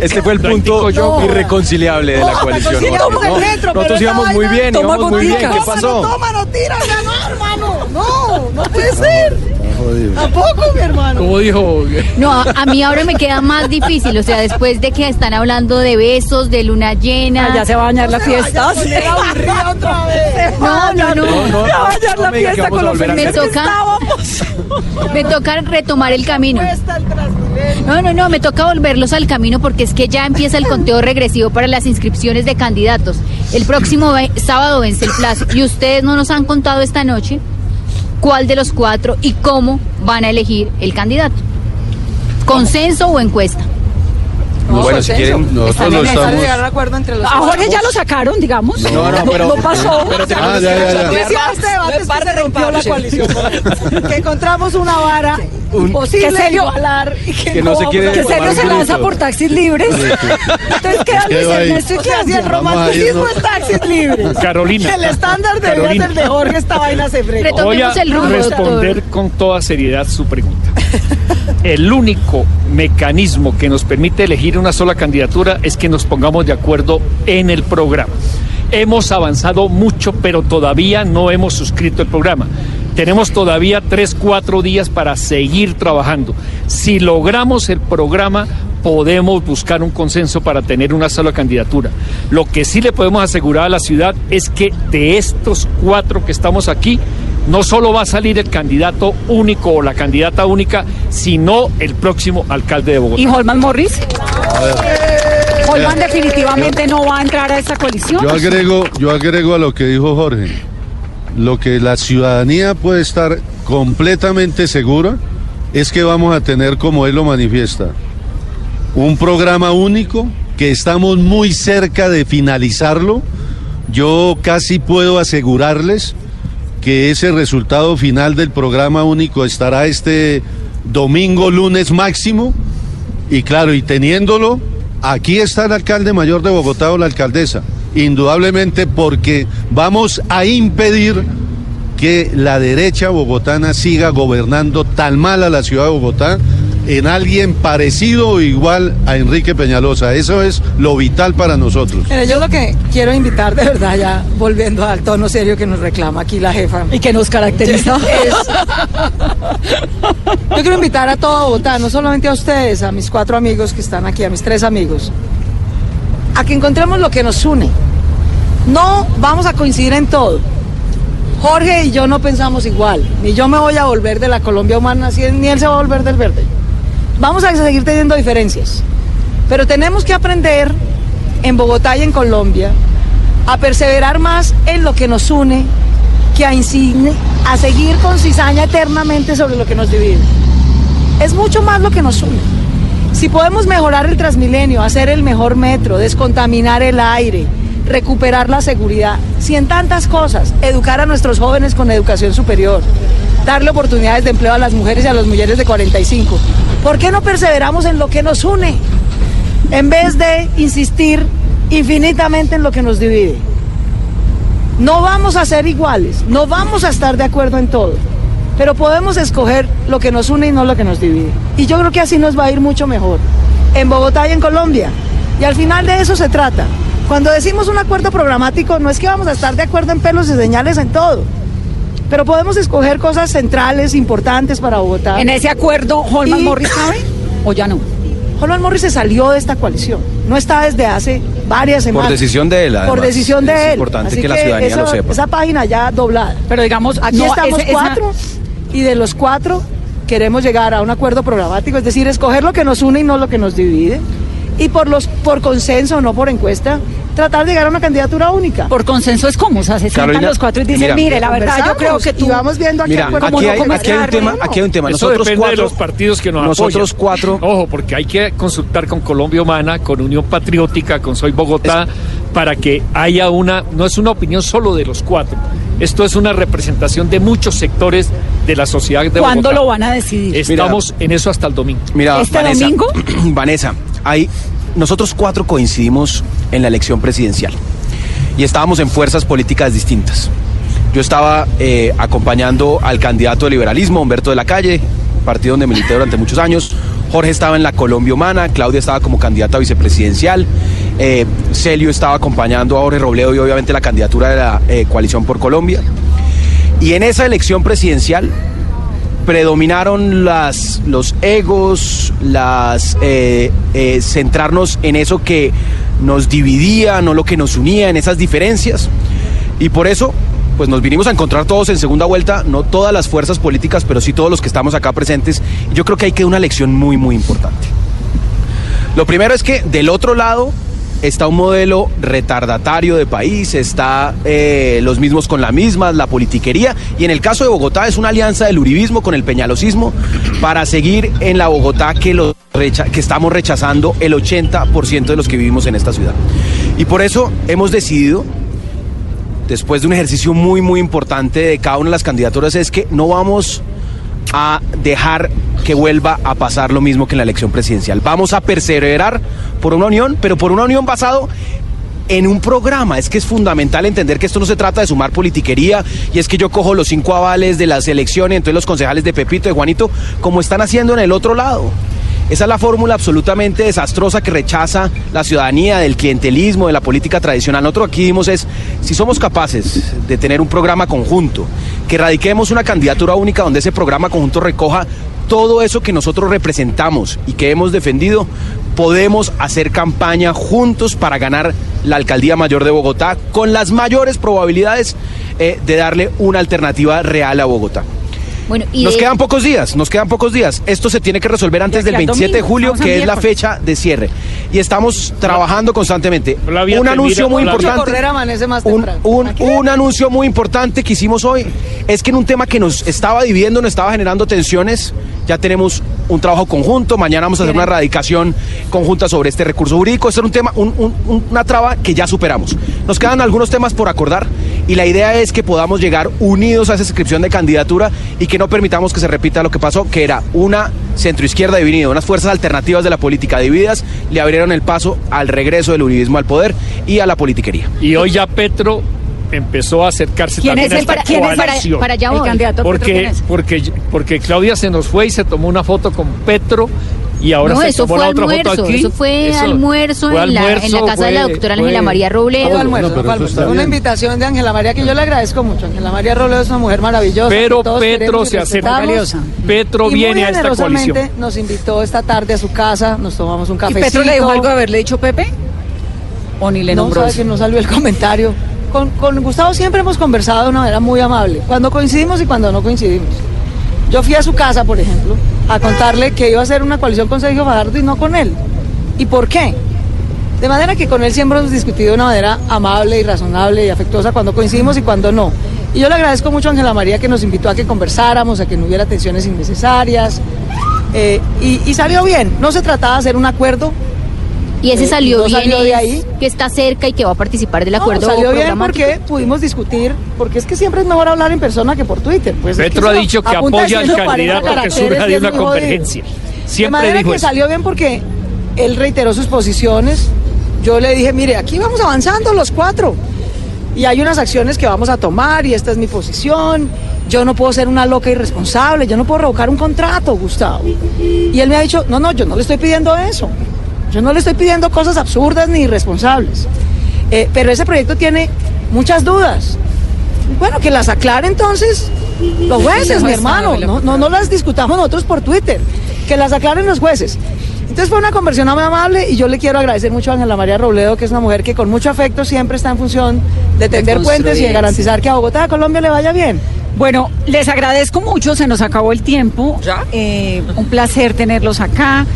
Este fue el punto irreconciliable de la coalición. ¿no? Nosotros íbamos muy bien, toma íbamos muy bien. ¿Qué No, pasó? No toma, no tira, no, hermano. No, no puede ser. Tampoco, mi hermano. Como dijo No, a, a mí ahora me queda más difícil, o sea, después de que están hablando de besos, de luna llena. Ah, ya se va a bañar la fiesta. Poner aburrida otra vez. No, no, no. No, no, Se va a bañar no la fiesta con a los a Me toca-. Me toca retomar el camino. No, no, no, me toca volverlos al camino porque es que ya empieza el conteo regresivo para las inscripciones de candidatos. El próximo sábado vence el plazo y ustedes no nos han contado esta noche cuál de los cuatro y cómo van a elegir el candidato. ¿Consenso o encuesta? Bueno, si quieren, Nosotros lo estamos. llegar a acuerdo entre los A Jorge ya lo sacaron, digamos. No, no, pero- pasó. pero tenemos Ah, ya, ya, ya. Decía este debate es que parte se rompió la coalición. que encontramos una vara imposible Que de serio- igualar y que, que no se vamos quiere Que serio se lanza por taxis libres. Entonces queda Luis. Ernesto y el Claudia. A romanticismo es taxis libres. Carolina. El estándar debería Carolina. ser de Jorge, esta vaina se frega. Retomemos Voy a el rumbo, responder doctor. con toda seriedad su pregunta. El único mecanismo que nos permite elegir una sola candidatura es que nos pongamos de acuerdo en el programa. Hemos avanzado mucho, pero todavía no hemos suscrito el programa. Tenemos todavía tres, cuatro días para seguir trabajando. Si logramos el programa, podemos buscar un consenso para tener una sola candidatura. Lo que sí le podemos asegurar a la ciudad es que de estos cuatro que estamos aquí, no solo va a salir el candidato único o la candidata única, sino el próximo alcalde de Bogotá. ¿Y Holman Morris? Holman definitivamente no va a entrar a esta coalición. Yo agrego, yo agrego a lo que dijo Jorge. Lo que la ciudadanía puede estar completamente segura es que vamos a tener, como él lo manifiesta, un programa único que estamos muy cerca de finalizarlo. Yo casi puedo asegurarles que ese resultado final del programa único estará este domingo, lunes máximo. Y claro, y teniéndolo, aquí está el alcalde mayor de Bogotá o la alcaldesa. Indudablemente porque vamos a impedir que la derecha bogotana siga gobernando tan mal a la ciudad de Bogotá en alguien parecido o igual a Enrique Peñalosa. Eso es lo vital para nosotros. Mire, yo lo que quiero invitar de verdad, ya volviendo al tono serio que nos reclama aquí la jefa. Y que nos caracteriza. Es- yo quiero invitar a todo Bogotá, no solamente a ustedes, a mis cuatro amigos que están aquí, a mis tres amigos, a que encontremos lo que nos une. No vamos a coincidir en todo. Jorge y yo no pensamos igual, ni yo me voy a volver de la Colombia humana, ni él se va a volver del verde. Vamos a seguir teniendo diferencias, pero tenemos que aprender en Bogotá y en Colombia a perseverar más en lo que nos une que a, insigne- a seguir con cizaña eternamente sobre lo que nos divide. Es mucho más lo que nos une. Si podemos mejorar el Transmilenio, hacer el mejor metro, descontaminar el aire, recuperar la seguridad, si tantas cosas, educar a nuestros jóvenes con educación superior, darle oportunidades de empleo a las mujeres y a las mujeres de 45, ¿por qué no perseveramos en lo que nos une en vez de insistir infinitamente en lo que nos divide? No vamos a ser iguales, no vamos a estar de acuerdo en todo, pero podemos escoger lo que nos une y no lo que nos divide. Y yo creo que así nos va a ir mucho mejor, en Bogotá y en Colombia. Y al final de eso se trata. Cuando decimos un acuerdo programático, no es que vamos a estar de acuerdo en pelos y señales en todo, pero podemos escoger cosas centrales, importantes para Bogotá. En ese acuerdo, Holman Y- Morris cabe o ya no. Holman Morris se salió de esta coalición, no está desde hace varias semanas. decisión de él, Por además. decisión de Es él. importante Así que la ciudadanía esa, lo sepa. Esa página ya doblada. Pero digamos, Aquí no, estamos ese- esa- cuatro y de los cuatro queremos llegar a un acuerdo programático, es decir, escoger lo que nos une y no lo que nos divide. y por los por consenso, no por encuesta, tratar de llegar a una candidatura única. Por consenso es como, o sea, se sientan Carolina, los cuatro y dicen, mira, mire, la verdad, yo creo que tú... Y vamos viendo aquí Mira, aquí hay, no aquí hay un tema, ¿no? aquí hay un tema. Eso Nosotros depende cuatro, de los partidos que nos nosotros apoyan. cuatro, Ojo, porque hay que consultar con Colombia Humana, con Unión Patriótica, con Soy Bogotá, para que haya una, no es una opinión solo de los cuatro. Esto es una representación de muchos sectores de la sociedad de Bogotá. ¿Cuándo lo van a decidir? Estamos en eso hasta el domingo. Mira, ¿Este Vanessa, domingo? Vanessa, hay, nosotros cuatro coincidimos en la elección presidencial y estábamos en fuerzas políticas distintas. Yo estaba eh, acompañando al candidato de liberalismo, Humberto de la Calle, partido donde milité durante muchos años. Jorge estaba en la Colombia Humana, Claudia estaba como candidata a vicepresidencial, eh, Celio estaba acompañando a Jorge Robledo y obviamente la candidatura de la eh, coalición por Colombia. Y en esa elección presidencial predominaron las, los egos, las eh, eh, centrarnos en eso que nos dividía, no lo que nos unía, en esas diferencias. Y por eso, pues nos vinimos a encontrar todos en segunda vuelta, no todas las fuerzas políticas, pero sí todos los que estamos acá presentes. Yo creo que ahí queda una lección muy, muy importante. Lo primero es que del otro lado está un modelo retardatario de país, está eh, los mismos con la misma, la politiquería, y en el caso de Bogotá es una alianza del uribismo con el peñalosismo para seguir en la Bogotá que, lo recha- que estamos rechazando el 80% de los que vivimos en esta ciudad. Y por eso hemos decidido después de un ejercicio muy, muy importante de cada una de las candidaturas, es que no vamos a dejar que vuelva a pasar lo mismo que en la elección presidencial. Vamos a perseverar por una unión, pero por una unión basado en un programa. Es que es fundamental entender que esto no se trata de sumar politiquería y es que yo cojo los cinco avales de las elecciones, entonces los concejales de Pepito, de Juanito, como están haciendo en el otro lado. Esa es la fórmula absolutamente desastrosa que rechaza la ciudadanía del clientelismo, de la política tradicional. Nosotros aquí dimos es, si somos capaces de tener un programa conjunto, que radiquemos una candidatura única donde ese programa conjunto recoja todo eso que nosotros representamos y que hemos defendido, podemos hacer campaña juntos para ganar la alcaldía mayor de Bogotá con las mayores probabilidades eh, de darle una alternativa real a Bogotá. Bueno, y Nos de- quedan pocos días, nos quedan pocos días. Esto se tiene que resolver antes De del aquí al 27 de julio, que es la fecha de cierre. Y estamos trabajando constantemente. Un anuncio muy importante. Un, temprano. un- un anuncio muy importante que hicimos hoy es que en un tema que nos estaba dividiendo, nos estaba generando tensiones, ya tenemos un trabajo conjunto. Mañana vamos a hacer una radicación conjunta sobre este recurso jurídico. Este era un tema, un- un- una traba que ya superamos. Nos quedan algunos temas por acordar y la idea es que podamos llegar unidos a esa inscripción de candidatura y que no permitamos que se repita lo que pasó, que era una centroizquierda dividida, unas fuerzas alternativas de la política divididas, le abrieron el paso al regreso del uribismo al poder y a la politiquería. Y hoy ya Petro empezó a acercarse ¿Quién también es a el esta para- quién es para- para allá El candidato Petro, ¿quién porque, es? porque, porque Claudia se nos fue y se tomó una foto con Petro y ahora no, se eso tomó fue la otra almuerzo, foto aquí. eso fue Eso almuerzo, fue en, la, en la almuerzo, casa de la fue- doctora fue- Ángela María Fue Robledo. almuerzo, No, pero fue eso almuerzo. Una bien. invitación de Ángela María que yo le agradezco mucho. Ángela María Robledo es una mujer maravillosa. Pero Petro y se acerca. respetamos. Petro Y viene muy a esta coalición. nos invitó esta tarde a su casa, nos tomamos un ¿Y cafecito. Petro le dijo algo de haberle dicho Pepe? ¿O ni le no, nombró? sabe que no salió el comentario. Con, con Gustavo siempre hemos conversado de una manera muy amable, cuando coincidimos y cuando no coincidimos. Yo fui a su casa, por ejemplo, a contarle que iba a hacer una coalición con Sergio Fajardo y no con él. ¿Y por qué? De manera que con él siempre hemos discutido de una manera amable y razonable y afectuosa cuando coincidimos y cuando no. Y yo le agradezco mucho a Ángela María que nos invitó a que conversáramos, a que no hubiera tensiones innecesarias. eh, y, y salió bien. No se trataba de hacer un acuerdo. Y ese salió no bien, salió de es ahí. que está cerca y que va a participar del No, acuerdo salió bien porque pudimos discutir, porque es que siempre es mejor hablar en persona que por Twitter. Pues es que Petro ha dicho que apoya al 140 candidato que surja de una convergencia. de Siempre manera dijo que eso. salió bien porque él reiteró sus posiciones. Yo le dije, mire, aquí vamos avanzando los cuatro. Y hay unas acciones que vamos a tomar y esta es mi posición. Yo no puedo ser una loca irresponsable, yo no puedo revocar un contrato, Gustavo. Y él me ha dicho, no, no, yo no le estoy pidiendo eso. Yo no le estoy pidiendo cosas absurdas ni irresponsables. Eh, pero ese proyecto tiene muchas dudas. Bueno, que las aclare entonces los jueces, mi hermano. No, no, no las discutamos nosotros por Twitter. Que las aclaren los jueces. Entonces fue una conversión muy amable y yo le quiero agradecer mucho a Ángela María Robledo, que es una mujer que con mucho afecto siempre está en función de tender puentes y de garantizar que a Bogotá, a Colombia le vaya bien. Bueno, les agradezco mucho, se nos acabó el tiempo. Eh, un placer tenerlos acá.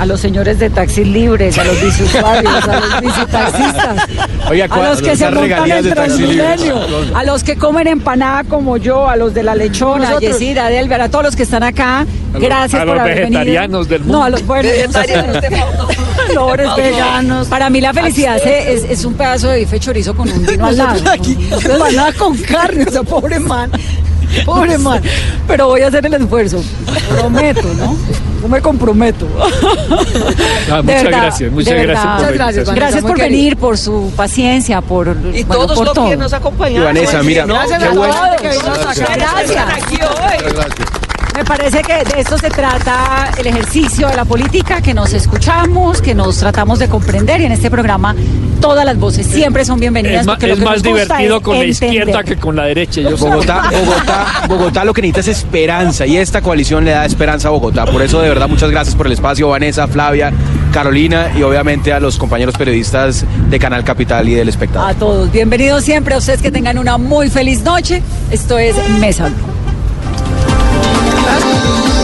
A los señores de taxis libres, a los biciusuarios, a los bicitaxistas, Oiga, a los que se montan en. Transmilenio, a los que comen empanada como yo, a los de la lechona, a. Yesira, a Delver, a todos los que están acá. los- Gracias a por los haber venido. vegetarianos del mundo. No, a los. Vegetarianos faltó. Pobres veganos. Para mí la felicidad es, es- es un pedazo de bife chorizo con un vino al lado. Aquí, empanada con carne, o sea, pobre man. Pobre man. Pero voy a hacer el esfuerzo. Prometo, ¿no? Yo me comprometo. Ah, muchas verdad, gracias, muchas gracias por Muchas gracias, invitación. Gracias por querido. venir, por su paciencia, por, Y bueno, todos por los todo. que nos acompañaron. Vanessa, hoy, mira, ¿no? Gracias a todos vimos acá. Gracias. Me parece que de esto se trata el ejercicio de la política, que nos escuchamos, que nos tratamos de comprender y en este programa todas las voces siempre son bienvenidas. Es, lo es que más nos divertido es con la izquierda que con la derecha. Yo. Bogotá, Bogotá, Bogotá lo que necesita es esperanza y esta coalición le da esperanza a Bogotá. Por eso de verdad muchas gracias por el espacio, Vanessa, Flavia, Carolina y obviamente a los compañeros periodistas de Canal Capital y del Espectador. A todos, bienvenidos siempre, a ustedes que tengan una muy feliz noche. Esto es Mesa. Blue.